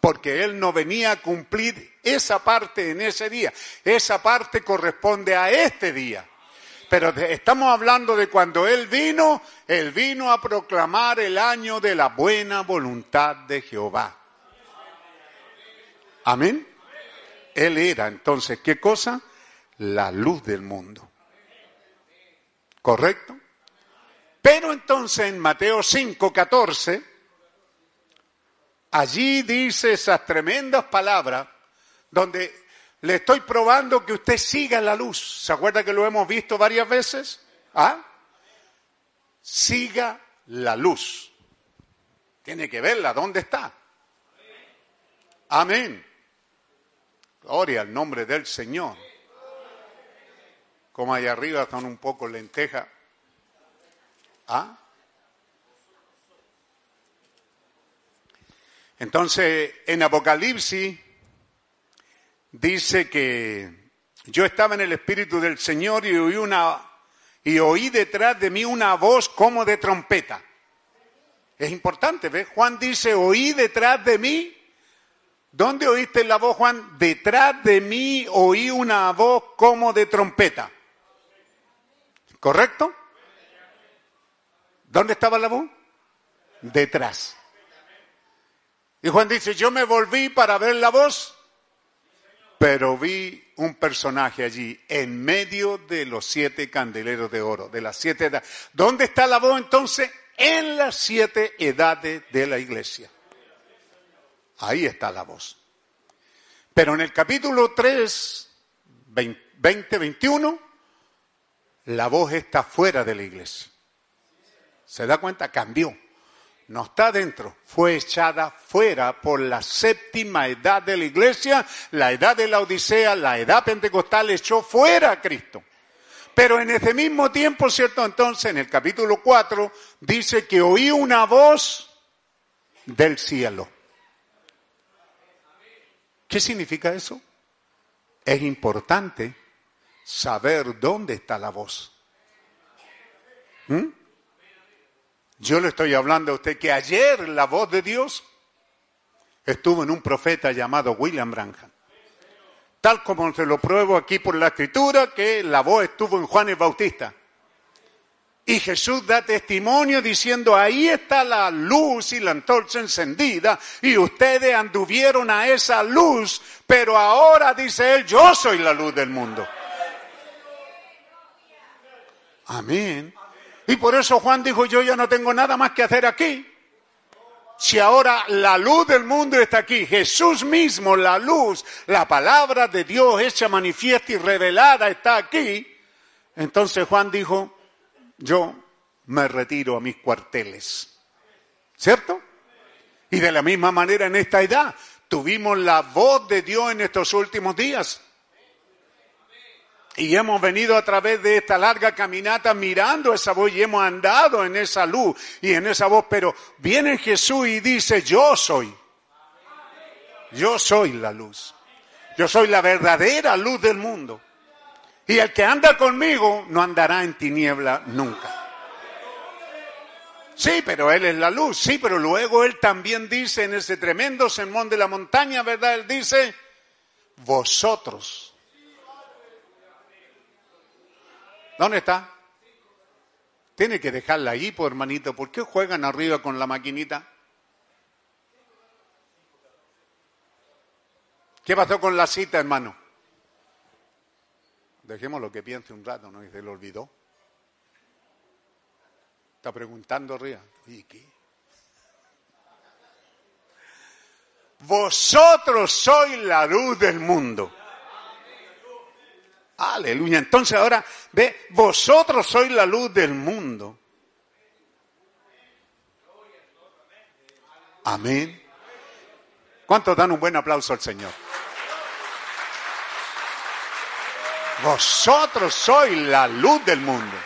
porque Él no venía a cumplir esa parte en ese día. Esa parte corresponde a este día. Pero estamos hablando de cuando Él vino, Él vino a proclamar el año de la buena voluntad de Jehová. Amén. Él era entonces, ¿qué cosa? la luz del mundo. ¿Correcto? Pero entonces en Mateo 5, 14, allí dice esas tremendas palabras donde le estoy probando que usted siga la luz. ¿Se acuerda que lo hemos visto varias veces? ¿Ah? Siga la luz. Tiene que verla, ¿dónde está? Amén. Gloria al nombre del Señor como allá arriba son un poco lenteja. ¿Ah? Entonces, en Apocalipsis dice que yo estaba en el Espíritu del Señor y oí una y oí detrás de mí una voz como de trompeta. Es importante, ¿ves? Juan dice, oí detrás de mí. ¿Dónde oíste la voz, Juan? Detrás de mí oí una voz como de trompeta. ¿Correcto? ¿Dónde estaba la voz? Detrás. Y Juan dice, yo me volví para ver la voz, pero vi un personaje allí, en medio de los siete candeleros de oro, de las siete edades. ¿Dónde está la voz entonces? En las siete edades de la iglesia. Ahí está la voz. Pero en el capítulo 3, 20, 21, la voz está fuera de la iglesia. ¿Se da cuenta? Cambió. No está dentro, fue echada fuera por la séptima edad de la iglesia, la edad de la Odisea, la edad pentecostal echó fuera a Cristo. Pero en ese mismo tiempo, ¿cierto? Entonces, en el capítulo 4, dice que oí una voz del cielo. ¿Qué significa eso? Es importante saber dónde está la voz. ¿Mm? Yo le estoy hablando a usted que ayer la voz de Dios estuvo en un profeta llamado William Branham. Tal como se lo pruebo aquí por la escritura, que la voz estuvo en Juan el Bautista. Y Jesús da testimonio diciendo, ahí está la luz y la antorcha encendida, y ustedes anduvieron a esa luz, pero ahora dice él, yo soy la luz del mundo. Amén. Y por eso Juan dijo, yo ya no tengo nada más que hacer aquí. Si ahora la luz del mundo está aquí, Jesús mismo, la luz, la palabra de Dios hecha manifiesta y revelada está aquí, entonces Juan dijo, yo me retiro a mis cuarteles. ¿Cierto? Y de la misma manera en esta edad tuvimos la voz de Dios en estos últimos días. Y hemos venido a través de esta larga caminata mirando esa voz y hemos andado en esa luz y en esa voz, pero viene Jesús y dice, yo soy. Yo soy la luz. Yo soy la verdadera luz del mundo. Y el que anda conmigo no andará en tiniebla nunca. Sí, pero Él es la luz. Sí, pero luego Él también dice en ese tremendo sermón de la montaña, ¿verdad? Él dice, vosotros ¿Dónde está? Tiene que dejarla ahí, por hermanito. ¿Por qué juegan arriba con la maquinita? ¿Qué pasó con la cita, hermano? Dejemos lo que piense un rato, ¿no? Y se lo olvidó. Está preguntando Ría. ¿Y qué? Vosotros sois la luz del mundo. Aleluya. Entonces ahora, ve, vosotros sois la luz del mundo. Amén. ¿Cuántos dan un buen aplauso al Señor? Vosotros sois la luz del mundo.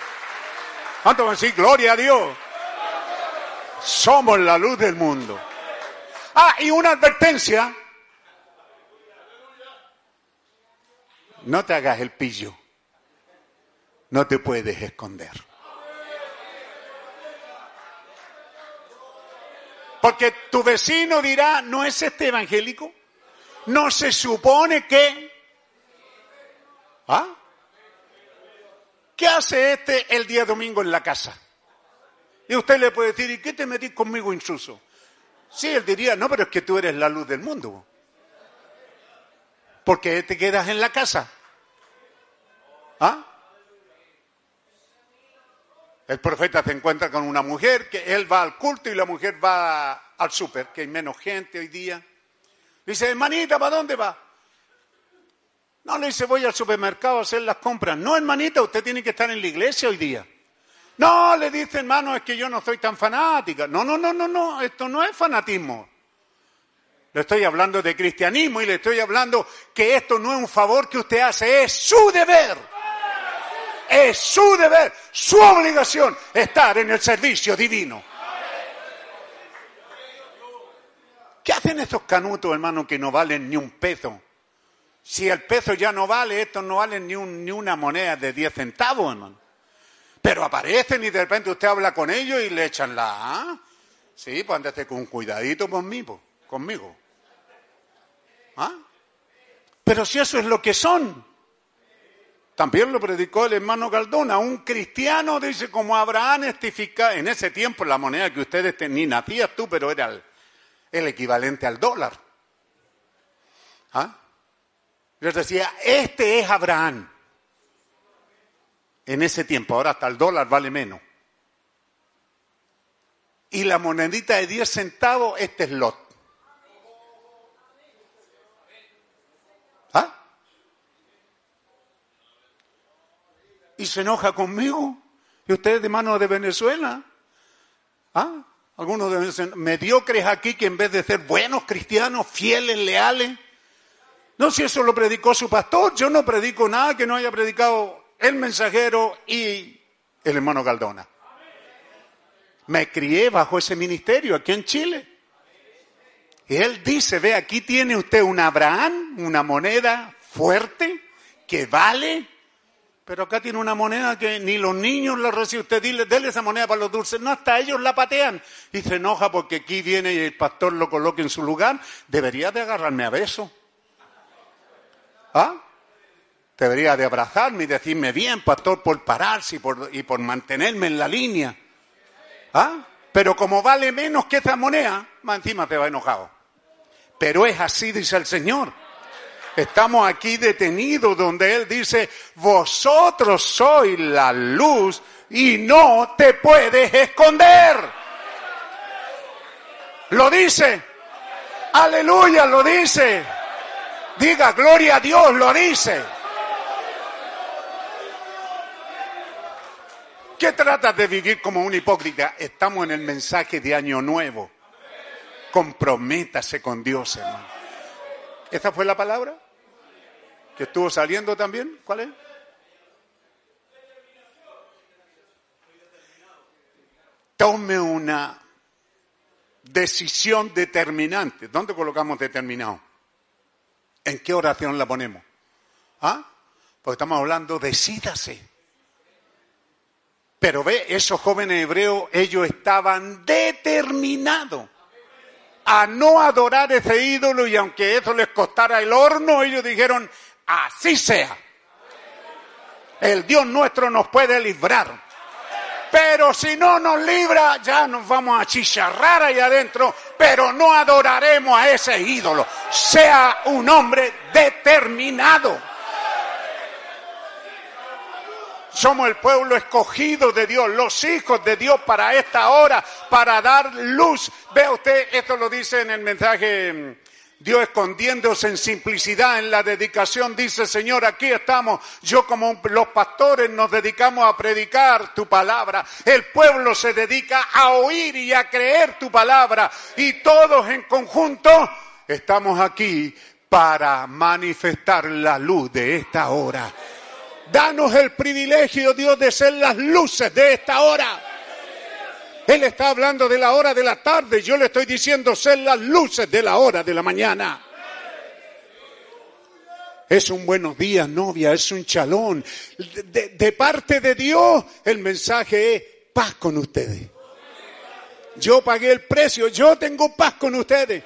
¿Cuántos van a decir gloria a Dios? Somos la luz del mundo. Ah, y una advertencia. No te hagas el pillo. No te puedes esconder. Porque tu vecino dirá, ¿no es este evangélico? ¿No se supone que... ¿Ah? ¿Qué hace este el día domingo en la casa? Y usted le puede decir, ¿y qué te metís conmigo insuso? Sí, él diría, no, pero es que tú eres la luz del mundo. ¿Por qué te quedas en la casa? ¿Ah? El profeta se encuentra con una mujer, que él va al culto y la mujer va al súper, que hay menos gente hoy día. Dice, hermanita, ¿para dónde va? No, le dice, voy al supermercado a hacer las compras. No, hermanita, usted tiene que estar en la iglesia hoy día. No, le dice, hermano, es que yo no soy tan fanática. No, no, no, no, no, esto no es fanatismo. Le estoy hablando de cristianismo y le estoy hablando que esto no es un favor que usted hace, es su deber. Es su deber, su obligación estar en el servicio divino. ¿Qué hacen estos canutos, hermano, que no valen ni un peso? Si el peso ya no vale, estos no valen ni, ni una moneda de 10 centavos, hermano. Pero aparecen y de repente usted habla con ellos y le echan la... ¿ah? Sí, pues andate con cuidadito conmigo. conmigo. ¿Ah? Pero si eso es lo que son. También lo predicó el hermano Galdona. Un cristiano, dice, como Abraham estifica, en ese tiempo la moneda que ustedes tenían, ni nacías tú, pero era el, equivalente al dólar. ¿Ah? Les decía, este es Abraham en ese tiempo. Ahora hasta el dólar vale menos. Y la monedita de 10 centavos, este es Lot. ¿Y se enoja conmigo? ¿Y ustedes de mano de Venezuela? ¿Ah? Algunos de ser mediocres aquí que en vez de ser buenos cristianos, fieles, leales. No, si eso lo predicó su pastor, yo no predico nada que no haya predicado el mensajero y el hermano Galdona. Me crié bajo ese ministerio aquí en Chile. Y él dice, ve, aquí tiene usted un Abraham, una moneda fuerte, que vale, pero acá tiene una moneda que ni los niños la reciben. Usted dile, déle esa moneda para los dulces. No, hasta ellos la patean. Y se enoja porque aquí viene y el pastor lo coloca en su lugar. Debería de agarrarme a beso. ¿Ah? Debería de abrazarme y decirme bien, pastor, por pararse y por, y por mantenerme en la línea. ¿Ah? Pero como vale menos que esa moneda, más encima te va enojado. Pero es así, dice el Señor. Estamos aquí detenidos donde Él dice, vosotros sois la luz y no te puedes esconder. Lo dice. Aleluya, lo dice. Diga, gloria a Dios, lo dice. qué tratas de vivir como un hipócrita? Estamos en el mensaje de Año Nuevo. Comprométase con Dios, hermano. ¿Esta fue la palabra? ¿Que estuvo saliendo también? ¿Cuál es? Tome una decisión determinante. ¿Dónde colocamos determinado? ¿En qué oración la ponemos? ¿Ah? Porque estamos hablando, decídase. Pero ve, esos jóvenes hebreos, ellos estaban determinados a no adorar ese ídolo y aunque eso les costara el horno, ellos dijeron, así sea. El Dios nuestro nos puede librar. Pero si no nos libra, ya nos vamos a chicharrar ahí adentro, pero no adoraremos a ese ídolo. Sea un hombre determinado. Somos el pueblo escogido de Dios, los hijos de Dios para esta hora, para dar luz. Vea usted, esto lo dice en el mensaje Dios escondiéndose en simplicidad, en la dedicación, dice, Señor, aquí estamos. Yo como los pastores nos dedicamos a predicar tu palabra. El pueblo se dedica a oír y a creer tu palabra. Y todos en conjunto estamos aquí para manifestar la luz de esta hora. Danos el privilegio, Dios, de ser las luces de esta hora. Él está hablando de la hora de la tarde. Yo le estoy diciendo ser las luces de la hora de la mañana. Es un buenos días, novia, es un chalón. De, parte de Dios, el mensaje es paz con ustedes. Yo pagué el precio, yo tengo paz con ustedes.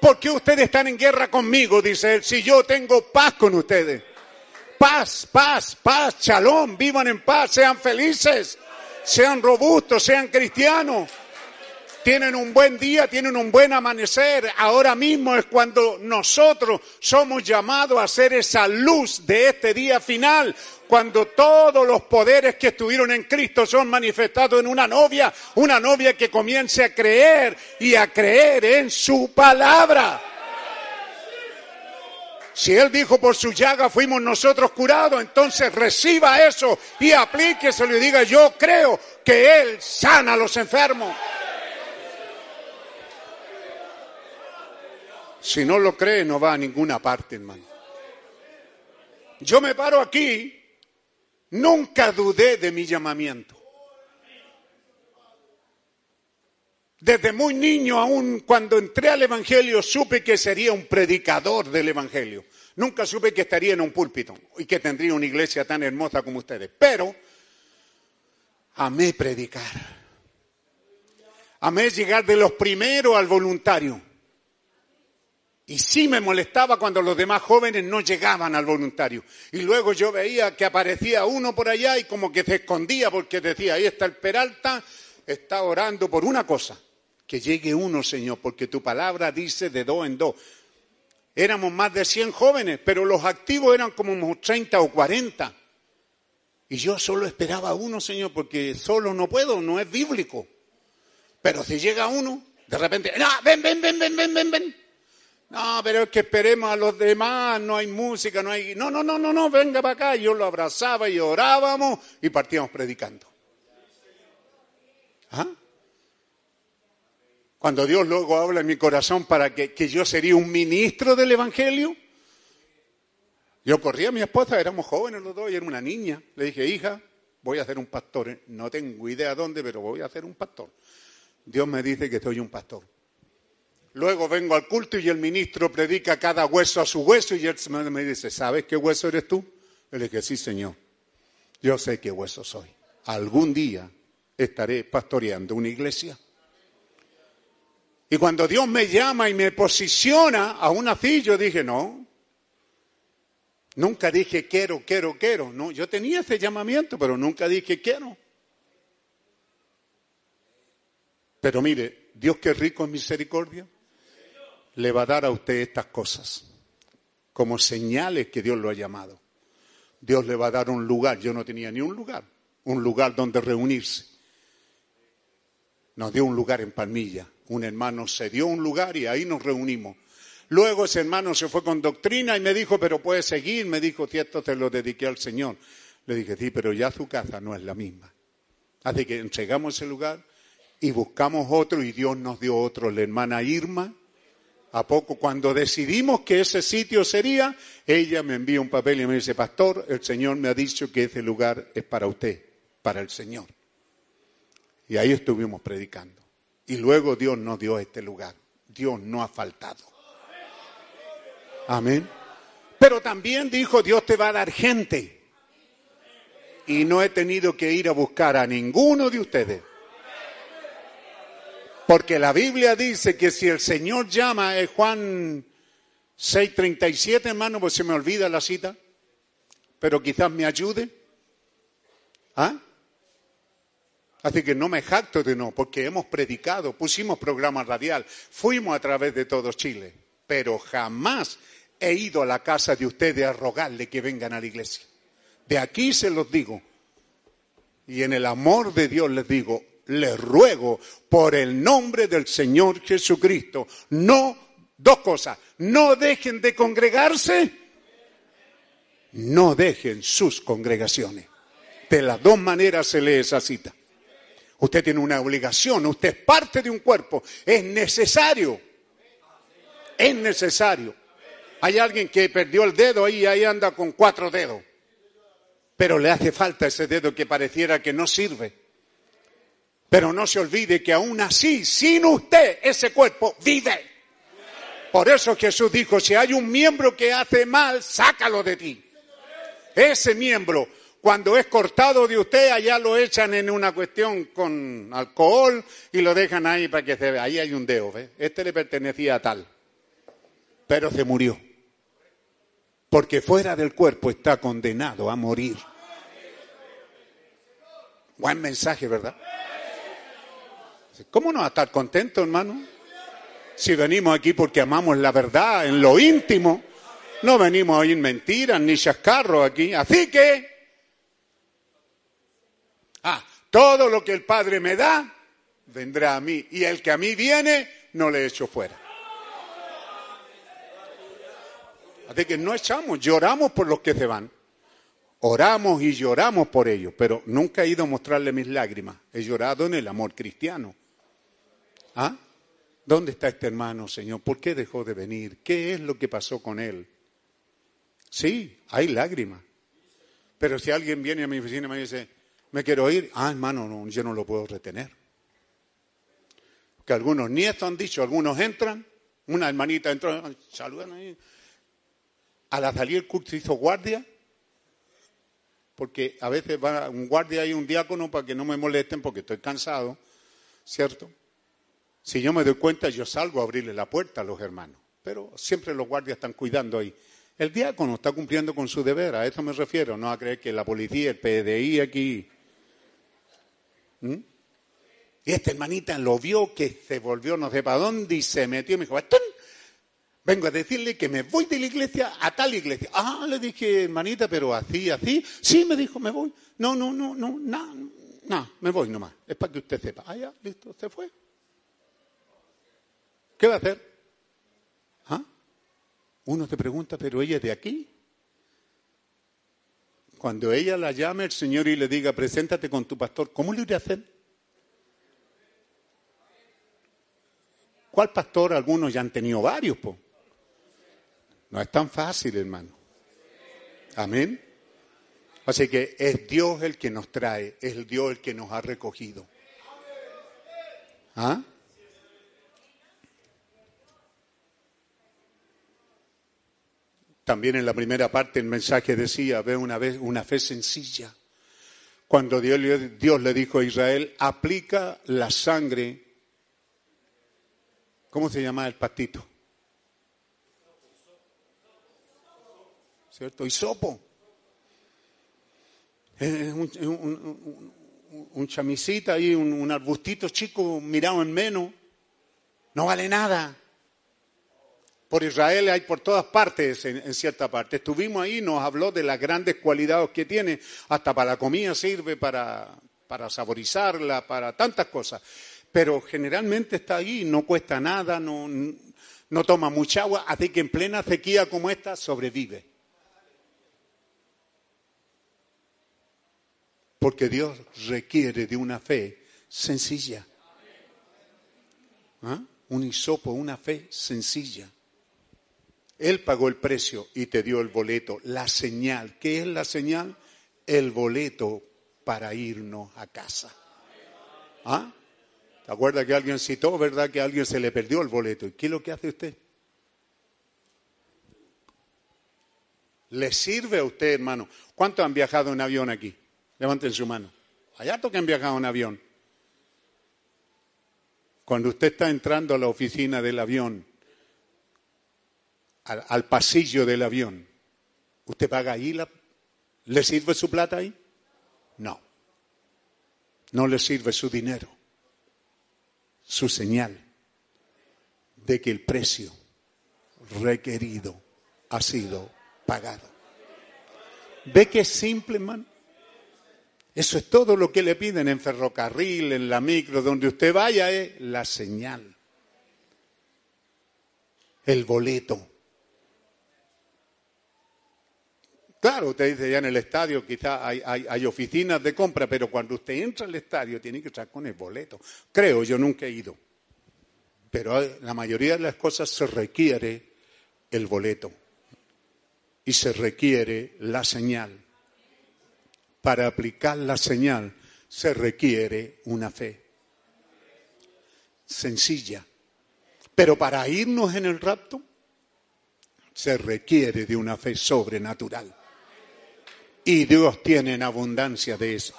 ¿Por qué ustedes están en guerra conmigo? Dice él, si yo tengo paz con ustedes. Paz, paz, paz, chalón, vivan en paz, sean felices sean robustos, sean cristianos. Tienen un buen día, tienen un buen amanecer. Ahora mismo es cuando nosotros somos llamados a ser esa luz de este día final, cuando todos los poderes que estuvieron en Cristo son manifestados en una novia, una novia que comience a creer y a creer en su palabra. Si Él dijo por su llaga fuimos nosotros curados, entonces reciba eso y aplíqueselo y diga yo creo que Él sana a los enfermos. Si no lo cree, no va a ninguna parte, hermano. Yo me paro aquí, nunca dudé de mi llamamiento. Desde muy niño, aún cuando entré al Evangelio, supe que sería un predicador del Evangelio. Nunca supe que estaría en un púlpito y que tendría una iglesia tan hermosa como ustedes. Pero amé predicar. Amé llegar de los primeros al voluntario. Y sí me molestaba cuando los demás jóvenes no llegaban al voluntario. Y luego yo veía que aparecía uno por allá y como que se escondía porque decía, ahí está el Peralta, está orando por una cosa que llegue uno, Señor, porque tu palabra dice de dos en dos. Éramos más de 100 jóvenes, pero los activos eran como 30 o 40. Y yo solo esperaba uno, Señor, porque solo no puedo, no es bíblico. Pero si llega uno, de repente, no, ven, ven, ven, ven, ven, ven, ven. No, pero es que esperemos a los demás, no hay música, no hay... No, no, no, no, no, venga para acá. Yo lo abrazaba y orábamos y partíamos predicando. ¿Ah? Cuando Dios luego habla en mi corazón para que, yo sería un ministro del Evangelio, yo corrí a mi esposa, éramos jóvenes los dos, y era una niña. Le dije, hija, voy a ser un pastor. No tengo idea dónde, pero voy a ser un pastor. Dios me dice que soy un pastor. Luego vengo al culto y el ministro predica cada hueso a su hueso y él me dice, ¿sabes qué hueso eres tú? Le dije, sí, Señor. Yo sé qué hueso soy. Algún día estaré pastoreando una iglesia. Y cuando Dios me llama y me posiciona, aún así yo dije, no. Nunca dije quiero, quiero, quiero. No, yo tenía ese llamamiento, pero nunca dije quiero. Pero mire, Dios que rico en misericordia, le va a dar a usted estas cosas como señales que Dios lo ha llamado. Dios le va a dar un lugar. Yo no tenía ni un lugar, un lugar donde reunirse. Nos dio un lugar en Palmilla un hermano se dio un lugar y ahí nos reunimos. Luego ese hermano se fue con doctrina y me dijo, pero puede seguir. Me dijo, cierto, te lo dediqué al Señor. Le dije, sí, pero ya su casa no es la misma. Así que entregamos ese lugar y buscamos otro y Dios nos dio otro. La hermana Irma, a poco, cuando decidimos que ese sitio sería, ella me envía un papel y me dice, pastor, el Señor me ha dicho que ese lugar es para usted, para el Señor. Y ahí estuvimos predicando. Y luego Dios nos dio este lugar. Dios no ha faltado. Amén. Pero también dijo, Dios te va a dar gente. Y no he tenido que ir a buscar a ninguno de ustedes. Porque la Biblia dice que si el Señor llama, es Juan 6:37, hermano, pues se me olvida la cita, pero quizás me ayude. ¿Ah? Así que no me jacto de no, porque hemos predicado, pusimos programa radial, fuimos a través de todo Chile, pero jamás he ido a la casa de ustedes a rogarle que vengan a la iglesia. De aquí se los digo, Y en el amor de Dios les digo, les ruego por el nombre del Señor Jesucristo, no, dos cosas, no dejen de congregarse, no dejen sus congregaciones. De las dos maneras se lee esa cita. Usted tiene una obligación, usted es parte de un cuerpo, es necesario, es necesario. Hay alguien que perdió el dedo y ahí anda con cuatro dedos, pero le hace falta ese dedo que pareciera que no sirve. Pero no se olvide que aún así, sin usted, ese cuerpo vive. Por eso Jesús dijo, si hay un miembro que hace mal, sácalo de ti. Ese miembro cuando es cortado de usted, allá lo echan en una cuestión con alcohol y lo dejan ahí para que se vea. Ahí hay un dedo, ¿ves? Este le pertenecía a tal, pero se murió. Porque fuera del cuerpo está condenado a morir. Buen mensaje, ¿verdad? ¿Cómo no va a estar contento, hermano? Si venimos aquí porque amamos la verdad en lo íntimo, no venimos a oír mentiras ni chascarros aquí. Así que Ah, todo lo que el Padre me da, vendrá a mí. Y el que a mí viene, no le echo fuera. Así que no echamos, lloramos por los que se van. Oramos y lloramos por ellos, pero nunca he ido a mostrarle mis lágrimas. He llorado en el amor cristiano. ¿Ah? ¿Dónde está este hermano, Señor? ¿Por qué dejó de venir? ¿Qué es lo que pasó con él? Sí, hay lágrimas. Pero si alguien viene a mi oficina y me dice, me quiero ir. Ah, hermano, no, yo no lo puedo retener. Que algunos nietos han dicho, algunos entran, una hermanita entró, saludan ahí. A la salir el culto hizo guardia, porque a veces va un guardia y un diácono para que no me molesten porque estoy cansado, ¿cierto? Si yo me doy cuenta, yo salgo a abrirle la puerta a los hermanos, pero siempre los guardias están cuidando ahí. El diácono está cumpliendo con su deber, a eso me refiero, no a creer que la policía, el PDI aquí ¿Mm? Y esta hermanita lo vio que se volvió no sé para dónde y se metió y me dijo, vengo a decirle que me voy de la iglesia a tal iglesia. Ah, le dije, hermanita, pero así, así. Sí, me dijo, me voy. No, no, no, no, no, no, me voy nomás. Es para que usted sepa. Ah, ya, listo, se fue. ¿Qué va a hacer? ¿Ah? Uno te pregunta, pero ella es de aquí. Cuando ella la llame el Señor y le diga, preséntate con tu pastor, ¿cómo le iré a hacer? ¿Cuál pastor? Algunos ya han tenido varios, po. No es tan fácil, hermano. Amén. Así que es Dios el que nos trae, es Dios el que nos ha recogido. ¿Ah? También en la primera parte el mensaje decía, ve una vez una fe sencilla. Cuando Dios, Dios le dijo a Israel, aplica la sangre. ¿Cómo se llama el pastito? ¿Cierto? Hisopo. Es un, un, un, chamisita ahí, un arbustito chico mirado en menos. No vale nada por Israel hay por todas partes, en, cierta parte. Estuvimos ahí, nos habló de las grandes cualidades que tiene, hasta para la comida sirve, para, para saborizarla, para tantas cosas. Pero generalmente está ahí, no cuesta nada, no, no toma mucha agua, así que en plena sequía como esta sobrevive. Porque Dios requiere de una fe sencilla. ¿Ah? Un hisopo, una fe sencilla. Él pagó el precio y te dio el boleto, la señal. ¿Qué es la señal? El boleto para irnos a casa. ¿Ah? ¿Te acuerdas que alguien citó, verdad, que alguien se le perdió el boleto? ¿Y qué es lo que hace usted? ¿Le sirve a usted, hermano? ¿Cuántos han viajado en avión aquí? Levanten su mano. Allá que han viajado en avión. Cuando usted está entrando a la oficina del avión, al, pasillo del avión, ¿usted paga ahí? La, ¿Le sirve su plata ahí? No. No le sirve su dinero. Su señal de que el precio requerido ha sido pagado. ¿Ve que es simple, hermano? Eso es todo lo que le piden en ferrocarril, en la micro, donde usted vaya, es la señal, el boleto. Claro, usted dice ya en el estadio quizá hay, hay, oficinas de compra, pero cuando usted entra al estadio tiene que estar con el boleto. Creo, yo nunca he ido. Pero la mayoría de las cosas se requiere el boleto y se requiere la señal. Para aplicar la señal se requiere una fe sencilla. Pero para irnos en el rapto se requiere de una fe sobrenatural. Y Dios tiene en abundancia de eso.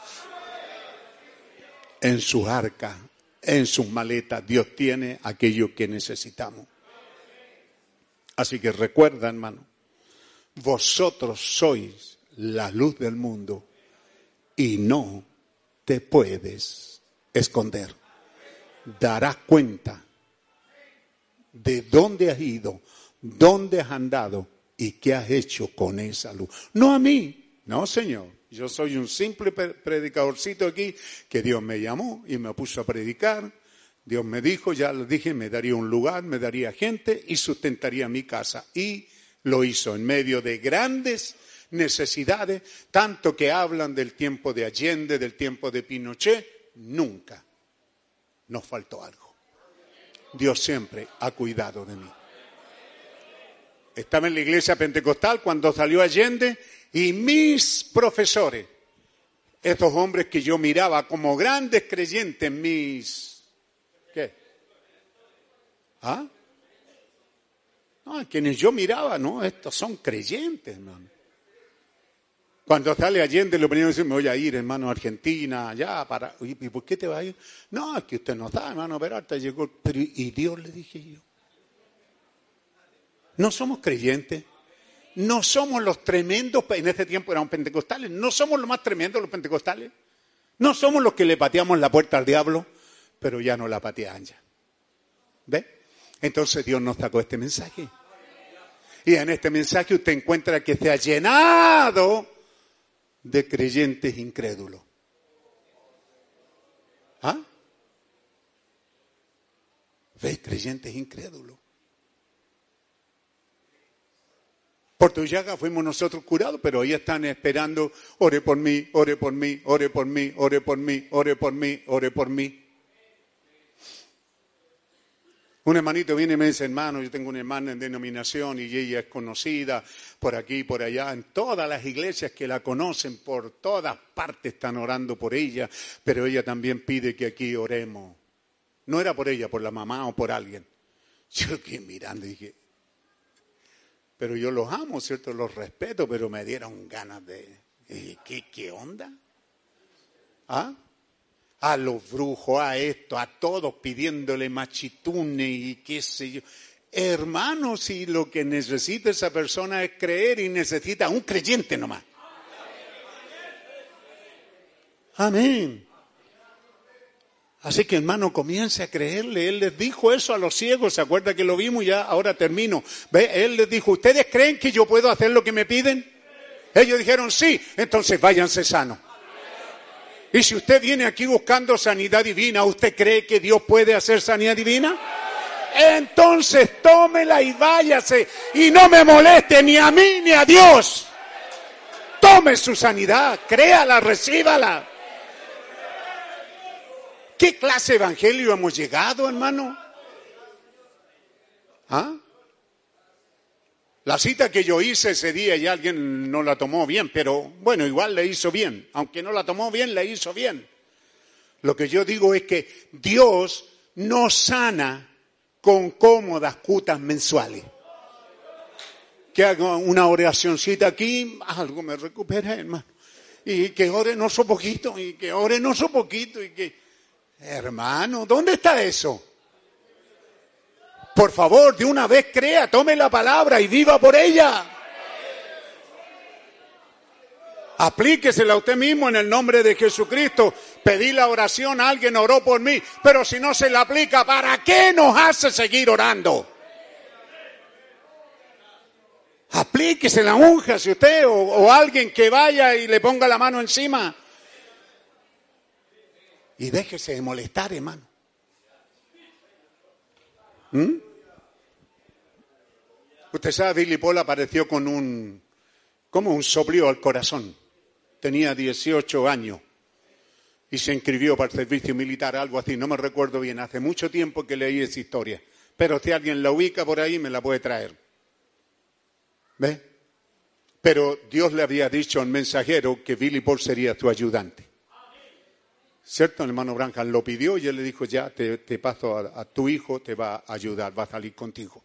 En su arca, en sus maletas, Dios tiene aquello que necesitamos. Así que recuerda, hermano, vosotros sois la luz del mundo y no te puedes esconder. Darás cuenta de dónde has ido, dónde has andado y qué has hecho con esa luz. No a mí, no, Señor. Yo soy un simple predicadorcito aquí que Dios me llamó y me puso a predicar. Dios me dijo, ya le dije, me daría un lugar, me daría gente y sustentaría mi casa. Y lo hizo en medio de grandes necesidades, tanto que hablan del tiempo de Allende, del tiempo de Pinochet, nunca nos faltó algo. Dios siempre ha cuidado de mí. Estaba en la iglesia pentecostal cuando salió Allende y mis profesores, estos hombres que yo miraba como grandes creyentes, mis... ¿Qué? ¿Ah? No, quienes yo miraba, no, estos son creyentes, hermano. Cuando sale Allende, lo primero que dice, me voy a ir, hermano, a Argentina, ya, para... ¿Y por qué te va a ir? No, es que usted no está, hermano, pero hasta llegó... Pero, ¿y Dios le dije yo? No somos creyentes. No somos los tremendos, en ese tiempo eran pentecostales, no somos los más tremendos los pentecostales. No somos los que le pateamos la puerta al diablo, pero ya no la patean ya. ¿Ve? Entonces Dios nos sacó este mensaje. Y en este mensaje usted encuentra que se ha llenado de creyentes incrédulos. ¿Ah? ¿Ve? Creyentes incrédulos. Por tu fuimos nosotros curados, pero ellos están esperando, ore por mí, ore por mí, ore por mí, ore por mí, ore por mí, ore por mí. Un hermanito viene y me dice, hermano, yo tengo una hermana en denominación y ella es conocida por aquí, por allá, en todas las iglesias que la conocen, por todas partes están orando por ella, pero ella también pide que aquí oremos. No era por ella, por la mamá o por alguien. Yo aquí mirando dije, pero yo los amo, ¿cierto? Los respeto, pero me dieron ganas de... ¿Qué, qué onda? ¿Ah? A los brujos, a esto, a todos pidiéndole machitune y qué sé yo. Hermano, si lo que necesita esa persona es creer y necesita un creyente nomás. Amén. Así que hermano, comience a creerle. Él les dijo eso a los ciegos. ¿Se acuerda que lo vimos ya? Ahora termino. ¿Ve? Él les dijo, ¿ustedes creen que yo puedo hacer lo que me piden? Ellos dijeron, sí. Entonces váyanse sanos. Y si usted viene aquí buscando sanidad divina, ¿usted cree que Dios puede hacer sanidad divina? Entonces tómela y váyase y no me moleste ni a mí ni a Dios. Tome su sanidad, créala, recíbala. ¿Qué clase de evangelio hemos llegado, hermano? ¿Ah? La cita que yo hice ese día y alguien no la tomó bien, pero bueno, igual le hizo bien. Aunque no la tomó bien, le hizo bien. Lo que yo digo es que Dios no sana con cómodas cutas mensuales. Que haga una oracioncita aquí, algo me recupera, hermano. Y que ore no so poquito, y que ore no so poquito, y que Hermano, ¿dónde está eso? Por favor, de una vez crea, tome la palabra y viva por ella. Aplíquesela a usted mismo en el nombre de Jesucristo. Pedí la oración, alguien oró por mí, pero si no se la aplica, ¿para qué nos hace seguir orando? Aplíquese la unja si usted o alguien que vaya y le ponga la mano encima. Y déjese de molestar, hermano. ¿Mm? Usted sabe, Billy Paul apareció con un, como un soplío al corazón. Tenía 18 años y se inscribió para el servicio militar, algo así, no me recuerdo bien, hace mucho tiempo que leí esa historia. Pero si alguien la ubica por ahí, me la puede traer. ¿Ve? Pero Dios le había dicho al mensajero que Billy Paul sería tu ayudante. ¿Cierto? El hermano Branham lo pidió y él le dijo, ya te, paso a, tu hijo, te va a ayudar, va a salir contigo.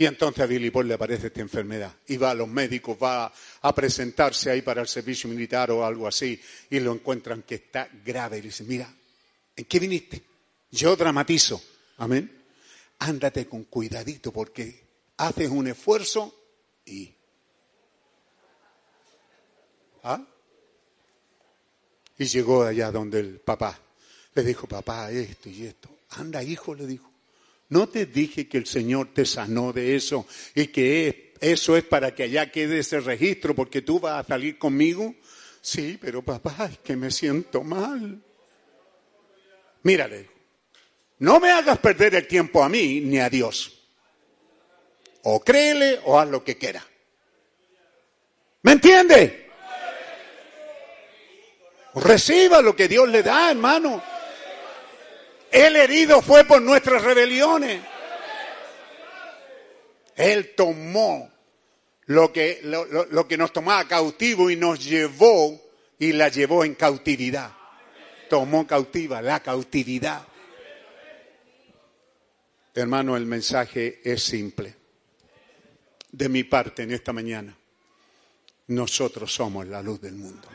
Y entonces a Billy Paul le aparece esta enfermedad y va a los médicos, va a presentarse ahí para el servicio militar o algo así y lo encuentran que está grave y le mira, ¿en qué viniste? Yo dramatizo, amén. Ándate con cuidadito porque haces un esfuerzo y... ¿Ah? Y llegó allá donde el papá. Le dijo, papá, esto y esto. Anda, hijo, le dijo. ¿No te dije que el Señor te sanó de eso y que eso es para que allá quede ese registro porque tú vas a salir conmigo? Sí, pero papá, es que me siento mal. Mírale, no me hagas perder el tiempo a mí ni a Dios. O créele o haz lo que quiera. ¿Me entiende? Reciba lo que Dios le da, hermano. El herido fue por nuestras rebeliones. Él tomó lo que, lo, lo, que nos tomaba cautivo y nos llevó y la llevó en cautividad. Tomó cautiva la cautividad. Hermano, el mensaje es simple. De mi parte en esta mañana, nosotros somos la luz del mundo.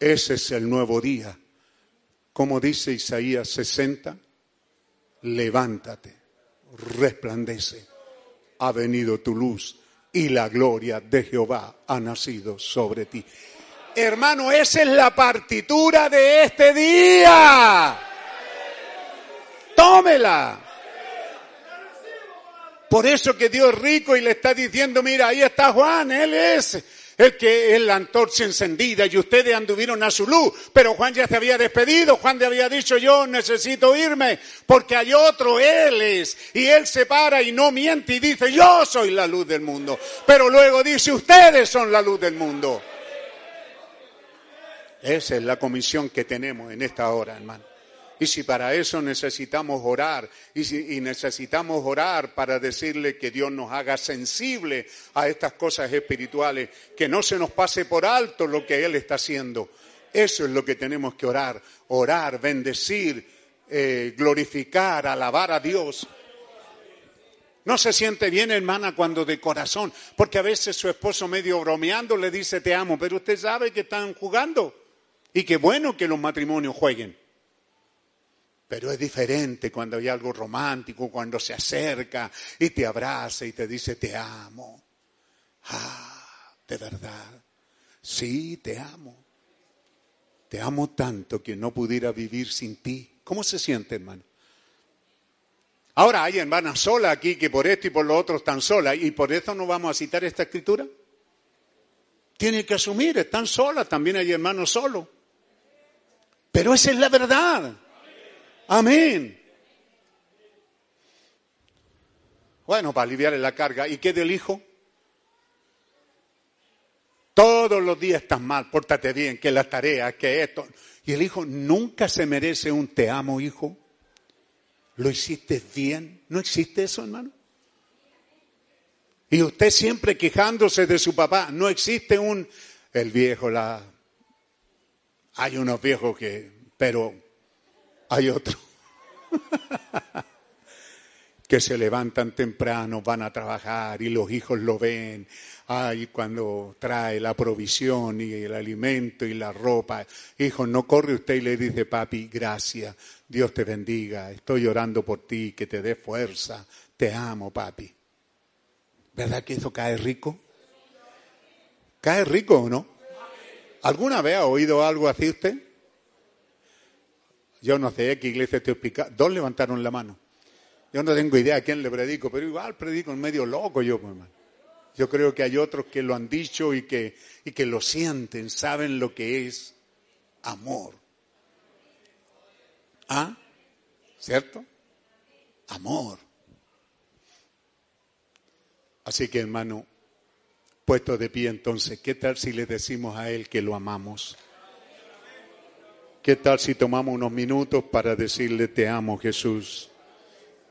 Ese es el nuevo día. Como dice Isaías 60, levántate, resplandece, ha venido tu luz y la gloria de Jehová ha nacido sobre ti. Hermano, esa es la partitura de este día. Tómela. Por eso que Dios es rico y le está diciendo, mira, ahí está Juan, él es el que es la antorcha encendida y ustedes anduvieron a su luz, pero Juan ya se había despedido, Juan le había dicho yo necesito irme porque hay otro, él es, y él se para y no miente y dice yo soy la luz del mundo, pero luego dice ustedes son la luz del mundo. Esa es la comisión que tenemos en esta hora, hermano. Y si para eso necesitamos orar, y, si, necesitamos orar para decirle que Dios nos haga sensible a estas cosas espirituales, que no se nos pase por alto lo que Él está haciendo. Eso es lo que tenemos que orar, orar, bendecir, eh, glorificar, alabar a Dios. No se siente bien, hermana, cuando de corazón, porque a veces su esposo medio bromeando le dice te amo, pero usted sabe que están jugando y qué bueno que los matrimonios jueguen. Pero es diferente cuando hay algo romántico, cuando se acerca y te abraza y te dice te amo. Ah, de verdad. Sí, te amo. Te amo tanto que no pudiera vivir sin ti. ¿Cómo se siente, hermano? Ahora hay hermanas solas aquí que por esto y por lo otro están solas y por eso no vamos a citar esta escritura. Tiene que asumir, están solas, también hay hermanos solos. Pero esa es la verdad. Amén. Bueno, para aliviar la carga. ¿Y qué del hijo? Todos los días estás mal, pórtate bien, que la tarea, que esto. Y el hijo nunca se merece un te amo, hijo. ¿Lo hiciste bien? ¿No existe eso, hermano? Y usted siempre quejándose de su papá, no existe un, el viejo, la... Hay unos viejos que, pero hay otros que se levantan temprano, van a trabajar y los hijos lo ven. Ay, cuando trae la provisión y el alimento y la ropa. Hijo, no corre usted y le dice, papi, gracias, Dios te bendiga, estoy orando por ti, que te dé fuerza, te amo, papi. ¿Verdad que eso cae rico? ¿Cae rico o no? ¿Alguna vez ha oído algo así usted? Yo no sé qué iglesia estoy explicando. Dos levantaron la mano. Yo no tengo idea a quién le predico, pero igual predico en medio loco yo, pues, hermano. Yo creo que hay otros que lo han dicho y que, y que lo sienten, saben lo que es amor. ¿Ah? ¿Cierto? Amor. Así que hermano, puesto de pie entonces, ¿qué tal si le decimos a Él que lo amamos? ¿Qué tal si tomamos unos minutos para decirle te amo Jesús?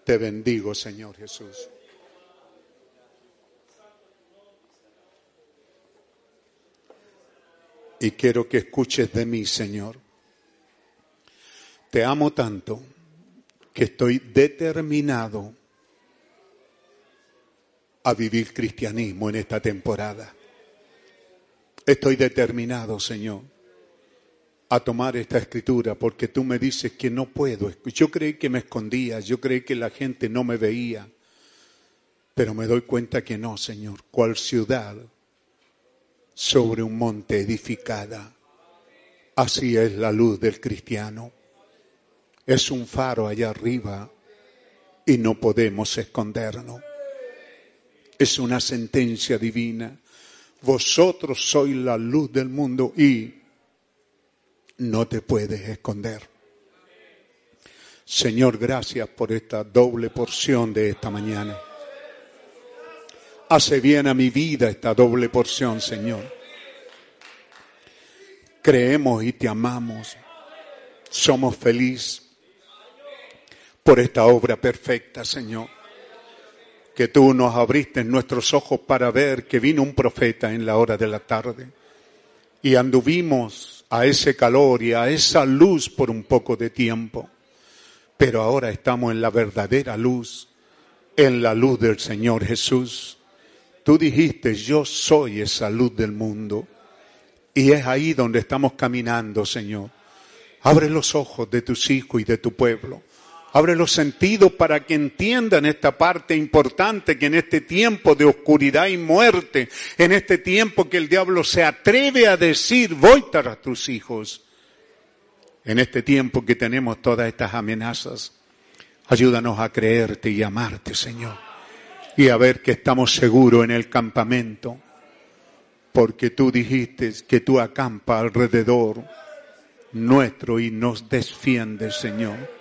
Te bendigo Señor Jesús. Y quiero que escuches de mí, Señor. Te amo tanto que estoy determinado a vivir cristianismo en esta temporada. Estoy determinado, Señor, a tomar esta escritura porque tú me dices que no puedo. Yo creí que me escondía, yo creí que la gente no me veía, pero me doy cuenta que no, Señor. Cual ciudad sobre un monte edificada. Así es la luz del cristiano. Es un faro allá arriba y no podemos escondernos es una sentencia divina. Vosotros sois la luz del mundo y no te puedes esconder. Señor, gracias por esta doble porción de esta mañana. Hace bien a mi vida esta doble porción, Señor. Creemos y te amamos. Somos felices por esta obra perfecta, Señor que tú nos abriste nuestros ojos para ver que vino un profeta en la hora de la tarde y anduvimos a ese calor y a esa luz por un poco de tiempo. Pero ahora estamos en la verdadera luz, en la luz del Señor Jesús. Tú dijiste, yo soy esa luz del mundo. Y es ahí donde estamos caminando, Señor. Abre los ojos de tus hijos y de tu pueblo. Abre los sentidos para que entiendan esta parte importante que en este tiempo de oscuridad y muerte, en este tiempo que el diablo se atreve a decir, voy tras tus hijos, en este tiempo que tenemos todas estas amenazas, ayúdanos a creerte y amarte, Señor, y a ver que estamos seguros en el campamento, porque tú dijiste que tú acampas alrededor nuestro y nos defiendes, Señor.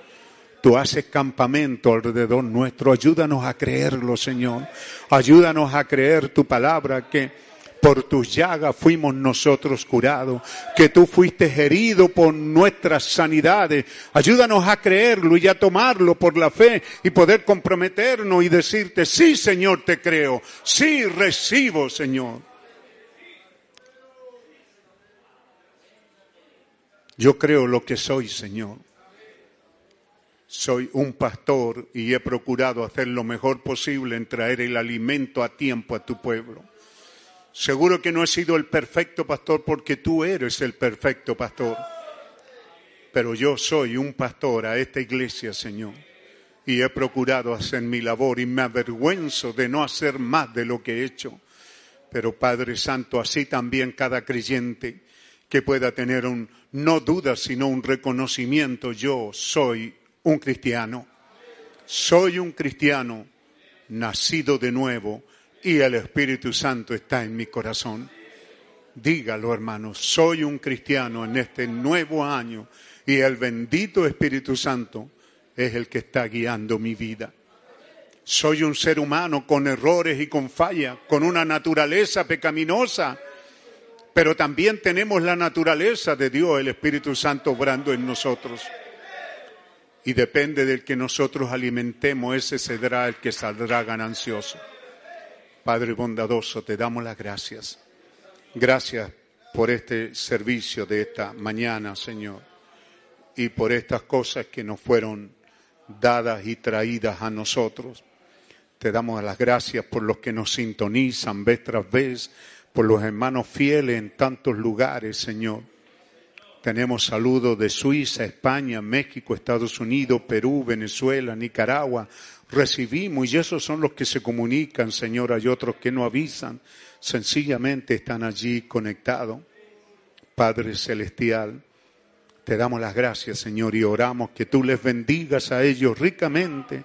Tú haces campamento alrededor nuestro. Ayúdanos a creerlo, Señor. Ayúdanos a creer tu palabra que por tus llagas fuimos nosotros curados, que tú fuiste herido por nuestras sanidades. Ayúdanos a creerlo y a tomarlo por la fe y poder comprometernos y decirte, sí Señor, te creo, sí recibo Señor. Yo creo lo que soy, Señor. Soy un pastor y he procurado hacer lo mejor posible en traer el alimento a tiempo a tu pueblo. Seguro que no he sido el perfecto pastor porque tú eres el perfecto pastor. Pero yo soy un pastor a esta iglesia, Señor. Y he procurado hacer mi labor y me avergüenzo de no hacer más de lo que he hecho. Pero Padre Santo, así también cada creyente que pueda tener un, no duda, sino un reconocimiento, yo soy un cristiano. Soy un cristiano nacido de nuevo y el Espíritu Santo está en mi corazón. Dígalo, hermanos, soy un cristiano en este nuevo año y el bendito Espíritu Santo es el que está guiando mi vida. Soy un ser humano con errores y con fallas, con una naturaleza pecaminosa, pero también tenemos la naturaleza de Dios, el Espíritu Santo obrando en nosotros y depende del que nosotros alimentemos, ese será el que saldrá ganancioso. Padre bondadoso, te damos las gracias. Gracias por este servicio de esta mañana, Señor, y por estas cosas que nos fueron dadas y traídas a nosotros. Te damos las gracias por los que nos sintonizan vez tras vez, por los hermanos fieles en tantos lugares, Señor tenemos saludos de Suiza, España, México, Estados Unidos, Perú, Venezuela, Nicaragua. Recibimos y esos son los que se comunican, Señor. Hay otros que no avisan. Sencillamente están allí conectados. Padre Celestial, te damos las gracias, Señor, y oramos que tú les bendigas a ellos ricamente,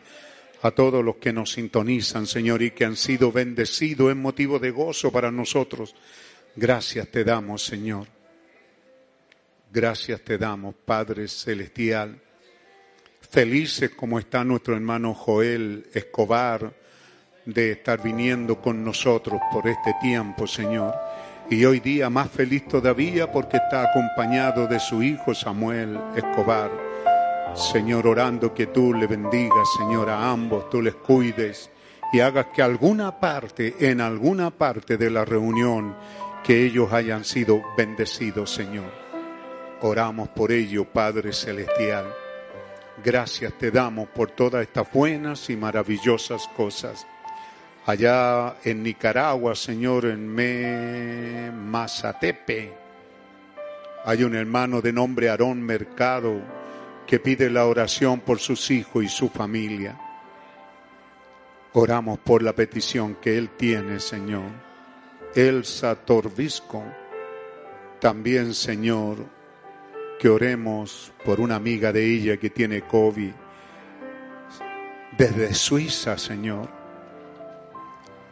a todos los que nos sintonizan, Señor, y que han sido bendecidos en motivo de gozo para nosotros. Gracias te damos, Señor. Gracias te damos, Padre Celestial, felices como está nuestro hermano Joel Escobar de estar viniendo con nosotros por este tiempo, Señor. Y hoy día más feliz todavía porque está acompañado de su hijo Samuel Escobar. Señor, orando que tú le bendigas, Señor, a ambos, tú les cuides y hagas que alguna parte, en alguna parte de la reunión, que ellos hayan sido bendecidos, Señor. Oramos por ello, Padre Celestial. Gracias te damos por todas estas buenas y maravillosas cosas. Allá en Nicaragua, Señor, en Me Mazatepe, hay un hermano de nombre Aarón Mercado que pide la oración por sus hijos y su familia. Oramos por la petición que él tiene, Señor. Elsa Torvisco, también, Señor, que oremos por una amiga de ella que tiene COVID desde Suiza, Señor.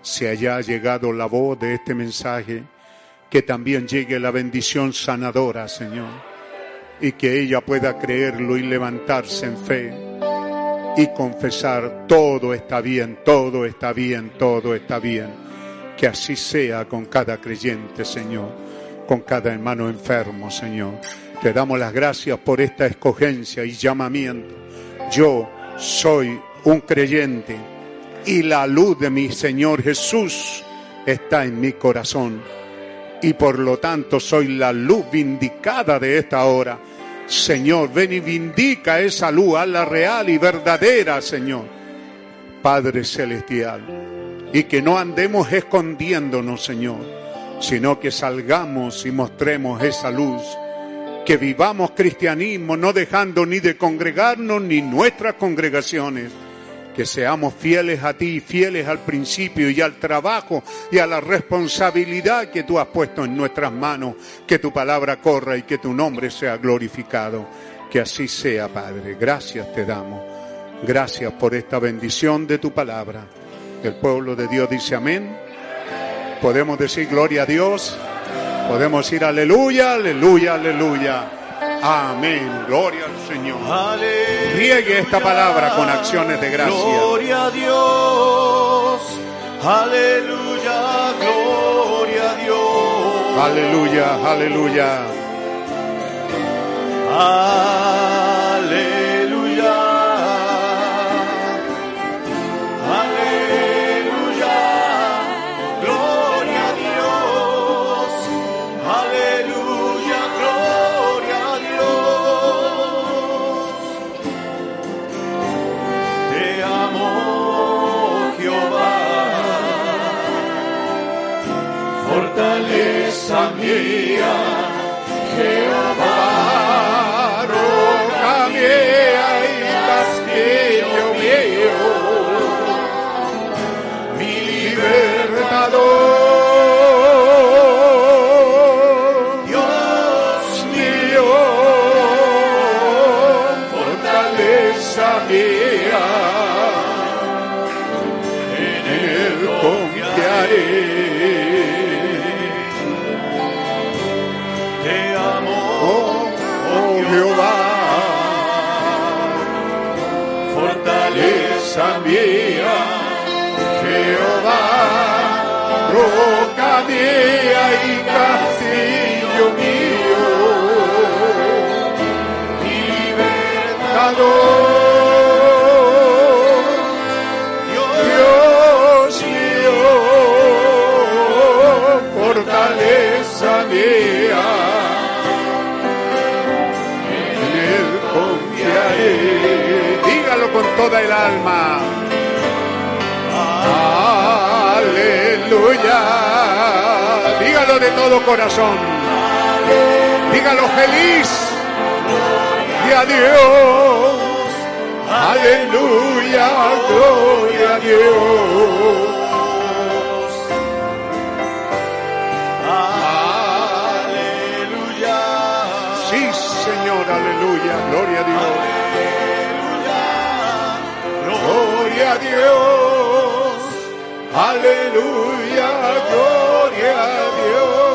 Si haya llegado la voz de este mensaje, que también llegue la bendición sanadora, Señor, y que ella pueda creerlo y levantarse en fe y confesar, todo está bien, todo está bien, todo está bien. Que así sea con cada creyente, Señor, con cada hermano enfermo, Señor. Te damos las gracias por esta escogencia y llamamiento. Yo soy un creyente y la luz de mi Señor Jesús está en mi corazón. Y por lo tanto soy la luz vindicada de esta hora Señor, ven y vindica esa luz, a la real y verdadera, Señor. Padre Celestial, y que no andemos escondiéndonos, Señor, sino que salgamos y mostremos esa luz, que vivamos cristianismo, no dejando ni de congregarnos ni nuestras congregaciones que seamos fieles a ti, fieles al principio y al trabajo y a la responsabilidad que tú has puesto en nuestras manos, que tu palabra corra y que tu nombre sea glorificado. Que así sea, Padre. Gracias te damos. Gracias por esta bendición de tu palabra. El pueblo de Dios dice amén. Podemos decir gloria a Dios. Podemos decir aleluya, aleluya, aleluya. Amén. Gloria al Señor. Riegue esta palabra con acciones de gracia. Gloria a Dios. Aleluya. Gloria a Dios. Aleluya, aleluya. Aleluya. sabia. que eu toda el alma. Aleluya. Dígalo de todo corazón. Dígalo feliz. Y a Dios. Aleluya. Gloria a Dios. Gloria a Dios. Aleluya. Gloria a Dios.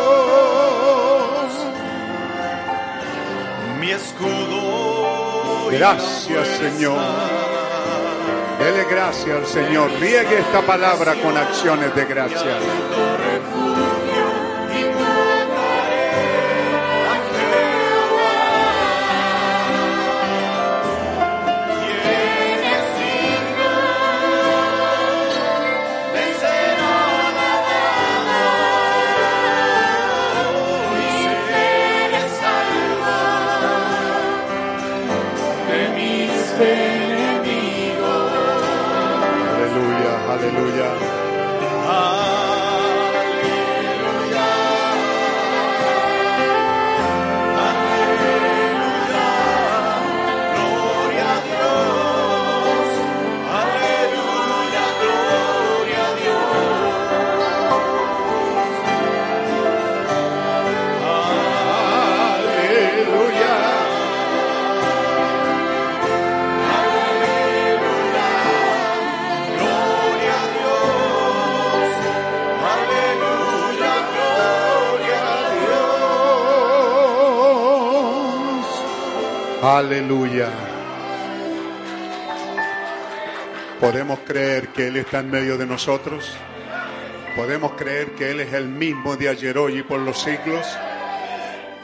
Mi escudo Gracias, Señor. Dele gracias al Señor. Riegue esta palabra con acciones de gracia. Podemos creer que Él está en medio de nosotros. Podemos creer que Él es el mismo de ayer, hoy y por los siglos.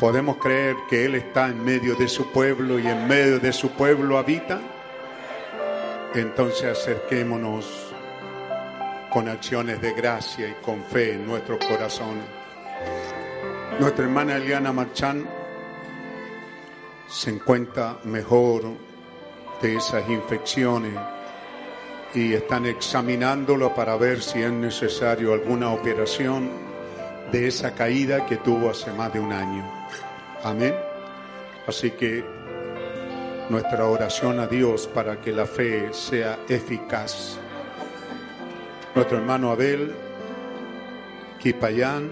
Podemos creer que Él está en medio de su pueblo y en medio de su pueblo habita. Entonces acerquémonos con acciones de gracia y con fe en nuestros corazones. Nuestra hermana Eliana Marchán se encuentra mejor de esas infecciones y están examinándolo para ver si es necesario alguna operación de esa caída que tuvo hace más de un año. Amén. Así que nuestra oración a Dios para que la fe sea eficaz. Nuestro hermano Abel Quipayán,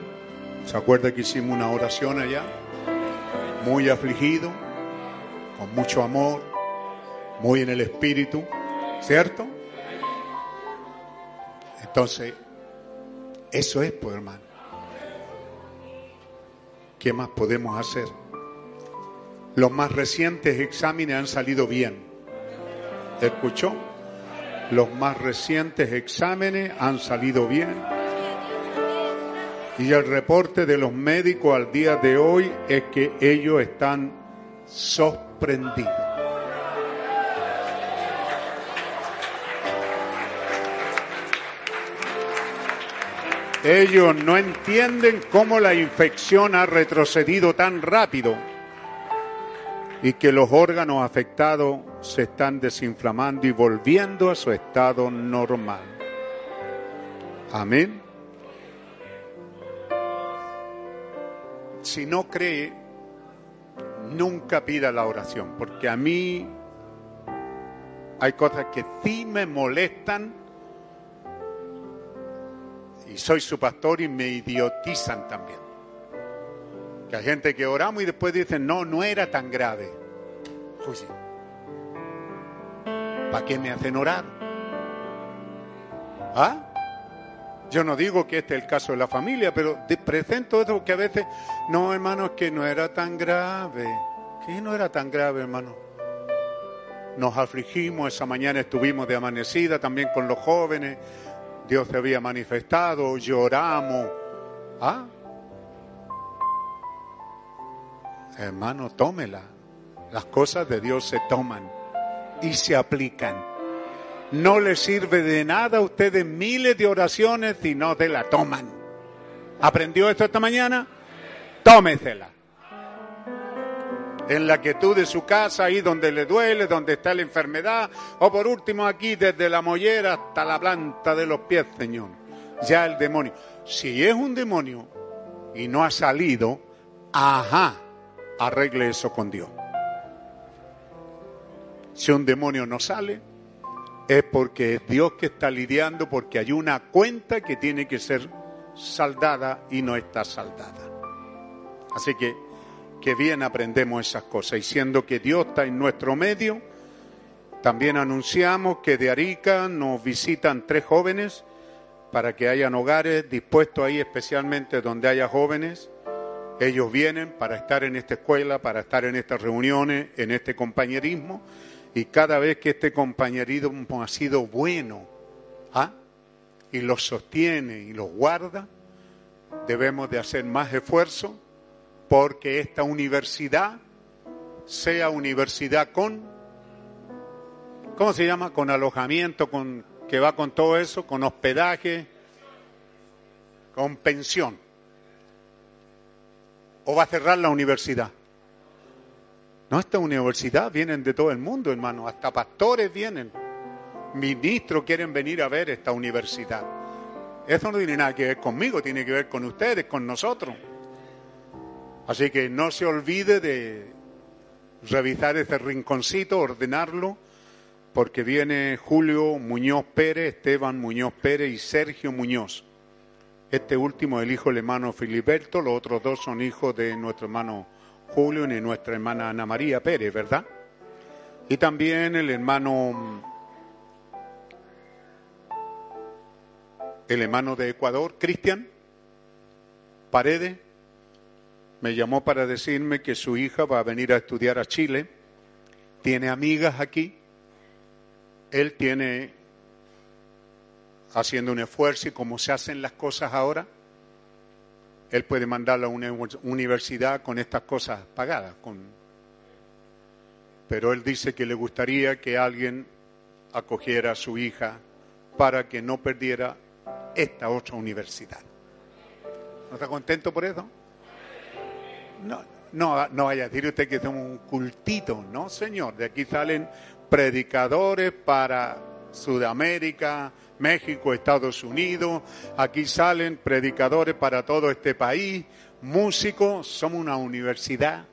¿se acuerda que hicimos una oración allá? Muy afligido, con mucho amor, muy en el espíritu, ¿cierto? Entonces, eso es, pues hermano. ¿Qué más podemos hacer? Los más recientes exámenes han salido bien. ¿Escuchó? Los más recientes exámenes han salido bien. Y el reporte de los médicos al día de hoy es que ellos están sorprendidos. Ellos no entienden cómo la infección ha retrocedido tan rápido y que los órganos afectados se están desinflamando y volviendo a su estado normal. Amén. Si no cree, nunca pida la oración, porque a mí hay cosas que sí me molestan y soy su pastor y me idiotizan también. Que hay gente que oramos y después dicen, no, no era tan grave. Oye, ¿para qué me hacen orar? ¿Ah? Yo no digo que este es el caso de la familia, pero presento eso que a veces, no, hermano, que no era tan grave. Que no era tan grave, hermano. Nos afligimos, esa mañana estuvimos de amanecida también con los jóvenes. Dios se había manifestado, lloramos. ¿Ah? Hermano, tómela. Las cosas de Dios se toman y se aplican. No le sirve de nada a ustedes miles de oraciones si no se la toman. ¿Aprendió esto esta mañana? Tómesela. En la quietud de su casa, ahí donde le duele, donde está la enfermedad, o por último aquí desde la mollera hasta la planta de los pies, Señor. Ya el demonio. Si es un demonio y no ha salido, ajá, arregle eso con Dios. Si un demonio no sale, es porque es Dios que está lidiando, porque hay una cuenta que tiene que ser saldada y no está saldada. Así que, que bien aprendemos esas cosas. Y siendo que Dios está en nuestro medio, también anunciamos que de Arica nos visitan tres jóvenes para que hayan hogares dispuestos ahí especialmente donde haya jóvenes Ellos vienen para estar en esta escuela, para estar en estas reuniones, en este compañerismo, y cada vez que este compañerismo ha sido bueno ¿ah? y los sostiene y los guarda, debemos de hacer más esfuerzo porque esta universidad sea universidad con, ¿cómo se llama? Con alojamiento, con que va con todo eso, con hospedaje, con pensión. ¿O va a cerrar la universidad? No, esta universidad vienen de todo el mundo, hermano. Hasta pastores vienen. Ministros quieren venir a ver esta universidad. Eso no tiene nada que ver conmigo, tiene que ver con ustedes, con nosotros. Así que no se olvide de revisar ese rinconcito, ordenarlo, porque viene Julio Muñoz Pérez, Esteban Muñoz Pérez y Sergio Muñoz. Este último es el hijo del hermano Filiberto, los otros dos son hijos de nuestro hermano Julio y nuestra hermana Ana María Pérez, ¿verdad? Y también el hermano, el hermano de Ecuador, Cristian Paredes, me llamó para decirme que su hija va a venir a estudiar a Chile, tiene amigas aquí, él tiene haciendo un esfuerzo y como se hacen las cosas ahora, él puede mandarla a una universidad con estas cosas pagadas. Con... Pero él dice que le gustaría que alguien acogiera a su hija para que no perdiera esta otra universidad. ¿No está contento por eso? No, no, no vaya a decir usted que somos un cultito, no, señor. De aquí salen predicadores para Sudamérica, México, Estados Unidos. Aquí salen predicadores para todo este país, músicos. Somos una universidad.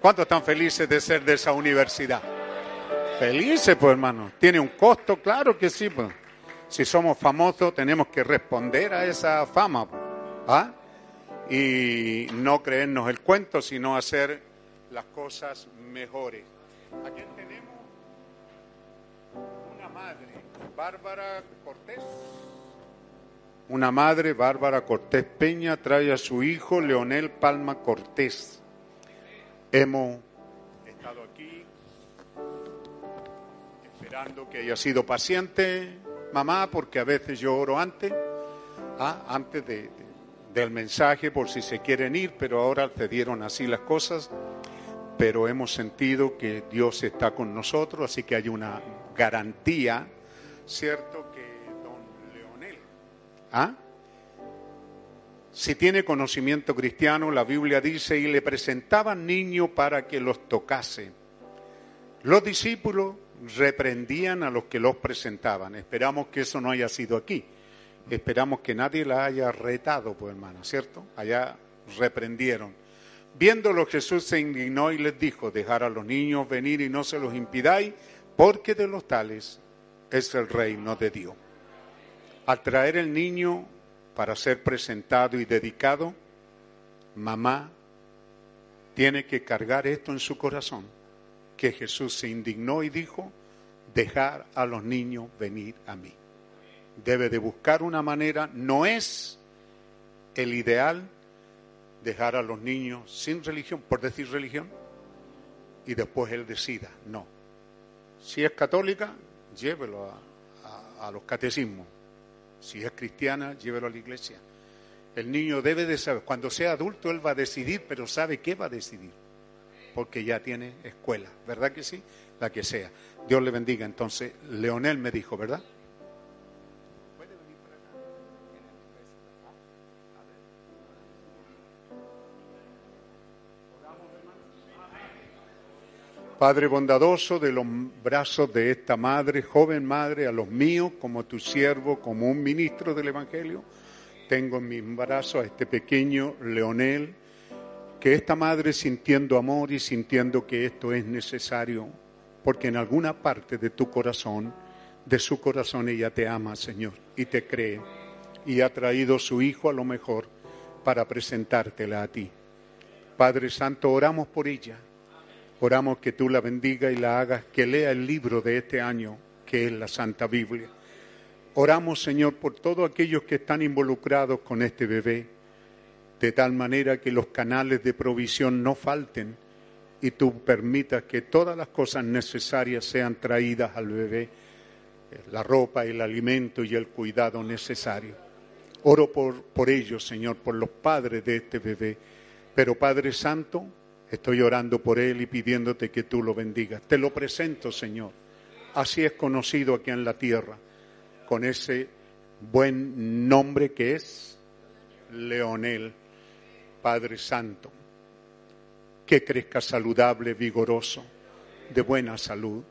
¿Cuántos están felices de ser de esa universidad? Felices, pues hermano. Tiene un costo, claro que sí. Pues. Si somos famosos, tenemos que responder a esa fama. ¿ah? Y no creernos el cuento, sino hacer las cosas mejores. ¿A quién tenemos? Una madre, Bárbara Cortés. Una madre, Bárbara Cortés Peña, trae a su hijo Leonel Palma Cortés. Hemos estado aquí esperando que haya sido paciente, mamá, porque a veces yo oro antes, ¿ah? antes de, del mensaje por si se quieren ir, pero ahora se dieron así las cosas pero hemos sentido que Dios está con nosotros, así que hay una garantía, ¿cierto? Que don Leonel, ¿ah? si tiene conocimiento cristiano, la Biblia dice, y le presentaban niños para que los tocase. Los discípulos reprendían a los que los presentaban. Esperamos que eso no haya sido aquí. Esperamos que nadie la haya retado, pues hermano, ¿cierto? Allá reprendieron. Viéndolo Jesús se indignó y les dijo, dejar a los niños venir y no se los impidáis, porque de los tales es el reino de Dios. Al traer el niño para ser presentado y dedicado, mamá tiene que cargar esto en su corazón, que Jesús se indignó y dijo, dejar a los niños venir a mí. Debe de buscar una manera, no es el ideal, dejar a los niños sin religión, por decir religión, y después él decida. No. Si es católica, llévelo a, los catecismos. Si es cristiana, llévelo a la iglesia. El niño debe de saber, cuando sea adulto él va a decidir, pero sabe qué va a decidir, porque ya tiene escuela, ¿verdad que sí? La que sea. Dios le bendiga. Entonces, Leonel me dijo, ¿verdad? Padre bondadoso, de los brazos de esta madre, joven madre, a los míos, como tu siervo, como un ministro del Evangelio, tengo en mis brazos a este pequeño Leonel, que esta madre sintiendo amor y sintiendo que esto es necesario, porque en alguna parte de tu corazón, de su corazón ella te ama, Señor, y te cree, y ha traído su hijo a lo mejor para presentártela a ti. Padre Santo, oramos por ella Oramos que tú la bendiga y la hagas que lea el libro de este año, que es la Santa Biblia. Oramos, Señor, por todos aquellos que están involucrados con este bebé, de tal manera que los canales de provisión no falten y tú permitas que todas las cosas necesarias sean traídas al bebé, la ropa, el alimento y el cuidado necesario. Oro por, por ellos, Señor, por los padres de este bebé. Pero Padre Santo, estoy orando por él y pidiéndote que tú lo bendigas. Te lo presento, Señor. Así es conocido aquí en la tierra, con ese buen nombre que es Leonel, Padre Santo que crezca saludable, vigoroso, de buena salud.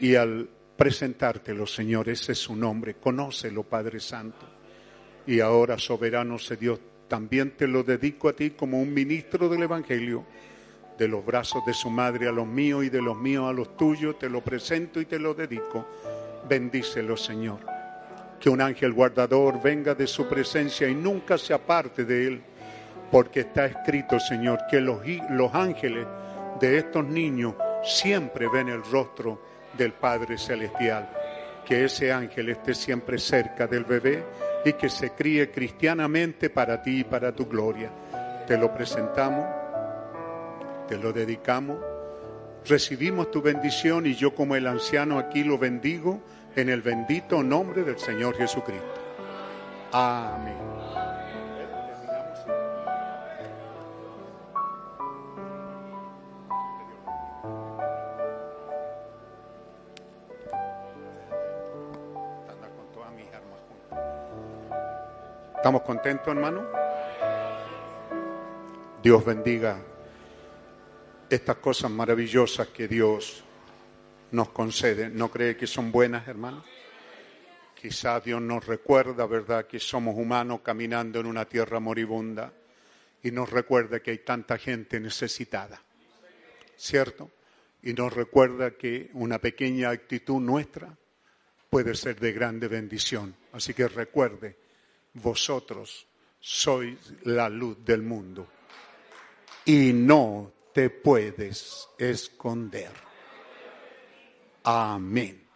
Y al presentártelo, Señor, ese es su nombre, conócelo, Padre Santo. Y ahora, soberano se Dios, también te lo dedico a ti como un ministro del Evangelio, de los brazos de su madre a los míos y de los míos a los tuyos, te lo presento y te lo dedico. Bendícelo, Señor. Que un ángel guardador venga de su presencia y nunca se aparte de él porque está escrito, Señor, que los, los ángeles de estos niños siempre ven el rostro del Padre Celestial. Que ese ángel esté siempre cerca del bebé y que se críe cristianamente para ti y para tu gloria. Te lo presentamos, te lo dedicamos, recibimos tu bendición y yo como el anciano aquí lo bendigo en el bendito nombre del Señor Jesucristo. Amén. ¿Estamos contentos, hermano? Dios bendiga estas cosas maravillosas que Dios nos concede. ¿No cree que son buenas, hermano? Quizá Dios nos recuerda, ¿verdad?, que somos humanos caminando en una tierra moribunda y nos recuerda que hay tanta gente necesitada, ¿cierto? Y nos recuerda que una pequeña actitud nuestra puede ser de grande bendición. Así que recuerde vosotros sois la luz del mundo y no te puedes esconder. Amén.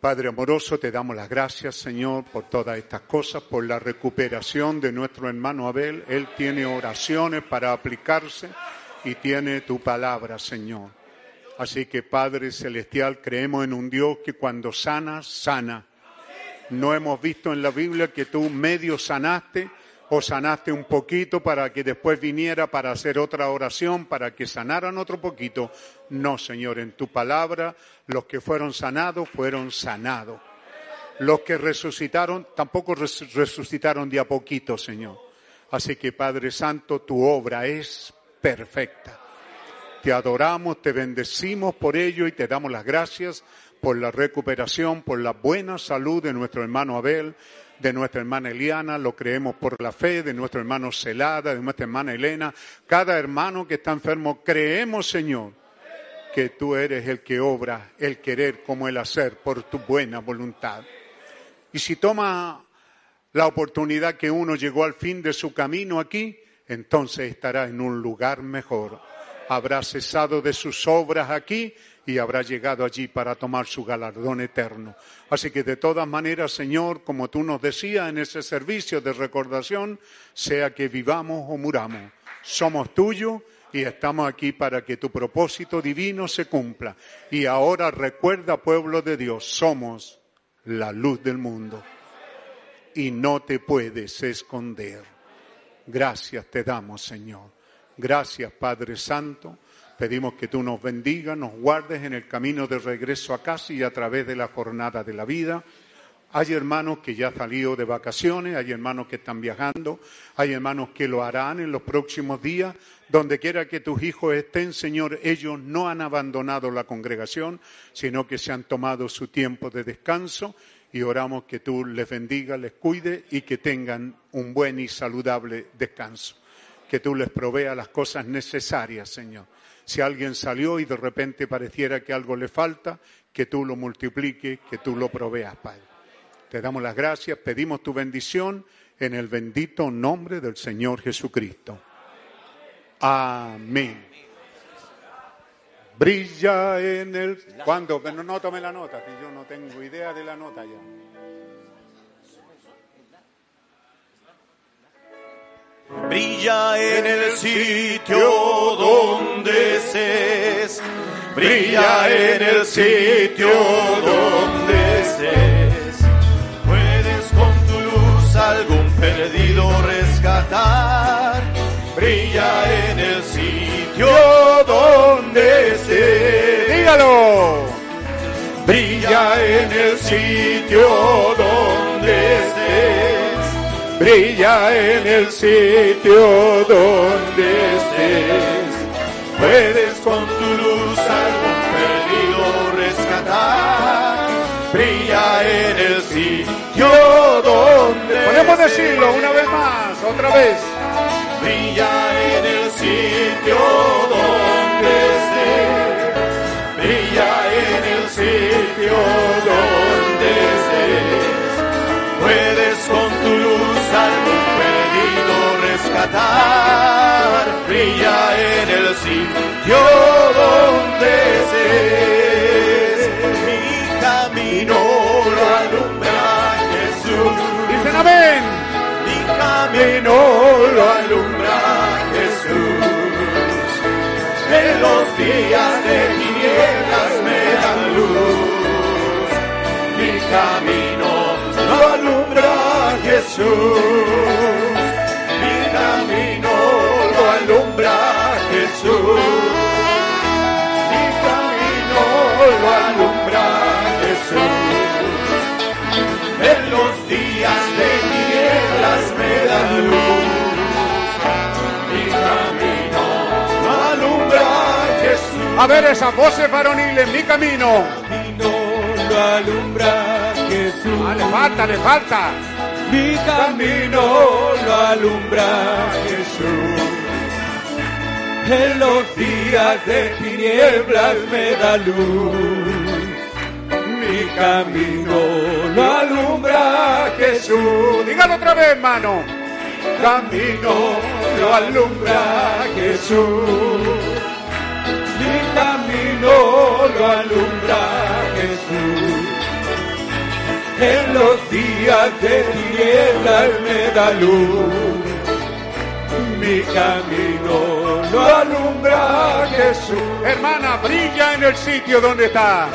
Padre amoroso, te damos las gracias, Señor, por todas estas cosas, por la recuperación de nuestro hermano Abel. Él tiene oraciones para aplicarse y tiene tu palabra, Señor. Así que, Padre Celestial, creemos en un Dios que cuando sana, sana no hemos visto en la Biblia que tú medio sanaste o sanaste un poquito para que después viniera para hacer otra oración, para que sanaran otro poquito. No, Señor, en tu palabra los que fueron sanados fueron sanados. Los que resucitaron tampoco resucitaron de a poquito, Señor. Así que, Padre Santo, tu obra es perfecta. Te adoramos, te bendecimos por ello y te damos las gracias por la recuperación, por la buena salud de nuestro hermano Abel, de nuestra hermana Eliana, lo creemos por la fe, de nuestro hermano Celada, de nuestra hermana Elena. Cada hermano que está enfermo, creemos, Señor, que tú eres el que obra el querer como el hacer por tu buena voluntad. Y si toma la oportunidad que uno llegó al fin de su camino aquí, entonces estará en un lugar mejor. Habrá cesado de sus obras aquí y habrá llegado allí para tomar su galardón eterno. Así que de todas maneras, Señor, como tú nos decías en ese servicio de recordación, sea que vivamos o muramos, somos tuyos y estamos aquí para que tu propósito divino se cumpla. Y ahora recuerda, pueblo de Dios, somos la luz del mundo y no te puedes esconder. Gracias te damos, Señor. Gracias, Padre Santo Pedimos que tú nos bendigas, nos guardes en el camino de regreso a casa y a través de la jornada de la vida. Hay hermanos que ya han salido de vacaciones, hay hermanos que están viajando, hay hermanos que lo harán en los próximos días. Donde quiera que tus hijos estén, Señor, ellos no han abandonado la congregación, sino que se han tomado su tiempo de descanso y oramos que tú les bendiga, les cuide y que tengan un buen y saludable descanso. Que tú les proveas las cosas necesarias, Señor si alguien salió y de repente pareciera que algo le falta, que tú lo multipliques, que tú lo proveas, Padre. Te damos las gracias, pedimos tu bendición en el bendito nombre del Señor Jesucristo. Amén. Brilla en el... ¿Cuándo? No tome la nota, que yo no tengo idea de la nota ya. Brilla en el sitio donde estés. Brilla en el sitio donde estés. Puedes con tu luz algún perdido rescatar. Brilla en el sitio donde estés. Dígalo. Brilla en el sitio donde estés. Brilla en el sitio donde estés. Puedes con tu luz algún perdido rescatar. Brilla en el sitio donde Podemos estés. decirlo una vez más, otra vez. Brilla en el sitio donde estés. Brilla en el sitio donde estés. Puedes con rescatar. Brilla en el sitio donde estés. Mi camino lo alumbra Jesús. Dicen amén. Mi camino lo alumbra Jesús. En los días de tinieblas me da luz. Mi camino lo alumbra Jesús. Mi camino lo alumbra Jesús. Mi camino lo alumbra Jesús. En los días de tinieblas me da luz. Mi camino lo alumbra Jesús. A ver esas voces varoniles, mi camino. camino lo alumbra Jesús. Ah, le falta, le falta. Mi camino lo alumbra Jesús. En los días de tinieblas me da luz. Mi camino lo alumbra Jesús. Dígalo otra vez, hermano. Camino lo alumbra Jesús. Mi camino lo alumbra Jesús. En los días de tinieblas me da luz. Mi camino lo alumbra Jesús. Hermana, brilla en el sitio donde está.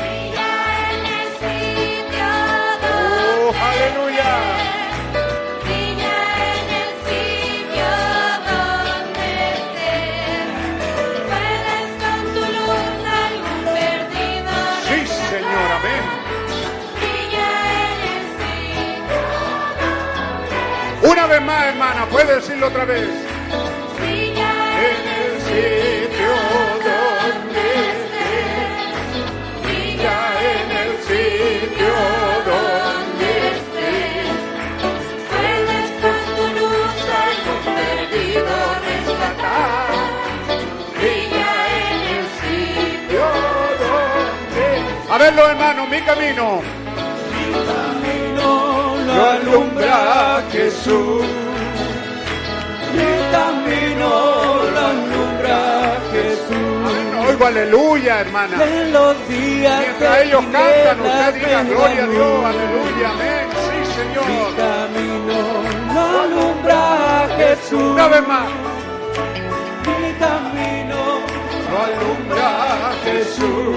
Hermana, puede decirlo otra vez. En el sitio donde estés, brilla en el sitio donde estés. Puedes con tu luz algún perdido rescatar. Brilla en el sitio donde A verlo, hermano, mi camino. Lo alumbra Jesús. Mi camino lo alumbra Jesús. No oigo aleluya, hermana. En los días Mientras ellos cantan, usted diga gloria a Dios, aleluya, amén. Sí, Mi Señor. camino lo alumbra Jesús. Una vez más. Mi camino lo alumbra Jesús.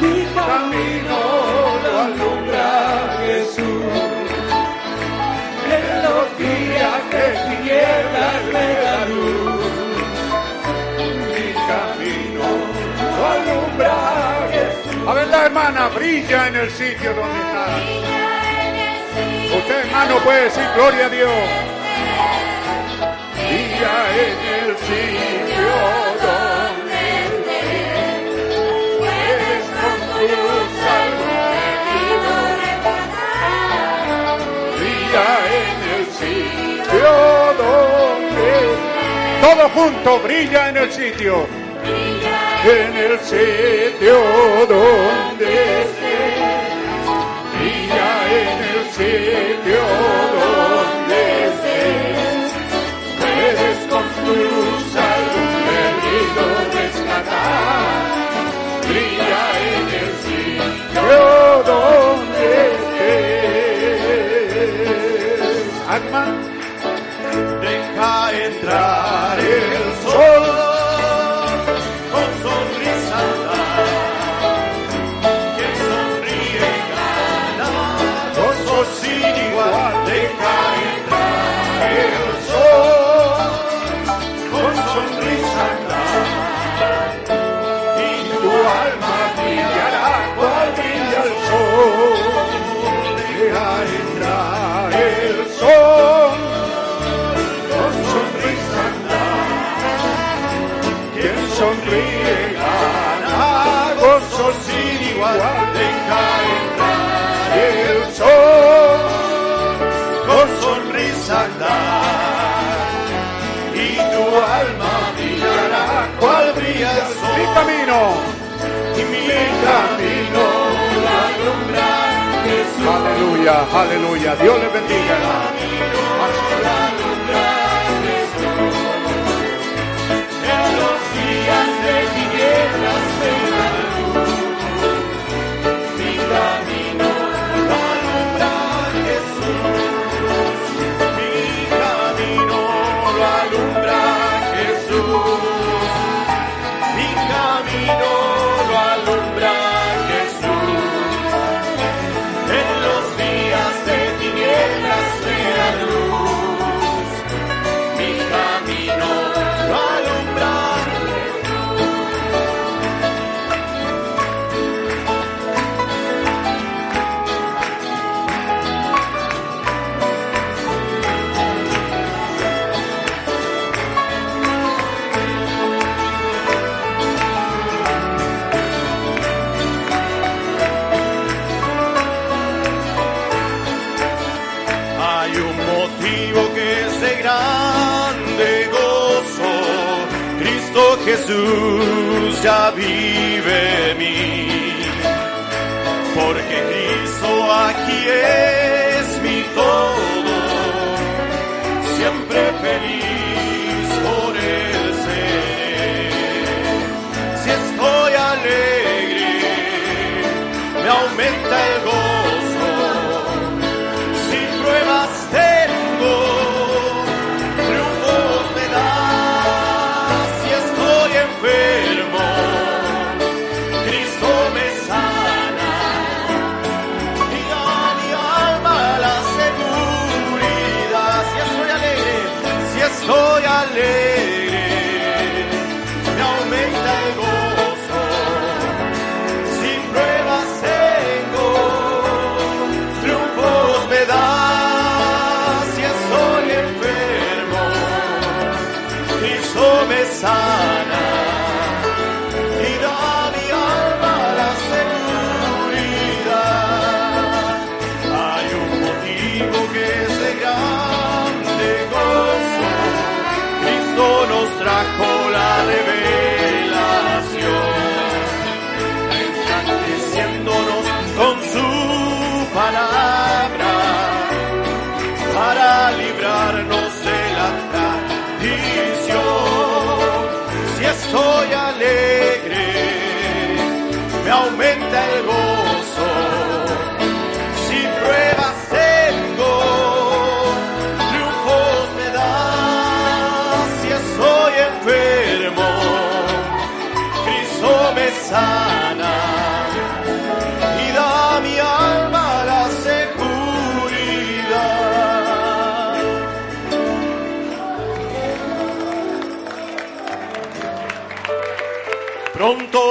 Mi camino lo alumbra de tinieblas me da luz. Mi camino alumbra. A ver, la hermana, brilla en el sitio donde está. Usted, hermano, puede decir gloria a Dios. Brilla en el sitio Todo junto, brilla en el sitio. En el sitio donde estés. Brilla en el sitio donde estés. Puedes con tu algún perdido rescatar. Brilla en el sitio donde estés. Alma, a entrar. Eu Aleluya, aleluya. Dios les bendiga. Jesús ya vive en mí, porque Cristo aquí es mi todo, siempre feliz por el ser. Si estoy alegre, me aumenta el gozo.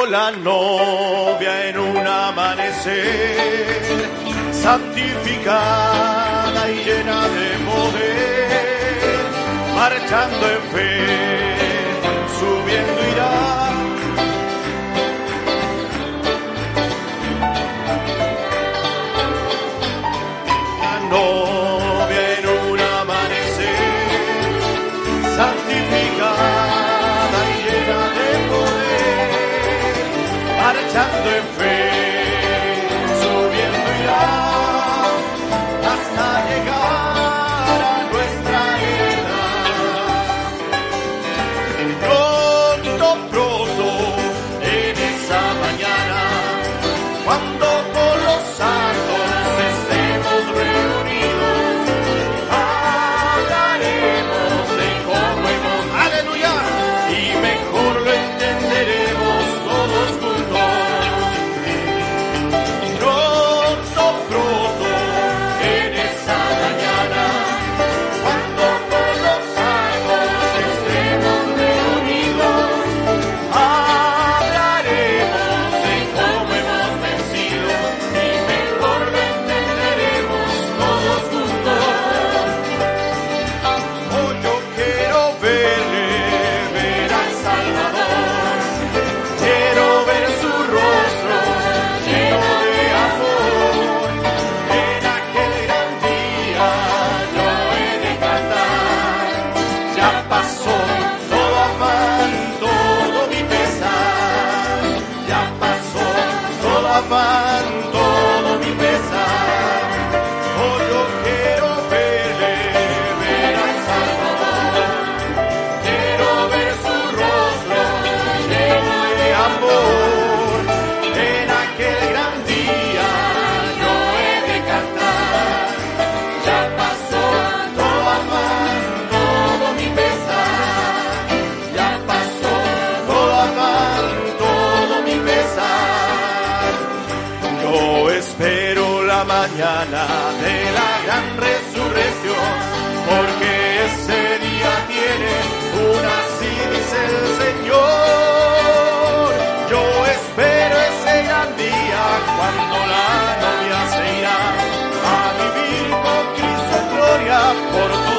la novia en un amanecer, santificada y llena de poder, marchando en fe. Saint-Denis. por tu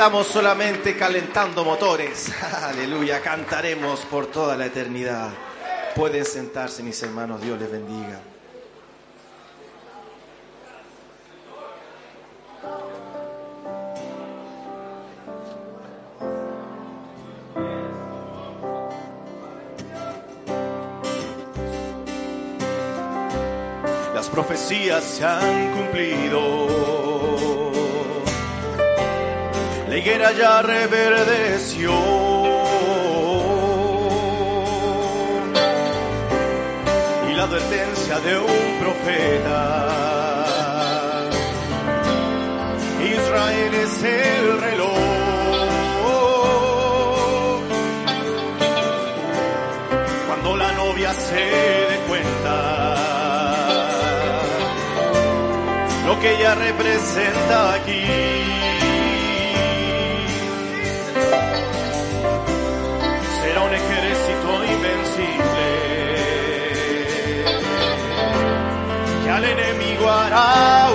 estamos solamente calentando motores. Aleluya, cantaremos por toda la eternidad. Pueden sentarse mis hermanos, Dios les bendiga. Las profecías se han cumplido. higuera ya reverdeció. Y la advertencia de un profeta. Israel es el reloj. Cuando la novia se dé cuenta, lo que ella representa aquí. al enemigo hará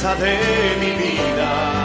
de mi vida.